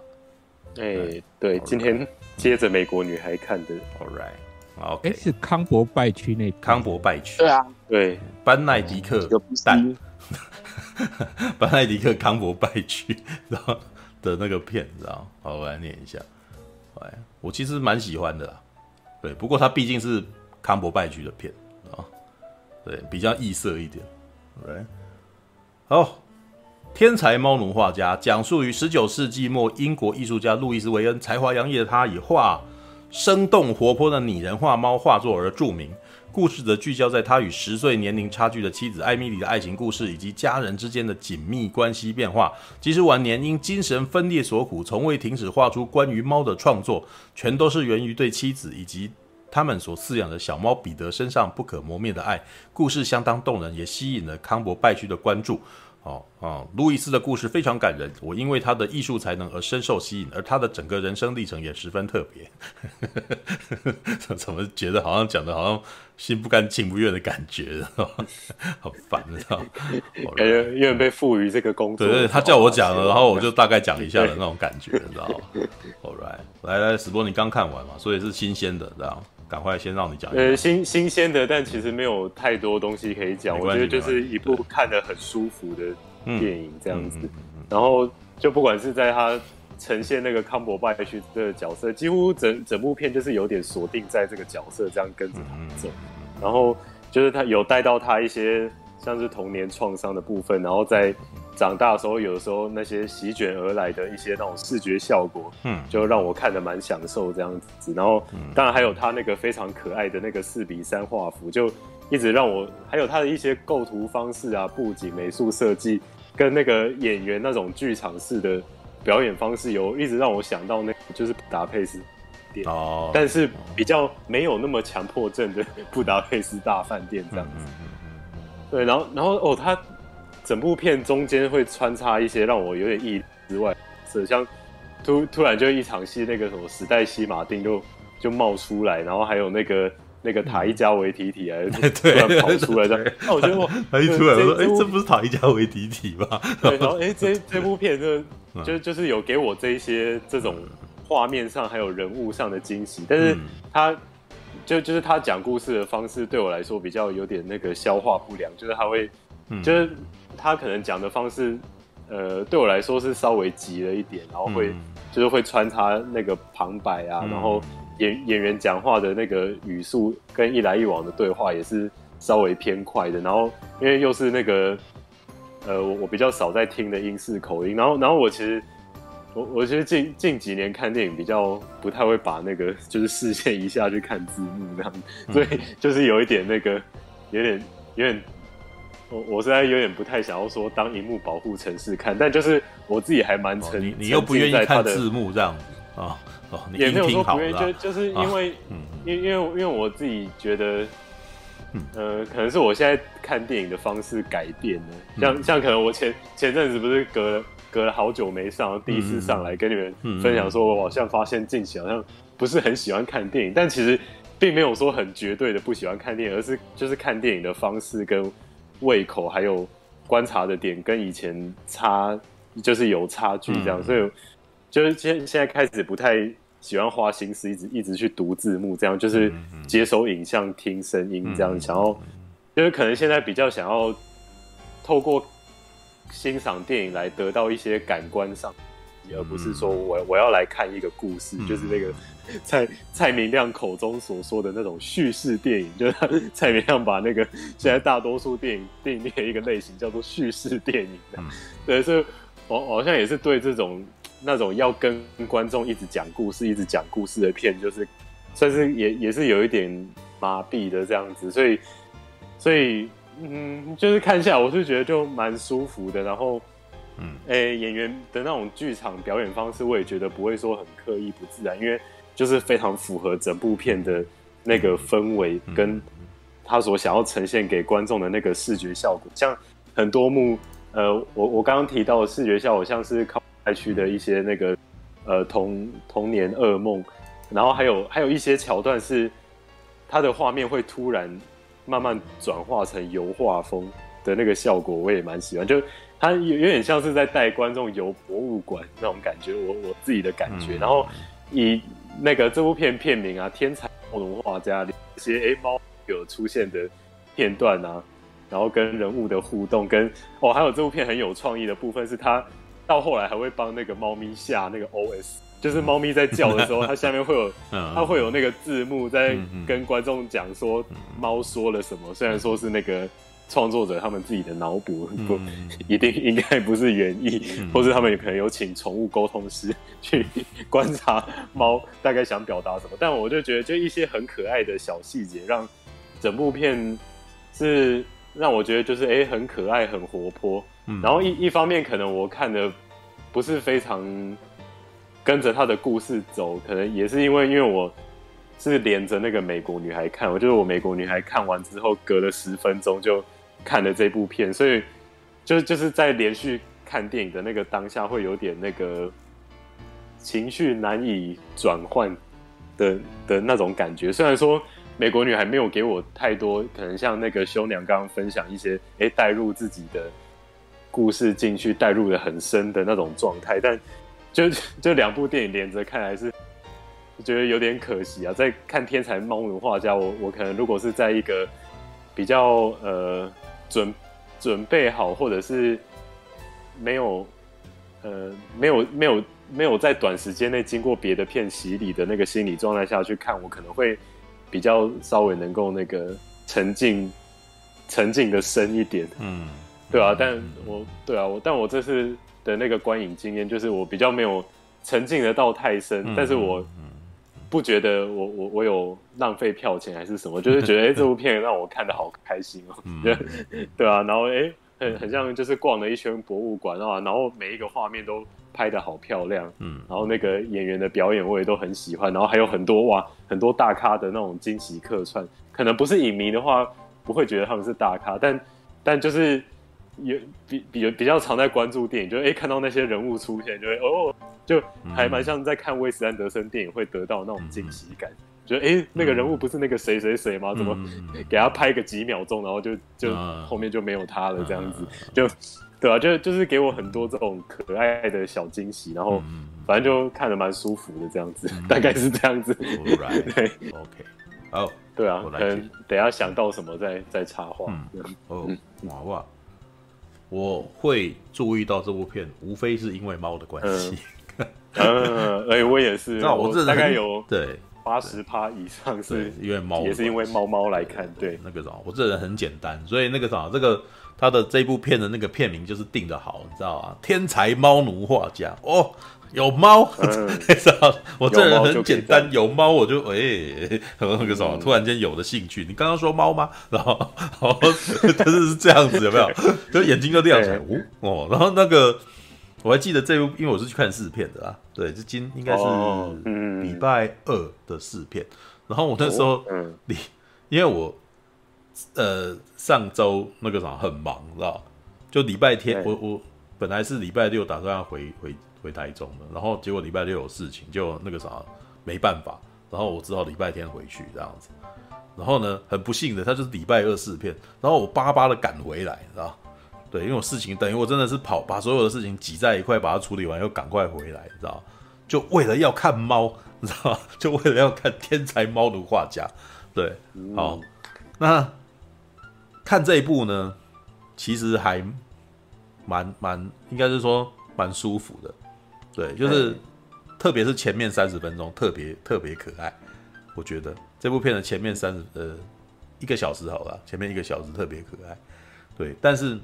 哎、欸，对，今天接着美国女孩看的。All right，哎、okay 欸，是康伯拜区那康伯拜区？对啊，对，班奈迪克蛋。班奈迪克康伯拜区，然后的那个片，知道？好，我来念一下。哎，我其实蛮喜欢的啦。对，不过它毕竟是康伯拜区的片啊，对，比较异色一点。对，好，天才猫奴画家，讲述于十九世纪末，英国艺术家路易斯维恩才华洋溢的他，以画生动活泼的拟人化猫画作而著名。故事则聚焦在他与十岁年龄差距的妻子艾米丽的爱情故事，以及家人之间的紧密关系变化。即使晚年因精神分裂所苦，从未停止画出关于猫的创作，全都是源于对妻子以及他们所饲养的小猫彼得身上不可磨灭的爱。故事相当动人，也吸引了康伯拜区的关注。哦哦，路易斯的故事非常感人，我因为他的艺术才能而深受吸引，而他的整个人生历程也十分特别。怎么觉得好像讲的好像心不甘情不愿的感觉，好烦，知道吗？感觉因为被赋予这个工作，对对，他叫我讲了，然后我就大概讲一下的那种感觉，知道吗？All right，来来，史波，你刚看完嘛，所以是新鲜的，知道吗？赶快先让你讲。呃，新新鲜的，但其实没有太多东西可以讲。我觉得就是一部看得很舒服的电影这样子。然后就不管是在他呈现那个康伯拜区的角色，几乎整整部片就是有点锁定在这个角色，这样跟着他走。然后就是他有带到他一些像是童年创伤的部分，然后在。长大的时候，有的时候那些席卷而来的一些那种视觉效果，嗯，就让我看得蛮享受这样子。然后，当然还有他那个非常可爱的那个四比三画幅，就一直让我还有他的一些构图方式啊、布景、美术设计，跟那个演员那种剧场式的表演方式，有一直让我想到那个就是布达佩斯店哦，但是比较没有那么强迫症的布达佩斯大饭店这样子。对，然后，然后哦，他。整部片中间会穿插一些让我有点意之外，是像突突然就一场戏，那个什么史黛西马丁就就冒出来，然后还有那个那个塔伊加维提提啊，突然跑出来这样，那我觉得 他一出来说，哎，这不是塔伊加维提提吗？对，然后哎，这这部片就就就是有给我这一些这种画面上还有人物上的惊喜，但是他就就是他讲故事的方式对我来说比较有点那个消化不良，就是他会就是。他可能讲的方式，呃，对我来说是稍微急了一点，然后会、嗯、就是会穿插那个旁白啊，嗯、然后演演员讲话的那个语速跟一来一往的对话也是稍微偏快的，然后因为又是那个呃我我比较少在听的英式口音，然后然后我其实我我其实近近几年看电影比较不太会把那个 就是视线一下去看字幕这样，所以就是有一点那个有点有点。我我现在有点不太想要说当荧幕保护城市看，但就是我自己还蛮沉、哦，你你又不愿意看字幕这样子啊？哦，你也没有说不愿意，就就是因为，因、啊、因为因为我自己觉得，嗯、呃，可能是我现在看电影的方式改变了，像、嗯、像可能我前前阵子不是隔了隔了好久没上，第一次上来跟你们分享，说我好像发现近期好像不是很喜欢看电影，但其实并没有说很绝对的不喜欢看电影，而是就是看电影的方式跟。胃口还有观察的点跟以前差，就是有差距这样，嗯、所以就是现现在开始不太喜欢花心思，一直一直去读字幕，这样就是接收影像、听声音，这样想要，就是可能现在比较想要透过欣赏电影来得到一些感官上。而不是说我我要来看一个故事，嗯、就是那个蔡蔡明亮口中所说的那种叙事电影，就是 蔡明亮把那个现在大多数电影定义一个类型叫做叙事电影的，嗯、对，所以我好像也是对这种那种要跟观众一直讲故事、一直讲故事的片，就是算是也也是有一点麻痹的这样子，所以所以嗯，就是看下来我是觉得就蛮舒服的，然后。嗯，诶、欸，演员的那种剧场表演方式，我也觉得不会说很刻意不自然，因为就是非常符合整部片的那个氛围，跟他所想要呈现给观众的那个视觉效果。像很多幕，呃，我我刚刚提到的视觉效果，像是靠海区的一些那个呃童童年噩梦，然后还有还有一些桥段是它的画面会突然慢慢转化成油画风的那个效果，我也蛮喜欢，就。它有有点像是在带观众游博物馆那种感觉，我我自己的感觉。嗯、然后以那个这部片片名啊，《天才猫奴画家》里这些哎猫有出现的片段啊，然后跟人物的互动，跟哦还有这部片很有创意的部分是，它到后来还会帮那个猫咪下那个 OS，就是猫咪在叫的时候，它下面会有它会有那个字幕在跟观众讲说猫说了什么，虽然说是那个。创作者他们自己的脑补不一定应该不是原意，嗯、或是他们也可能有请宠物沟通师去 观察猫大概想表达什么。但我就觉得，就一些很可爱的小细节，让整部片是让我觉得就是哎、欸、很可爱、很活泼。嗯、然后一一方面可能我看的不是非常跟着他的故事走，可能也是因为因为我是连着那个美国女孩看，我就是我美国女孩看完之后隔了十分钟就。看了这部片，所以就就是在连续看电影的那个当下，会有点那个情绪难以转换的的那种感觉。虽然说美国女孩没有给我太多，可能像那个修娘刚刚分享一些，哎，带入自己的故事进去，带入的很深的那种状态，但就就两部电影连着看，还是觉得有点可惜啊。在看《天才猫奴画家》，我我可能如果是在一个比较呃。准准备好，或者是没有，呃，没有没有没有在短时间内经过别的片洗礼的那个心理状态下去看，我可能会比较稍微能够那个沉浸沉浸的深一点，嗯，对啊，但我对啊，我但我这次的那个观影经验就是我比较没有沉浸的到太深，嗯、但是我。不觉得我我我有浪费票钱还是什么，就是觉得哎、欸、这部片让我看的好开心哦，对 对啊，然后哎、欸、很很像就是逛了一圈博物馆啊，然后每一个画面都拍的好漂亮，嗯，然后那个演员的表演我也都很喜欢，然后还有很多哇很多大咖的那种惊喜客串，可能不是影迷的话不会觉得他们是大咖，但但就是。有比比比较常在关注电影，就哎、欸、看到那些人物出现，就会哦，就还蛮像在看威斯安德森电影会得到那种惊喜感，觉得哎那个人物不是那个谁谁谁吗？怎么给他拍个几秒钟，然后就就后面就没有他了这样子，就对啊，就就是给我很多这种可爱的小惊喜，然后反正就看得蛮舒服的这样子，大概是这样子。对，OK，哦，对啊，可能等下想到什么再再插话。嗯。哦，娃娃。我会注意到这部片，无非是因为猫的关系。嗯，哎，我也是。那我这大概有对八十趴以上是因为猫，也是因为猫猫来看。对，那个啥，我这人很简单，所以那个啥，这个他的这部片的那个片名就是定的好，你知道啊？天才猫奴画家哦。有猫，嗯、我这人很简单，有猫我就哎、欸，那个什么，突然间有了兴趣。你刚刚说猫吗？然后，然后就是是这样子，有没有？就眼睛就亮起来，哦哦，然后那个我还记得这部，因为我是去看试片的啊，对，这今应该是礼拜二的试片。然后我那时候，你、哦、因为我呃上周那个啥很忙，知道就礼拜天，我我本来是礼拜六打算要回回。回台中了，然后结果礼拜六有事情，就那个啥没办法，然后我只好礼拜天回去这样子。然后呢，很不幸的，他就是礼拜二试片，然后我巴巴的赶回来，知道？对，因为我事情等于我真的是跑把所有的事情挤在一块，把它处理完，又赶快回来，知道？就为了要看猫，你知道吗？就为了要看天才猫奴画家。对，好，那看这一部呢，其实还蛮蛮，应该是说蛮舒服的。对，就是特别是前面三十分钟特别特别可爱，我觉得这部片的前面三十呃一个小时好了，前面一个小时特别可爱。对，但是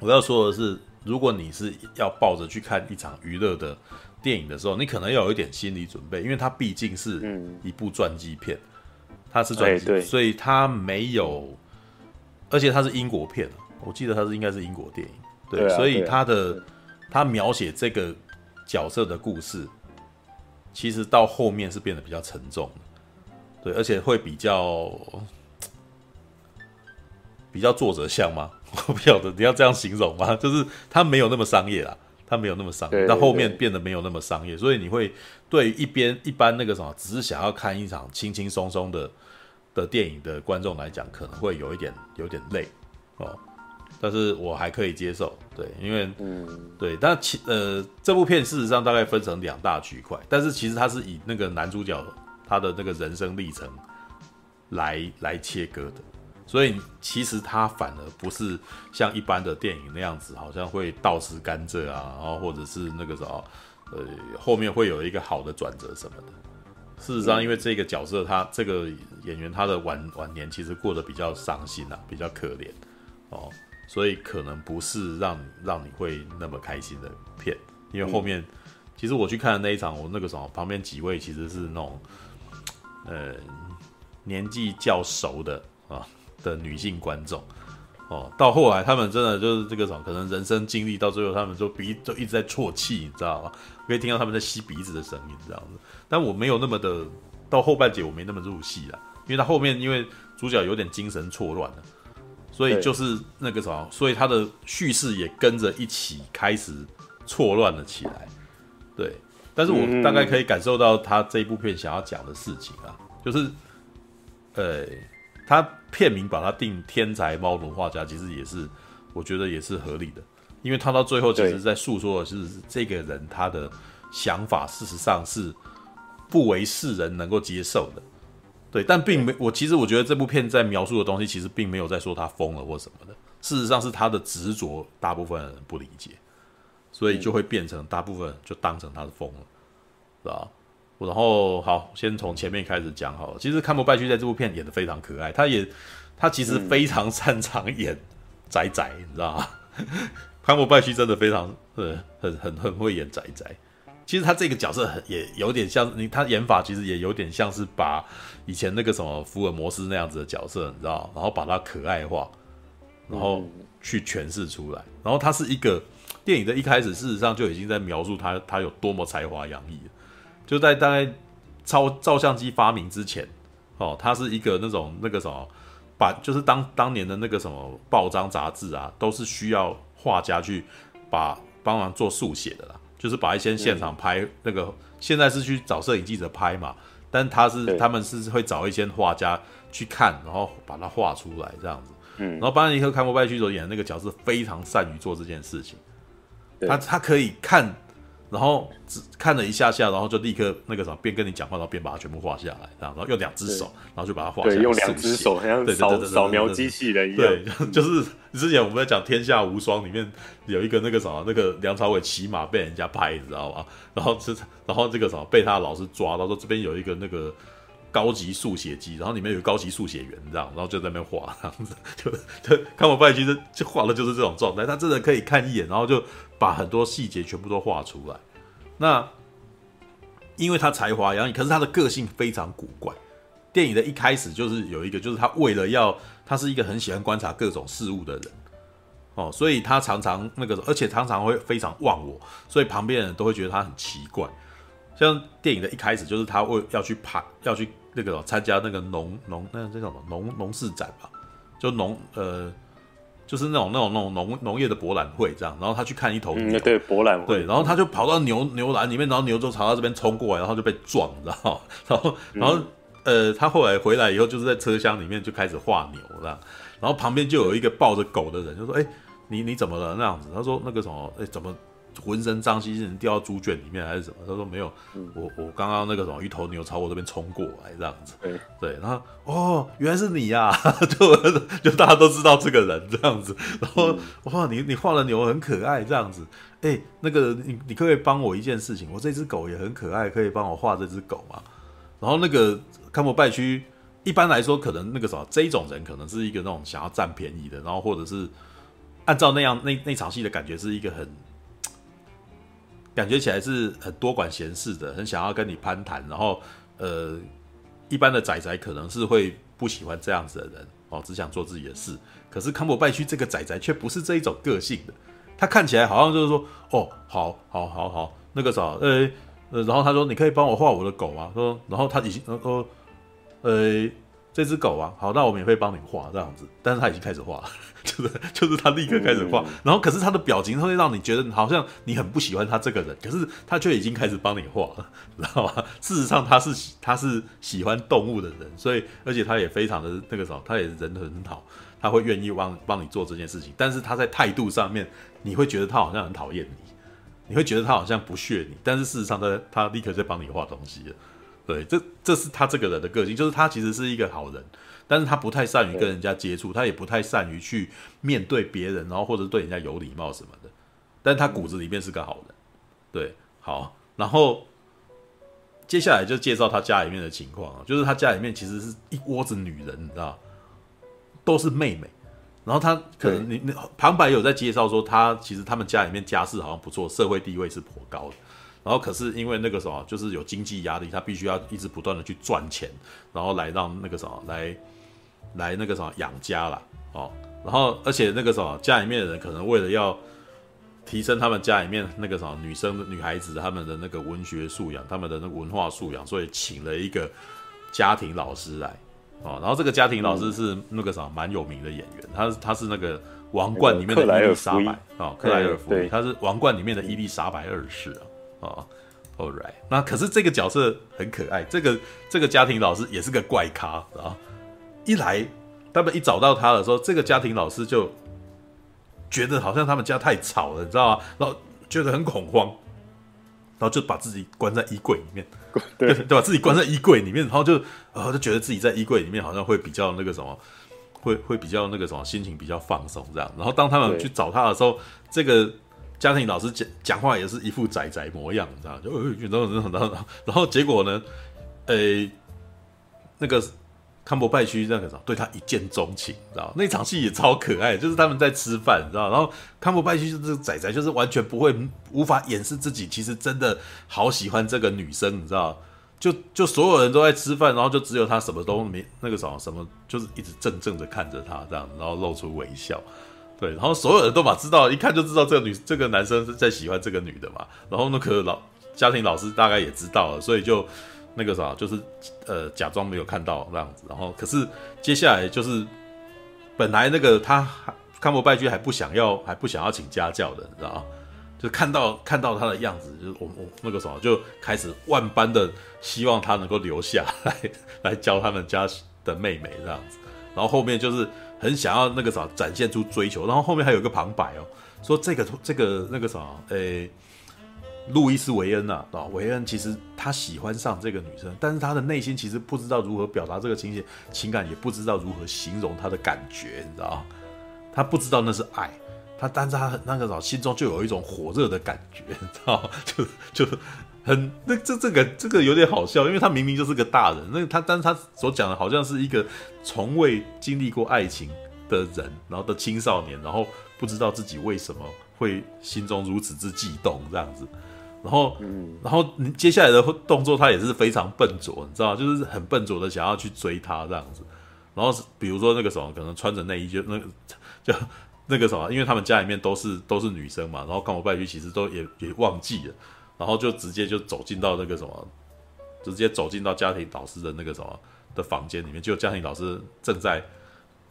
我要说的是，如果你是要抱着去看一场娱乐的电影的时候，你可能要有一点心理准备，因为它毕竟是一部传记片，它是传记，所以它没有，而且它是英国片，我记得它是应该是英国电影，对，所以它的它描写这个角色的故事，其实到后面是变得比较沉重的，对，而且会比较。比较作者像吗？我不晓得你要这样形容吗？就是他没有那么商业啦，他没有那么商业，到后面变得没有那么商业，所以你会对一边一般那个什么，只是想要看一场轻轻松松的的电影的观众来讲，可能会有一点有点累哦。但是我还可以接受，对，因为嗯，对，但其呃这部片事实上大概分成两大区块，但是其实它是以那个男主角他的那个人生历程来来切割的。所以其实它反而不是像一般的电影那样子，好像会倒吃甘蔗啊，然后或者是那个什么，呃，后面会有一个好的转折什么的。事实上，因为这个角色他这个演员他的晚晚年其实过得比较伤心啊，比较可怜哦，所以可能不是让让你会那么开心的片。因为后面其实我去看的那一场，我那个什么旁边几位其实是那种呃年纪较熟的啊。的女性观众，哦，到后来他们真的就是这个什么，可能人生经历到最后，他们就鼻就一直在啜泣，你知道吗？可以听到他们在吸鼻子的声音，这样子。但我没有那么的，到后半节我没那么入戏了，因为他后面因为主角有点精神错乱了，所以就是那个什么，所以他的叙事也跟着一起开始错乱了起来。对，但是我大概可以感受到他这一部片想要讲的事情啊，就是，呃。他片名把它定“天才猫奴画家”，其实也是，我觉得也是合理的，因为他到最后其实在诉说的是这个人他的想法，事实上是不为世人能够接受的，对，但并没我其实我觉得这部片在描述的东西，其实并没有在说他疯了或什么的，事实上是他的执着，大部分人不理解，所以就会变成大部分人就当成他是疯了，是吧？然后好，先从前面开始讲好了。其实康伯拜区在这部片演的非常可爱，他也他其实非常擅长演宅宅，嗯、你知道吗？康伯拜区真的非常呃很很很会演宅宅。其实他这个角色很也有点像你，他演法其实也有点像是把以前那个什么福尔摩斯那样子的角色，你知道，然后把他可爱化，然后去诠释出来。然后他是一个电影的一开始，事实上就已经在描述他他有多么才华洋溢。就在大概超照相机发明之前，哦，他是一个那种那个什么，把就是当当年的那个什么报章杂志啊，都是需要画家去把帮忙做速写的啦，就是把一些现场拍那个，嗯、现在是去找摄影记者拍嘛，但他是他们是会找一些画家去看，然后把它画出来这样子。嗯，然后巴尼克康伯拜区所演的那个角色非常善于做这件事情，他他可以看。然后只看了一下下，然后就立刻那个什么，边跟你讲话，然后边把它全部画下来，然后用两只手，然后就把它画下来。对，用两只手，好像扫扫描机器人一样。对，就是之前我们在讲《天下无双》里面有一个那个什么，那个梁朝伟骑马被人家拍，你知道吧？然后 是，然后这个什么被他的老师抓到，说这边有一个那个高级速写机，然后里面有个高级速写员，这样，然后就在那边画，这样子就就看我拜其实就画的就是这种状态，他真的可以看一眼，然后就。把很多细节全部都画出来，那因为他才华洋溢，可是他的个性非常古怪。电影的一开始就是有一个，就是他为了要，他是一个很喜欢观察各种事物的人，哦，所以他常常那个，而且常常会非常忘我，所以旁边人都会觉得他很奇怪。像电影的一开始就是他为要去拍，要去那个参加那个农农那这叫什么农农事展吧，就农呃。就是那种那种那种农农业的博览会这样，然后他去看一头牛，嗯、对博览会，对，然后他就跑到牛牛栏里面，然后牛就朝他这边冲过来，然后就被撞，知道 然后然后、嗯、呃，他后来回来以后，就是在车厢里面就开始画牛这样，然后旁边就有一个抱着狗的人，就说：“哎，你你怎么了？那样子？”他说：“那个什么，哎，怎么浑身脏兮兮，掉到猪圈里面还是什么？他说没有，嗯我我刚刚那个什么一头牛朝我这边冲过来这样子。对对，然后哦，原来是你呀、啊，就就大家都知道这个人这样子。然后、嗯、哇，你你画的牛很可爱这样子。哎，那个你你可不可以帮我一件事情？我这只狗也很可爱，可以帮我画这只狗吗？然后那个康伯拜区，一般来说可能那个什么这一种人可能是一个那种想要占便宜的，然后或者是按照那样那那场戏的感觉是一个很。感觉起来是很多管闲事的，很想要跟你攀谈，然后呃，一般的仔仔可能是会不喜欢这样子的人哦，只想做自己的事。可是康伯拜区这个仔仔却不是这一种个性的，他看起来好像就是说，哦，好，好，好，好，那个啥，呃，呃，然后他说，你可以帮我画我的狗吗？说，然后他已经，呃，呃。这只狗啊，好，那我免费帮你画这样子，但是他已经开始画了，就是就是他立刻开始画，然后可是他的表情会让你觉得好像你很不喜欢他这个人，可是他却已经开始帮你画了，知道吗？事实上他是他是喜欢动物的人，所以而且他也非常的那个什么，他也人很好，他会愿意帮帮你做这件事情，但是他在态度上面，你会觉得他好像很讨厌你，你会觉得他好像不屑你，但是事实上他他立刻在帮你画东西了。对，这这是他这个人的个性，就是他其实是一个好人，但是他不太善于跟人家接触，他也不太善于去面对别人，然后或者对人家有礼貌什么的。但他骨子里面是个好人。对，好，然后接下来就介绍他家里面的情况啊，就是他家里面其实是一窝子女人，你知道，都是妹妹。然后他可能你你旁白有在介绍说，他其实他们家里面家世好像不错，社会地位是颇高的。然后可是因为那个什么，就是有经济压力，他必须要一直不断的去赚钱，然后来让那个什么来来那个什么养家啦。哦。然后而且那个什么家里面的人可能为了要提升他们家里面那个什么女生女孩子他们的那个文学素养，他们的那个文化素养，所以请了一个家庭老师来哦。然后这个家庭老师是那个什么蛮有名的演员，他他是那个王冠里面的伊丽莎白哦，克莱尔福伊，他是王冠里面的伊丽莎白二世啊。哦，All right，那可是这个角色很可爱，这个这个家庭老师也是个怪咖啊。一来，他们一找到他的时候，这个家庭老师就觉得好像他们家太吵了，你知道吗？然后觉得很恐慌，然后就把自己关在衣柜里面，对，对，把自己关在衣柜里面，然后就然后就觉得自己在衣柜里面好像会比较那个什么，会会比较那个什么，心情比较放松这样。然后当他们去找他的时候，这个。家庭老师讲讲话也是一副仔仔模样，你知道就然后然后然后然后结果呢，诶、那个康伯拜区那个什么对他一见钟情，你知道？那场戏也超可爱，就是他们在吃饭，你知道，然后康伯拜区就是仔仔，就是完全不会无法掩饰自己，其实真的好喜欢这个女生，你知道，就就所有人都在吃饭，然后就只有他什么都没那个什么什么，就是一直怔怔的看着他这样，然后露出微笑。对，然后所有人都把知道，一看就知道这个女这个男生是在喜欢这个女的嘛。然后那个老家庭老师大概也知道了，所以就那个啥，就是呃假装没有看到那样子。然后可是接下来就是本来那个他康伯拜居还不想要还不想要请家教的，你知道吗？就看到看到他的样子，就我我那个什么就开始万般的希望他能够留下来 来教他们家的妹妹这样子。然后后面就是。很想要那个啥展现出追求，然后后面还有个旁白哦，说这个这个那个啥，诶，路易斯维恩呐，啊，维恩其实他喜欢上这个女生，但是他的内心其实不知道如何表达这个情节情感，也不知道如何形容他的感觉，你知道他不知道那是爱，他但是他那个啥心中就有一种火热的感觉，你知道就就。很那这这个这个有点好笑，因为他明明就是个大人，那他但是他所讲的好像是一个从未经历过爱情的人，然后的青少年，然后不知道自己为什么会心中如此之悸动这样子，然后然后接下来的动作他也是非常笨拙，你知道，就是很笨拙的想要去追他这样子，然后比如说那个什么，可能穿着内衣就那个就那个什么，因为他们家里面都是都是女生嘛，然后康伯拜区其实都也也忘记了。然后就直接就走进到那个什么，直接走进到家庭导师的那个什么的房间里面，就家庭导师正在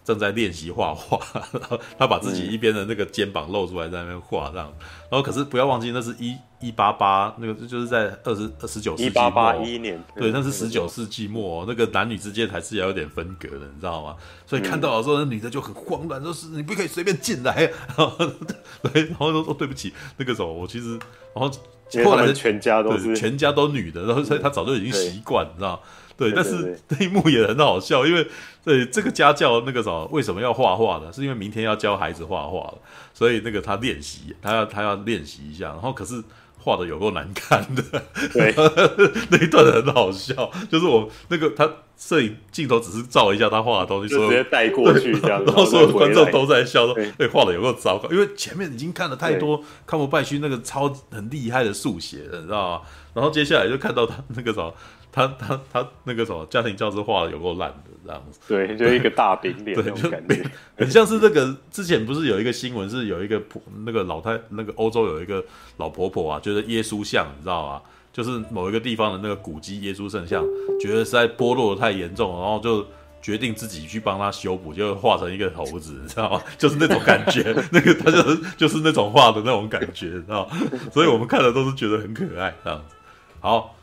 正在练习画画，然 后他把自己一边的那个肩膀露出来在那边画这样，然后可是不要忘记那是一一八八那个就是在二十二十九世纪末，一八八一年，对，那是十九世纪末，那个男女之间还是要有点分隔的，你知道吗？所以看到的时候，那女的就很慌乱，说是你不可以随便进来，然 后对，然后说说对不起，那个什么我其实，然后后来全家都是全家都女的，然后所以他早就已经习惯，你知道。对，但是那一幕也很好笑，因为对这个家教那个什么为什么要画画呢？是因为明天要教孩子画画了，所以那个他练习，他要他要练习一下，然后可是画的有够难看的，对，那一段很好笑，就是我那个他摄影镜头只是照一下他画的东西，就直接带过去这样，然后所有观众都在笑说，哎，画的有够糟糕，因为前面已经看了太多康伯拜区那个超很厉害的速写了，你知道吗？然后接下来就看到他那个什么。他他他那个什么家庭教师画的有够烂的这样子，对，就一个大饼脸那种感觉，很像是那个之前不是有一个新闻，是有一个婆那个老太那个欧洲有一个老婆婆啊，觉得耶稣像你知道吗？就是某一个地方的那个古迹耶稣圣像，觉得实在剥落的太严重，然后就决定自己去帮他修补，就画成一个猴子，你知道吗？就是那种感觉，那个他就是就是那种画的那种感觉，你知道吗？所以我们看的都是觉得很可爱这样子，好。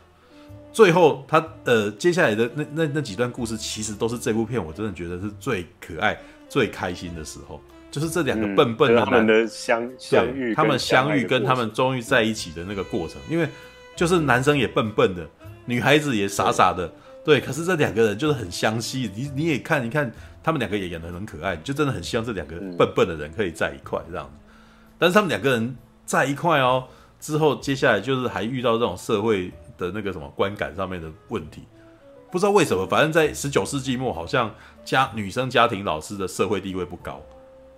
最后，他呃，接下来的那那那几段故事，其实都是这部片我真的觉得是最可爱、最开心的时候，就是这两个笨笨的男、嗯、他们的相相遇，他们相遇跟他们终于在一起的那个过程，因为就是男生也笨笨的，女孩子也傻傻的，对，可是这两个人就是很相吸，你你也看，你看他们两个也演的很可爱，就真的很希望这两个笨笨的人可以在一块这样子。但是他们两个人在一块哦，之后接下来就是还遇到这种社会。的那个什么观感上面的问题，不知道为什么，反正在十九世纪末，好像家女生家庭老师的社会地位不高，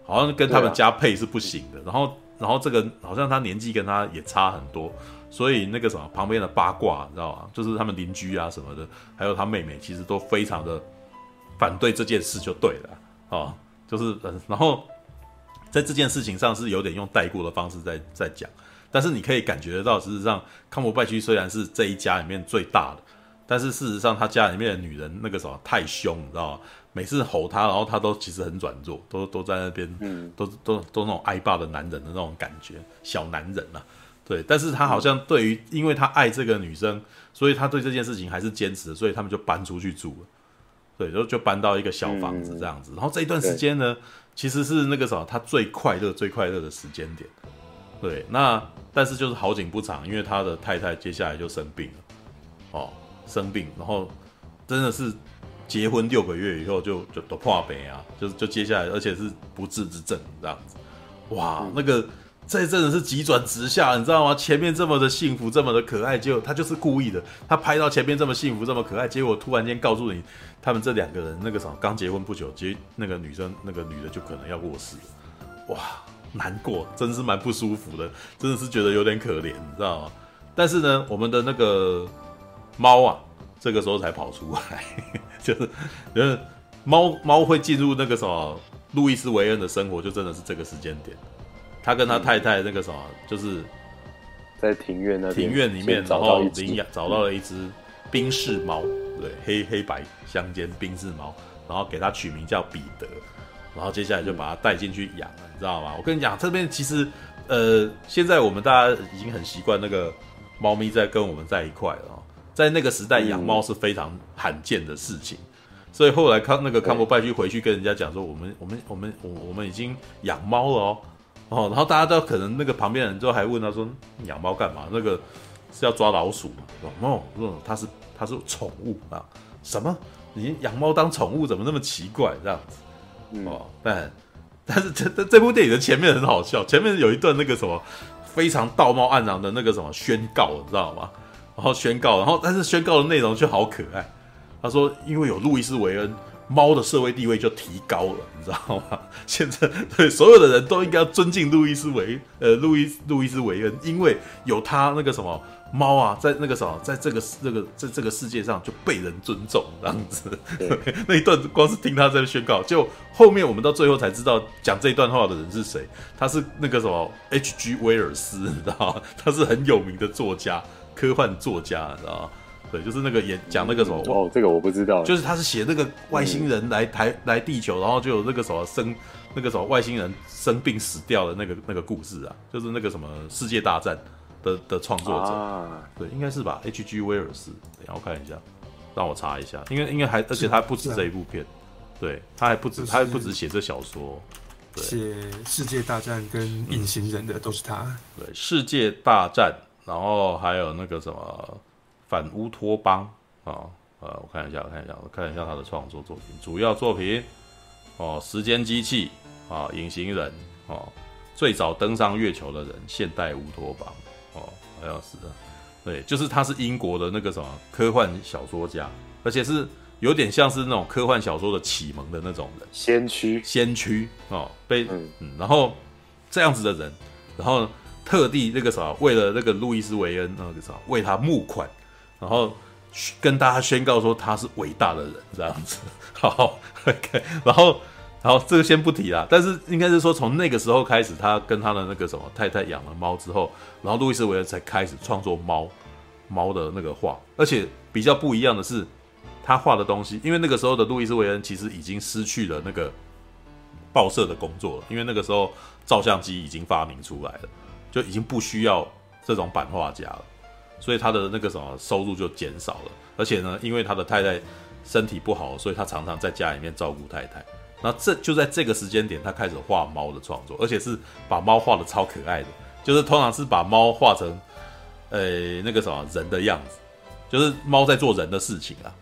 好像跟他们家配是不行的。啊、然后，然后这个好像他年纪跟他也差很多，所以那个什么旁边的八卦，你知道吗？就是他们邻居啊什么的，还有他妹妹，其实都非常的反对这件事，就对了啊，就是然后在这件事情上是有点用带过的方式在在讲。但是你可以感觉得到，事实上康伯拜区虽然是这一家里面最大的，但是事实上他家里面的女人那个什么太凶，你知道吗？每次吼他，然后他都其实很软弱，都都在那边，嗯，都都都那种爱爸的男人的那种感觉，小男人啊，对。但是他好像对于，因为他爱这个女生，所以他对这件事情还是坚持，所以他们就搬出去住了，对，然后就搬到一个小房子这样子。然后这一段时间呢，其实是那个什么他最快乐、最快乐的时间点。对，那但是就是好景不长，因为他的太太接下来就生病了，哦，生病，然后真的是结婚六个月以后就就都破病啊，就是就接下来，而且是不治之症这样子，哇，那个这真的是急转直下，你知道吗？前面这么的幸福，这么的可爱，结果他就是故意的，他拍到前面这么幸福，这么可爱，结果突然间告诉你，他们这两个人那个什么刚结婚不久，结那个女生那个女的就可能要过世了，哇！难过，真是蛮不舒服的，真的是觉得有点可怜，你知道吗？但是呢，我们的那个猫啊，这个时候才跑出来，就是，就是猫猫会进入那个什么路易斯维恩的生活，就真的是这个时间点。他跟他太太那个什么，就是在庭院那庭院里面，然后领养找到了一只冰室猫，对，黑黑白相间冰室猫，然后给它取名叫彼得。然后接下来就把它带进去养了，你知道吗？我跟你讲，这边其实，呃，现在我们大家已经很习惯那个猫咪在跟我们在一块了。在那个时代，养猫是非常罕见的事情，所以后来康那个康伯拜去回去跟人家讲说，我们我们我们我我们已经养猫了哦哦，然后大家都可能那个旁边人就还问他说，养猫干嘛？那个是要抓老鼠吗？哦，说它是它是宠物啊？什么？你养猫当宠物怎么那么奇怪这样子？哦，但但是这这这部电影的前面很好笑，前面有一段那个什么非常道貌岸然的那个什么宣告，你知道吗？然后宣告，然后但是宣告的内容却好可爱。他说，因为有路易斯维恩，猫的社会地位就提高了，你知道吗？现在对所有的人都应该要尊敬路易斯维呃路易路易斯维恩，因为有他那个什么。猫啊，在那个什么，在这个这个在这个世界上就被人尊重这样子。那一段光是听他在宣告，就后面我们到最后才知道讲这一段话的人是谁。他是那个什么 H.G. 威尔斯，你知道吗？他是很有名的作家，科幻作家，你知道吗？对，就是那个演讲那个什么哦，这个我不知道。就是他是写那个外星人来台、嗯、来地球，然后就有那个什么生那个什么外星人生病死掉的那个那个故事啊，就是那个什么世界大战。的的创作者，啊，对，应该是吧？H.G. 威尔斯，等下我看一下，让我查一下，因为应该还，而且他不止这一部片，对，他还不止，他还不止写这小说，对，写世界大战跟隐形人的都是他，对，世界大战，然后还有那个什么反乌托邦啊，呃，我看一下，我看一下，我看一下他的创作作品，主要作品哦，时间机器啊，隐形人哦。最早登上月球的人，现代乌托邦，哦，好像是的，对，就是他是英国的那个什么科幻小说家，而且是有点像是那种科幻小说的启蒙的那种人，先驱，先驱哦，被嗯，嗯，然后这样子的人，然后特地那个啥，为了那个路易斯维恩那个啥，为他募款，然后跟大家宣告说他是伟大的人，这样子，好，OK，然后。好，这个先不提啦。但是应该是说，从那个时候开始，他跟他的那个什么太太养了猫之后，然后路易斯·维恩才开始创作猫猫的那个画。而且比较不一样的是，他画的东西，因为那个时候的路易斯·维恩其实已经失去了那个报社的工作了，因为那个时候照相机已经发明出来了，就已经不需要这种版画家了，所以他的那个什么收入就减少了。而且呢，因为他的太太身体不好，所以他常常在家里面照顾太太。那这就在这个时间点，他开始画猫的创作，而且是把猫画得超可爱的，就是通常是把猫画成，呃，那个什么人的样子，就是猫在做人的事情啊。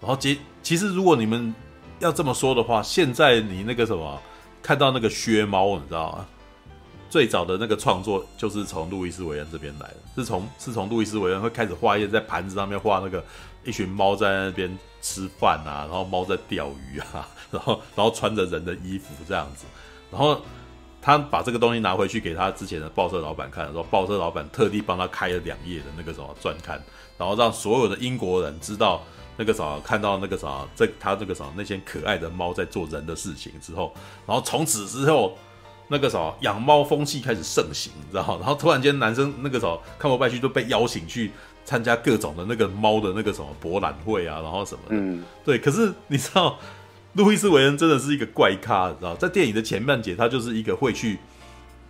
然后其其实如果你们要这么说的话，现在你那个什么看到那个薛猫，你知道吗？最早的那个创作就是从路易斯·维恩这边来的，是从是从路易斯·维恩会开始画一些在盘子上面画那个一群猫在那边吃饭啊，然后猫在钓鱼啊。然后，然后穿着人的衣服这样子，然后他把这个东西拿回去给他之前的报社老板看的时候，报社老板特地帮他开了两页的那个什么专刊，然后让所有的英国人知道那个什么，看到那个什么，这他这个什么那些可爱的猫在做人的事情之后，然后从此之后，那个什么养猫风气开始盛行，你知道？然后突然间男生那个什么看不下去，就被邀请去参加各种的那个猫的那个什么博览会啊，然后什么的，嗯，对。可是你知道？路易斯·韦恩真的是一个怪咖，你知道，在电影的前半节，他就是一个会去，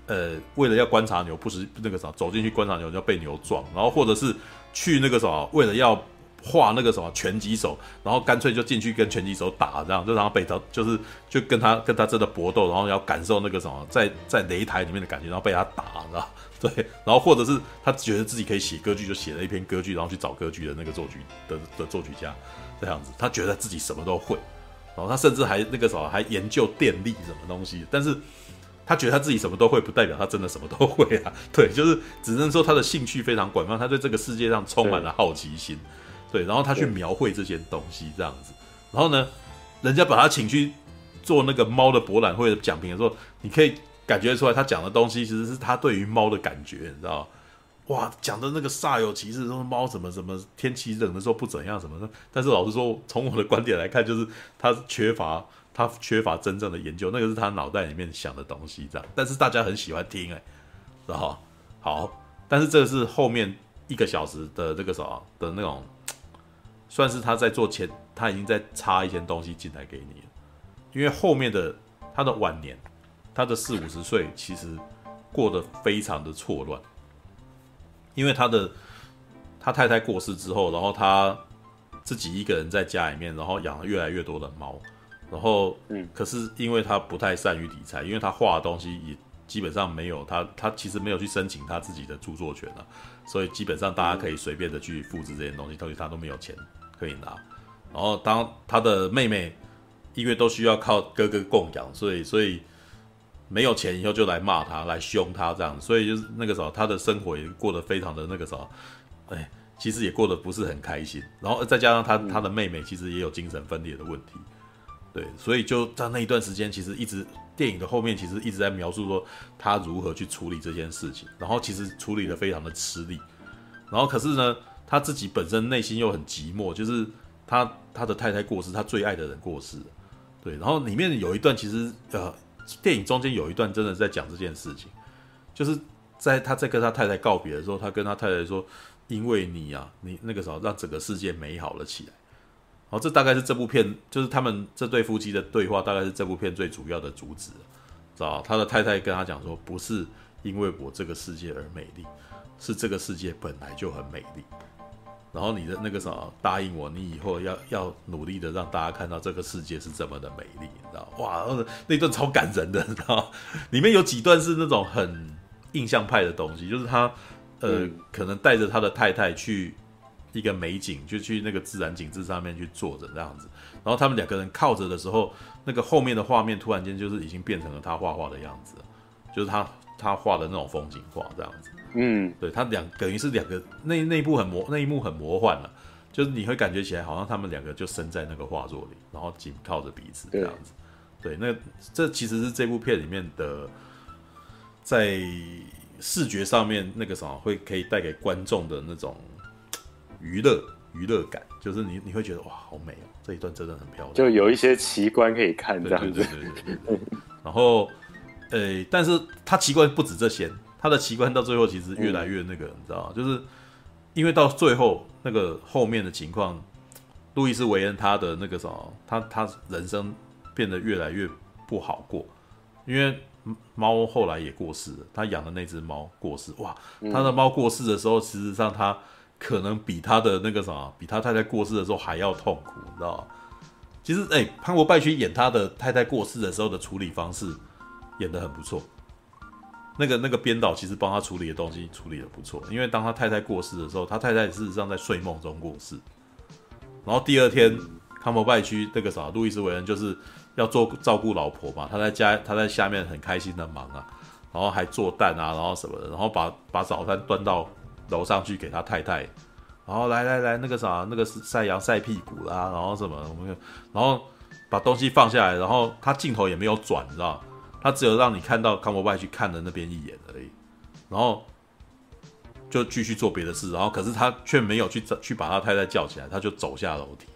呃，为了要观察牛，不是那个啥，走进去观察牛，就要被牛撞，然后或者是去那个什么，为了要画那个什么拳击手，然后干脆就进去跟拳击手打，这样就然后被他就是就跟他跟他真的搏斗，然后要感受那个什么在在擂台里面的感觉，然后被他打，知道 对，然后或者是他觉得自己可以写歌剧，就写了一篇歌剧，然后去找歌剧的那个作曲的的作曲家，这样子，他觉得自己什么都会。然后他甚至还那个什么，还研究电力什么东西。但是他觉得他自己什么都会，不代表他真的什么都会啊。对，就是只能说他的兴趣非常广泛，他对这个世界上充满了好奇心。对，然后他去描绘这些东西这样子。然后呢，人家把他请去做那个猫的博览会的讲评的时候，你可以感觉出来，他讲的东西其实是他对于猫的感觉，你知道吗？哇，讲的那个煞有其事，说猫怎么怎么天气冷的时候不怎样什么的。但是老实说，从我的观点来看，就是他缺乏他缺乏真正的研究，那个是他脑袋里面想的东西这样。但是大家很喜欢听，哎，然后好，但是这个是后面一个小时的这个什么的那种，算是他在做前，他已经在插一些东西进来给你了。因为后面的他的晚年，他的四五十岁，其实过得非常的错乱。因为他的他太太过世之后，然后他自己一个人在家里面，然后养了越来越多的猫，然后嗯，可是因为他不太善于理财，因为他画的东西也基本上没有他，他其实没有去申请他自己的著作权啊，所以基本上大家可以随便的去复制这些东西，所以他都没有钱可以拿。然后当他的妹妹因为都需要靠哥哥供养，所以所以。没有钱以后就来骂他，来凶他这样，所以就是那个时候他的生活也过得非常的那个时候，哎，其实也过得不是很开心。然后再加上他他的妹妹其实也有精神分裂的问题，对，所以就在那一段时间，其实一直电影的后面其实一直在描述说他如何去处理这件事情，然后其实处理的非常的吃力。然后可是呢，他自己本身内心又很寂寞，就是他他的太太过世，他最爱的人过世，对，然后里面有一段其实呃。电影中间有一段真的在讲这件事情，就是在他在跟他太太告别的时候，他跟他太太说：“因为你啊，你那个时候让整个世界美好了起来。”好，这大概是这部片，就是他们这对夫妻的对话，大概是这部片最主要的主旨，知道他的太太跟他讲说：“不是因为我这个世界而美丽，是这个世界本来就很美丽，然后你的那个什么答应我，你以后要要努力的让大家看到这个世界是这么的美丽，你知道？哇，那段超感人的，你知道？里面有几段是那种很印象派的东西，就是他呃，嗯、可能带着他的太太去一个美景，就去那个自然景致上面去坐着这样子，然后他们两个人靠着的时候，那个后面的画面突然间就是已经变成了他画画的样子，就是他他画的那种风景画这样子。嗯，对他两等于是两个那那一部很魔那一幕很魔幻了，啊，就是你会感觉起来好像他们两个就身在那个画作里，然后紧靠着彼此这样子。对，那这其实是这部片里面的在视觉上面那个什么会可以带给观众的那种娱乐娱乐感，就是你你会觉得哇好美哦，这一段真的很漂亮，就有一些奇观可以看这样子。对对对对对对然后，呃，但是它奇观不止这些。他的奇观到最后其实越来越那个，嗯、你知道吗？就是因为到最后那个后面的情况，路易斯维恩他的那个什么，他他人生变得越来越不好过，因为猫后来也过世了，他养的那只猫过世，哇，他的猫过世的时候，事实上他可能比他的那个什么，比他太太过世的时候还要痛苦，你知道吗？其实，哎、欸，潘国拜去演他的太太过世的时候的处理方式演得很不错。那个那个编导其实帮他处理的东西处理的不错，因为当他太太过世的时候，他太太事实上在睡梦中过世。然后第二天，康伯拜区那个啥，路易斯韦恩就是要做照顾老婆嘛，他在家他在下面很开心的忙啊，然后还做蛋啊，然后什么的，然后把把早餐端到楼上去给他太太，然后来来来那个啥那个是晒阳晒屁股啦，然后什么我们，然后把东西放下来，然后他镜头也没有转，你知道。他只有让你看到康伯拜去看的那边一眼而已，然后就继续做别的事，然后可是他却没有去去把他太太叫起来，他就走下楼梯，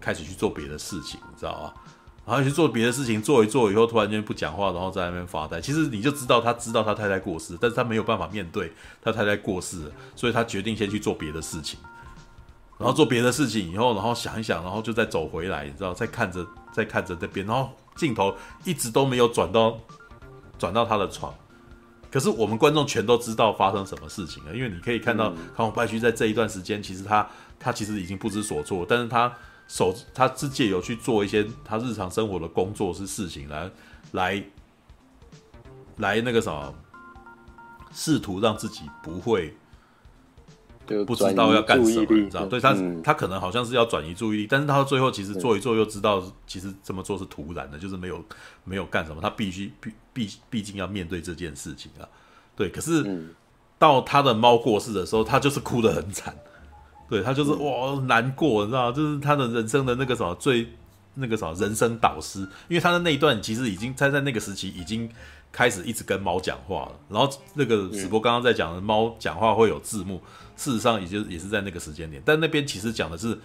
开始去做别的事情，你知道吗？然后去做别的事情，做一做以后，突然间不讲话，然后在那边发呆。其实你就知道他知道他太太过世，但是他没有办法面对他太太过世，所以他决定先去做别的事情，然后做别的事情以后，然后想一想，然后就再走回来，你知道，再看着再看着那边，然后。镜头一直都没有转到转到他的床，可是我们观众全都知道发生什么事情了，因为你可以看到康永拜区在这一段时间，其实他他其实已经不知所措，但是他手他是借由去做一些他日常生活的工作是事情来来来那个什么，试图让自己不会。不知道要干什么，你知道？对他，嗯、他可能好像是要转移注意力，但是他最后其实做一做又知道，其实这么做是突然的，就是没有没有干什么，他必须必必毕竟要面对这件事情啊。对，可是到他的猫过世的时候，他就是哭得很惨，对他就是哇难过，你知道？就是他的人生的那个什么最那个什么人生导师，因为他的那一段其实已经他在那个时期已经开始一直跟猫讲话了，然后那个史博刚刚在讲的猫讲话会有字幕。事实上，也就也是在那个时间点，但那边其实讲的是，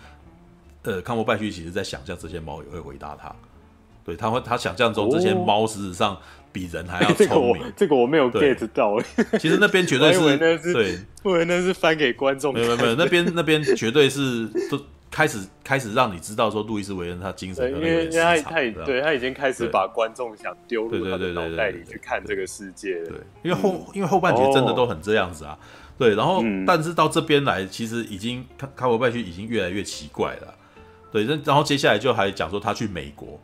呃，康伯拜区其实在想象这些猫也会回答他，对，他会他想象中这些猫事实上比人还要聪明，这个、这个我没有 get 到。其实那边绝对是，是对，我以为那是翻给观众，没有没有，那边那边绝对是都开始开始让你知道说路易斯维恩他精神，因为因为他他对他已经开始把观众想丢入他的脑袋里去看这个世界了，对，因为后因为后半截真的都很这样子啊。对，然后、嗯、但是到这边来，其实已经卡卡伯拜区已经越来越奇怪了。对，然后接下来就还讲说他去美国，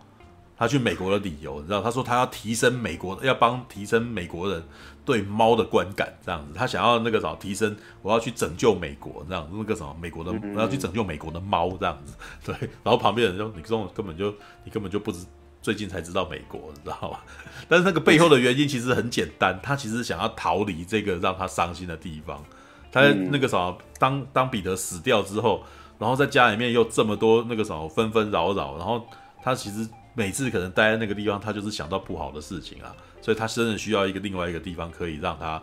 他去美国的理由，你知道？他说他要提升美国，要帮提升美国人对猫的观感，这样子。他想要那个什么提升，我要去拯救美国，这样那个什么美国的，我要去拯救美国的猫，这样子。对，然后旁边人就你这种根本就你根本就不知。最近才知道美国，你知道吗？但是那个背后的原因其实很简单，他其实想要逃离这个让他伤心的地方。他在那个什么，当当彼得死掉之后，然后在家里面又这么多那个什么纷纷扰扰，然后他其实每次可能待在那个地方，他就是想到不好的事情啊，所以他真的需要一个另外一个地方可以让他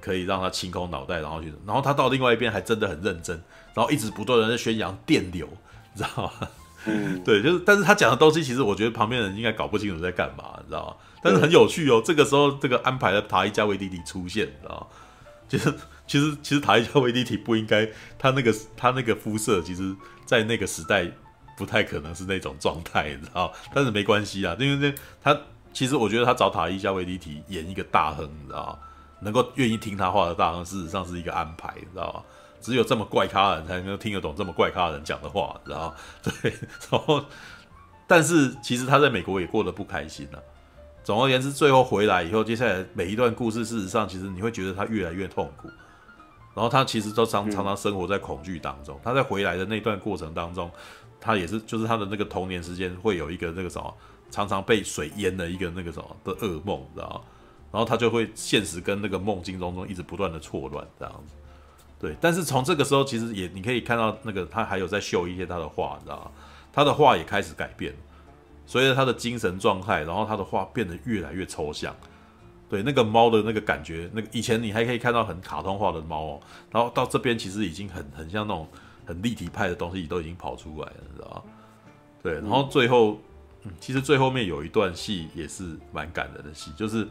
可以让他清空脑袋，然后去，然后他到另外一边还真的很认真，然后一直不断的在宣扬电流，你知道吗？嗯，对，就是，但是他讲的东西，其实我觉得旁边人应该搞不清楚在干嘛，你知道吗？但是很有趣哦。这个时候，这个安排的塔伊加维迪提出现，你知道吗？其 实，其实，其实塔伊加维迪提不应该，他那个他那个肤色，其实，在那个时代不太可能是那种状态，你知道？但是没关系啊，因为那他其实我觉得他找塔伊加维迪提演一个大亨，你知道吗？能够愿意听他话的大亨，事实上是一个安排，你知道吗？只有这么怪咖的人才能够听得懂这么怪咖的人讲的话，知道吗？对，然后，但是其实他在美国也过得不开心了、啊。总而言之，最后回来以后，接下来每一段故事，事实上其实你会觉得他越来越痛苦。然后他其实都常常常生活在恐惧当中。嗯、他在回来的那段过程当中，他也是就是他的那个童年时间会有一个那个什么，常常被水淹的一个那个什么的噩梦，知道吗？然后他就会现实跟那个梦境当中一直不断的错乱这样子。对，但是从这个时候其实也你可以看到那个他还有在秀一些他的画，你知道吗？他的画也开始改变，随着他的精神状态，然后他的画变得越来越抽象。对，那个猫的那个感觉，那个以前你还可以看到很卡通化的猫哦，然后到这边其实已经很很像那种很立体派的东西都已经跑出来了，你知道吗？对，然后最后，嗯，其实最后面有一段戏也是蛮感人的戏，就是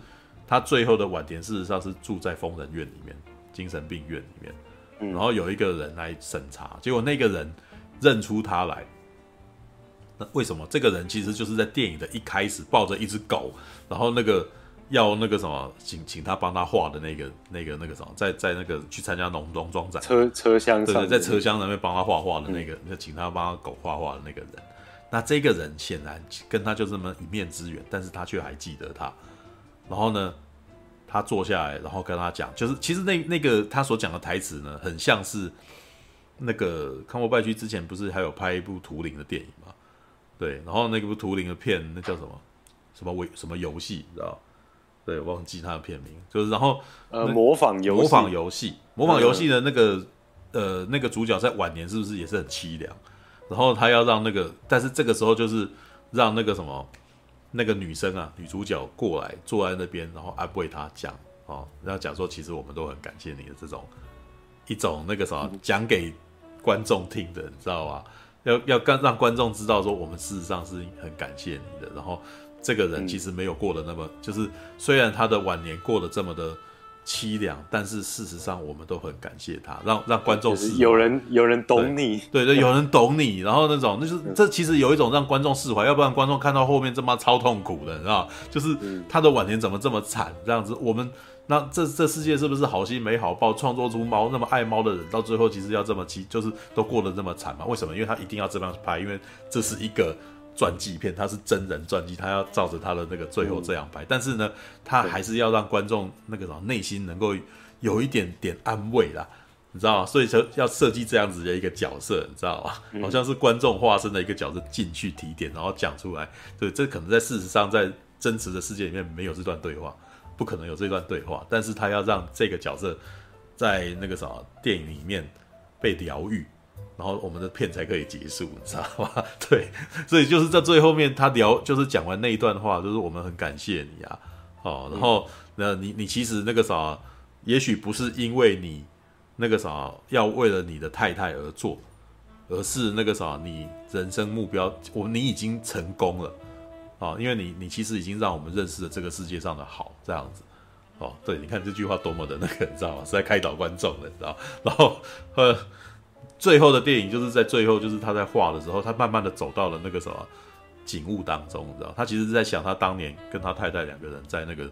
他最后的晚年事实上是住在疯人院里面，精神病院里面，然后有一个人来审查，结果那个人认出他来，那为什么？这个人其实就是在电影的一开始抱着一只狗，然后那个。要那个什么，请请他帮他画的那个、那个、那个什么，在在那个去参加农庄装展车车厢上，对对，在车厢那边帮他画画的那个，那、嗯、请他帮他狗画画的那个人，那这个人显然跟他就这么一面之缘，但是他却还记得他。然后呢，他坐下来，然后跟他讲，就是其实那那个他所讲的台词呢，很像是那个康伯拜区之前不是还有拍一部图灵的电影吗？对，然后那个部图灵的片，那叫什么什么为什么游戏，你知道？对，忘记他的片名，就是然后呃，模仿游模仿游戏，模仿游戏的那个呃那个主角在晚年是不是也是很凄凉？然后他要让那个，但是这个时候就是让那个什么那个女生啊，女主角过来坐在那边，然后安慰他讲哦，然后讲说其实我们都很感谢你的这种一种那个什么讲给观众听的，你知道吧？要要让让观众知道说我们事实上是很感谢你的，然后。这个人其实没有过得那么，嗯、就是虽然他的晚年过得这么的凄凉，但是事实上我们都很感谢他，让让观众是有人有人懂你，对对，对，有人懂你，然后那种那就是这其实有一种让观众释怀，要不然观众看到后面这么超痛苦的，你知道，就是他的晚年怎么这么惨这样子，我们那这这世界是不是好心没好报，创作出猫那么爱猫的人，到最后其实要这么凄，就是都过得这么惨嘛？为什么？因为他一定要这样拍，因为这是一个。传记片，他是真人传记，他要照着他的那个最后这样拍，嗯、但是呢，他还是要让观众那个什么内心能够有一点点安慰啦，你知道吗？所以说要设计这样子的一个角色，你知道吗？嗯、好像是观众化身的一个角色进去提点，然后讲出来。对，这可能在事实上在真实的世界里面没有这段对话，不可能有这段对话，但是他要让这个角色在那个什么电影里面被疗愈。然后我们的片才可以结束，你知道吗？对，所以就是在最后面，他聊就是讲完那一段话，就是我们很感谢你啊，哦，然后那你你其实那个啥，也许不是因为你那个啥要为了你的太太而做，而是那个啥你人生目标，我你已经成功了啊，因为你你其实已经让我们认识了这个世界上的好，这样子，哦，对，你看这句话多么的那个，你知道吗？是在开导观众的，你知道，然后呃。最后的电影就是在最后，就是他在画的时候，他慢慢的走到了那个什么景物当中，你知道，他其实是在想他当年跟他太太两个人在那个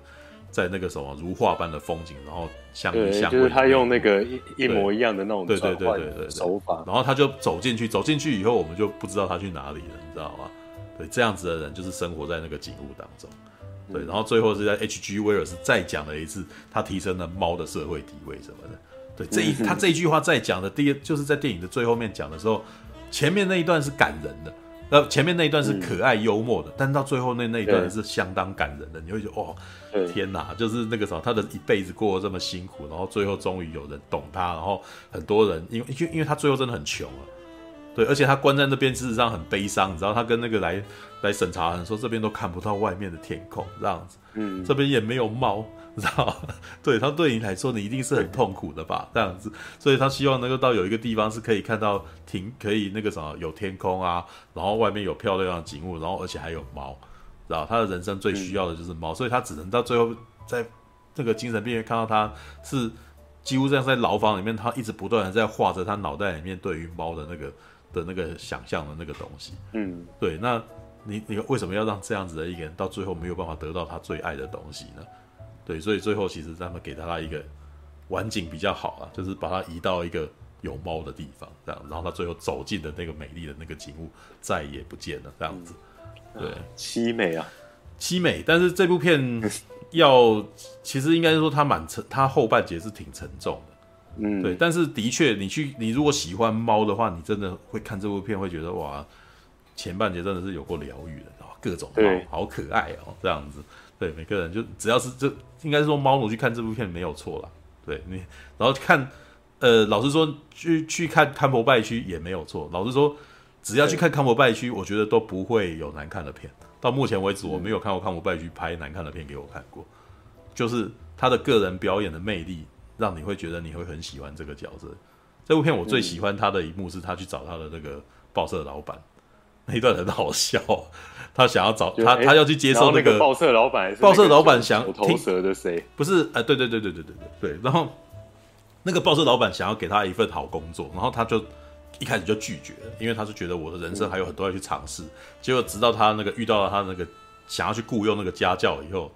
在那个什么如画般的风景，然后相依相偎，就是他用那个一一模一样的那种对对对对对手法，然后他就走进去，走进去以后，我们就不知道他去哪里了，你知道吗？对，这样子的人就是生活在那个景物当中，对，然后最后是在 H.G. 威尔斯再讲了一次，他提升了猫的社会地位什么的。对，这一他这一句话在讲的第一，就是在电影的最后面讲的时候，前面那一段是感人的，呃，前面那一段是可爱幽默的，但到最后那那一段是相当感人的，你会觉得哦，天哪，就是那个时候他的一辈子过得这么辛苦，然后最后终于有人懂他，然后很多人因为因为因为他最后真的很穷啊，对，而且他关在那边事实上很悲伤，你知道他跟那个来来审查的人说这边都看不到外面的天空这样子，嗯，这边也没有猫。知道，对他对你来说，你一定是很痛苦的吧？这样子，所以他希望能够到有一个地方是可以看到停，可以那个什么有天空啊，然后外面有漂亮的景物，然后而且还有猫，知道他的人生最需要的就是猫，所以他只能到最后在那个精神病院看到他是几乎这样在牢房里面，他一直不断的在画着他脑袋里面对于猫的那个的那个想象的那个东西。嗯，对，那你你为什么要让这样子的一个人到最后没有办法得到他最爱的东西呢？对，所以最后其实他们给他一个晚景比较好啊，就是把它移到一个有猫的地方，这样，然后他最后走进的那个美丽的那个景物再也不见了，这样子，对，凄美啊，凄美。但是这部片 要其实应该是说它蛮沉，它后半截是挺沉重的。嗯，对，但是的确，你去你如果喜欢猫的话，你真的会看这部片，会觉得哇，前半节真的是有过疗愈的，然后各种猫好可爱哦，这样子。对，每个人就只要是这，应该是说猫奴去看这部片没有错啦。对你，然后看，呃，老实说，去去看康伯拜区也没有错。老实说，只要去看康伯拜区，我觉得都不会有难看的片。到目前为止，我没有看过康伯拜区拍难看的片给我看过，就是他的个人表演的魅力。让你会觉得你会很喜欢这个角色。这部片我最喜欢他的一幕是他去找他的那个报社老板，那一段很好笑。他想要找他，他要去接受那个报社老板。报社老板想投蛇的谁？不是，哎、呃，对对对对对对对对。然后那个报社老板想要给他一份好工作，然后他就一开始就拒绝了，因为他是觉得我的人生还有很多要去尝试。结果直到他那个遇到了他那个想要去雇佣那个家教以后，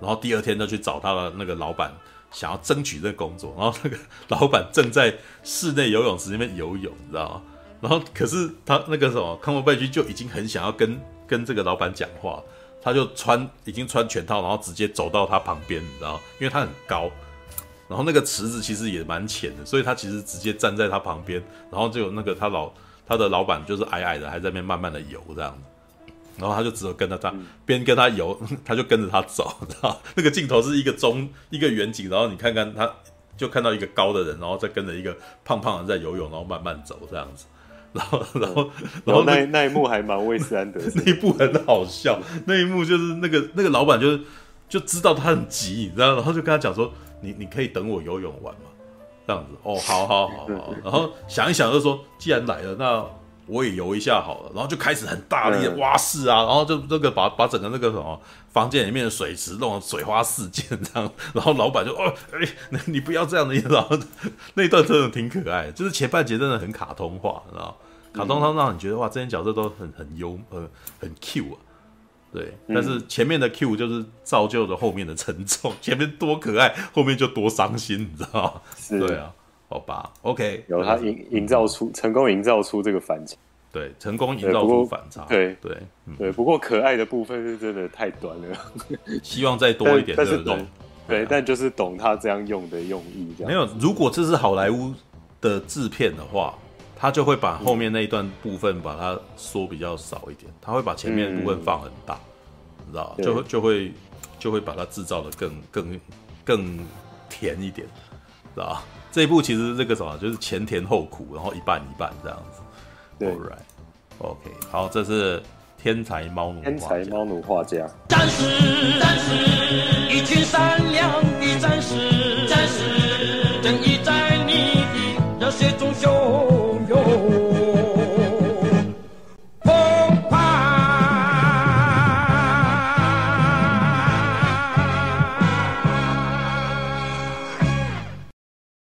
然后第二天就去找他的那个老板。想要争取这个工作，然后那个 老板正在室内游泳池那边游泳，你知道吗？然后可是他那个什么康伯拜区就已经很想要跟跟这个老板讲话，他就穿已经穿全套，然后直接走到他旁边，你知道？因为他很高，然后那个池子其实也蛮浅的，所以他其实直接站在他旁边，然后就那个他老他的老板就是矮矮的，还在那边慢慢的游这样子。然后他就只有跟着他，边跟他游，他就跟着他走，知道那个镜头是一个中一个远景，然后你看看他，就看到一个高的人，然后再跟着一个胖胖的在游泳，然后慢慢走这样子。然后，然后，然后那那一幕还蛮魏斯安德森，那一幕很好笑。那一幕就是那个那个老板就是就知道他很急，你知道，然后就跟他讲说：“你你可以等我游泳完吗？”这样子。哦，好好好好。然后想一想就说：“既然来了，那。”我也游一下好了，然后就开始很大力的蛙式啊，然后就那个把把整个那个什么房间里面的水池弄得水花四溅这样，然后老板就哦，哎，你不要这样的然后那一段真的挺可爱的，就是前半节真的很卡通化，你知道卡通它让你觉得哇，这些角色都很很幽呃很 Q 啊，对，但是前面的 Q 就是造就了后面的沉重，前面多可爱，后面就多伤心，你知道吗？是。对啊。好吧，OK，有他营营造出成功营造出这个反差，对，成功营造出反差，对对对。不过可爱的部分是真的太短了，希望再多一点，但是懂，对，但就是懂他这样用的用意，这样。没有，如果这是好莱坞的制片的话，他就会把后面那一段部分把它缩比较少一点，他会把前面的部分放很大，你知道，就会就会就会把它制造的更更更甜一点，知道。这一部其实这个什么，就是前甜后苦，然后一半一半这样子。对，Right，OK，好，这是天才猫奴，天才猫奴画家。战士，战士，一群善良的战士，战士，正义在你的热血中修。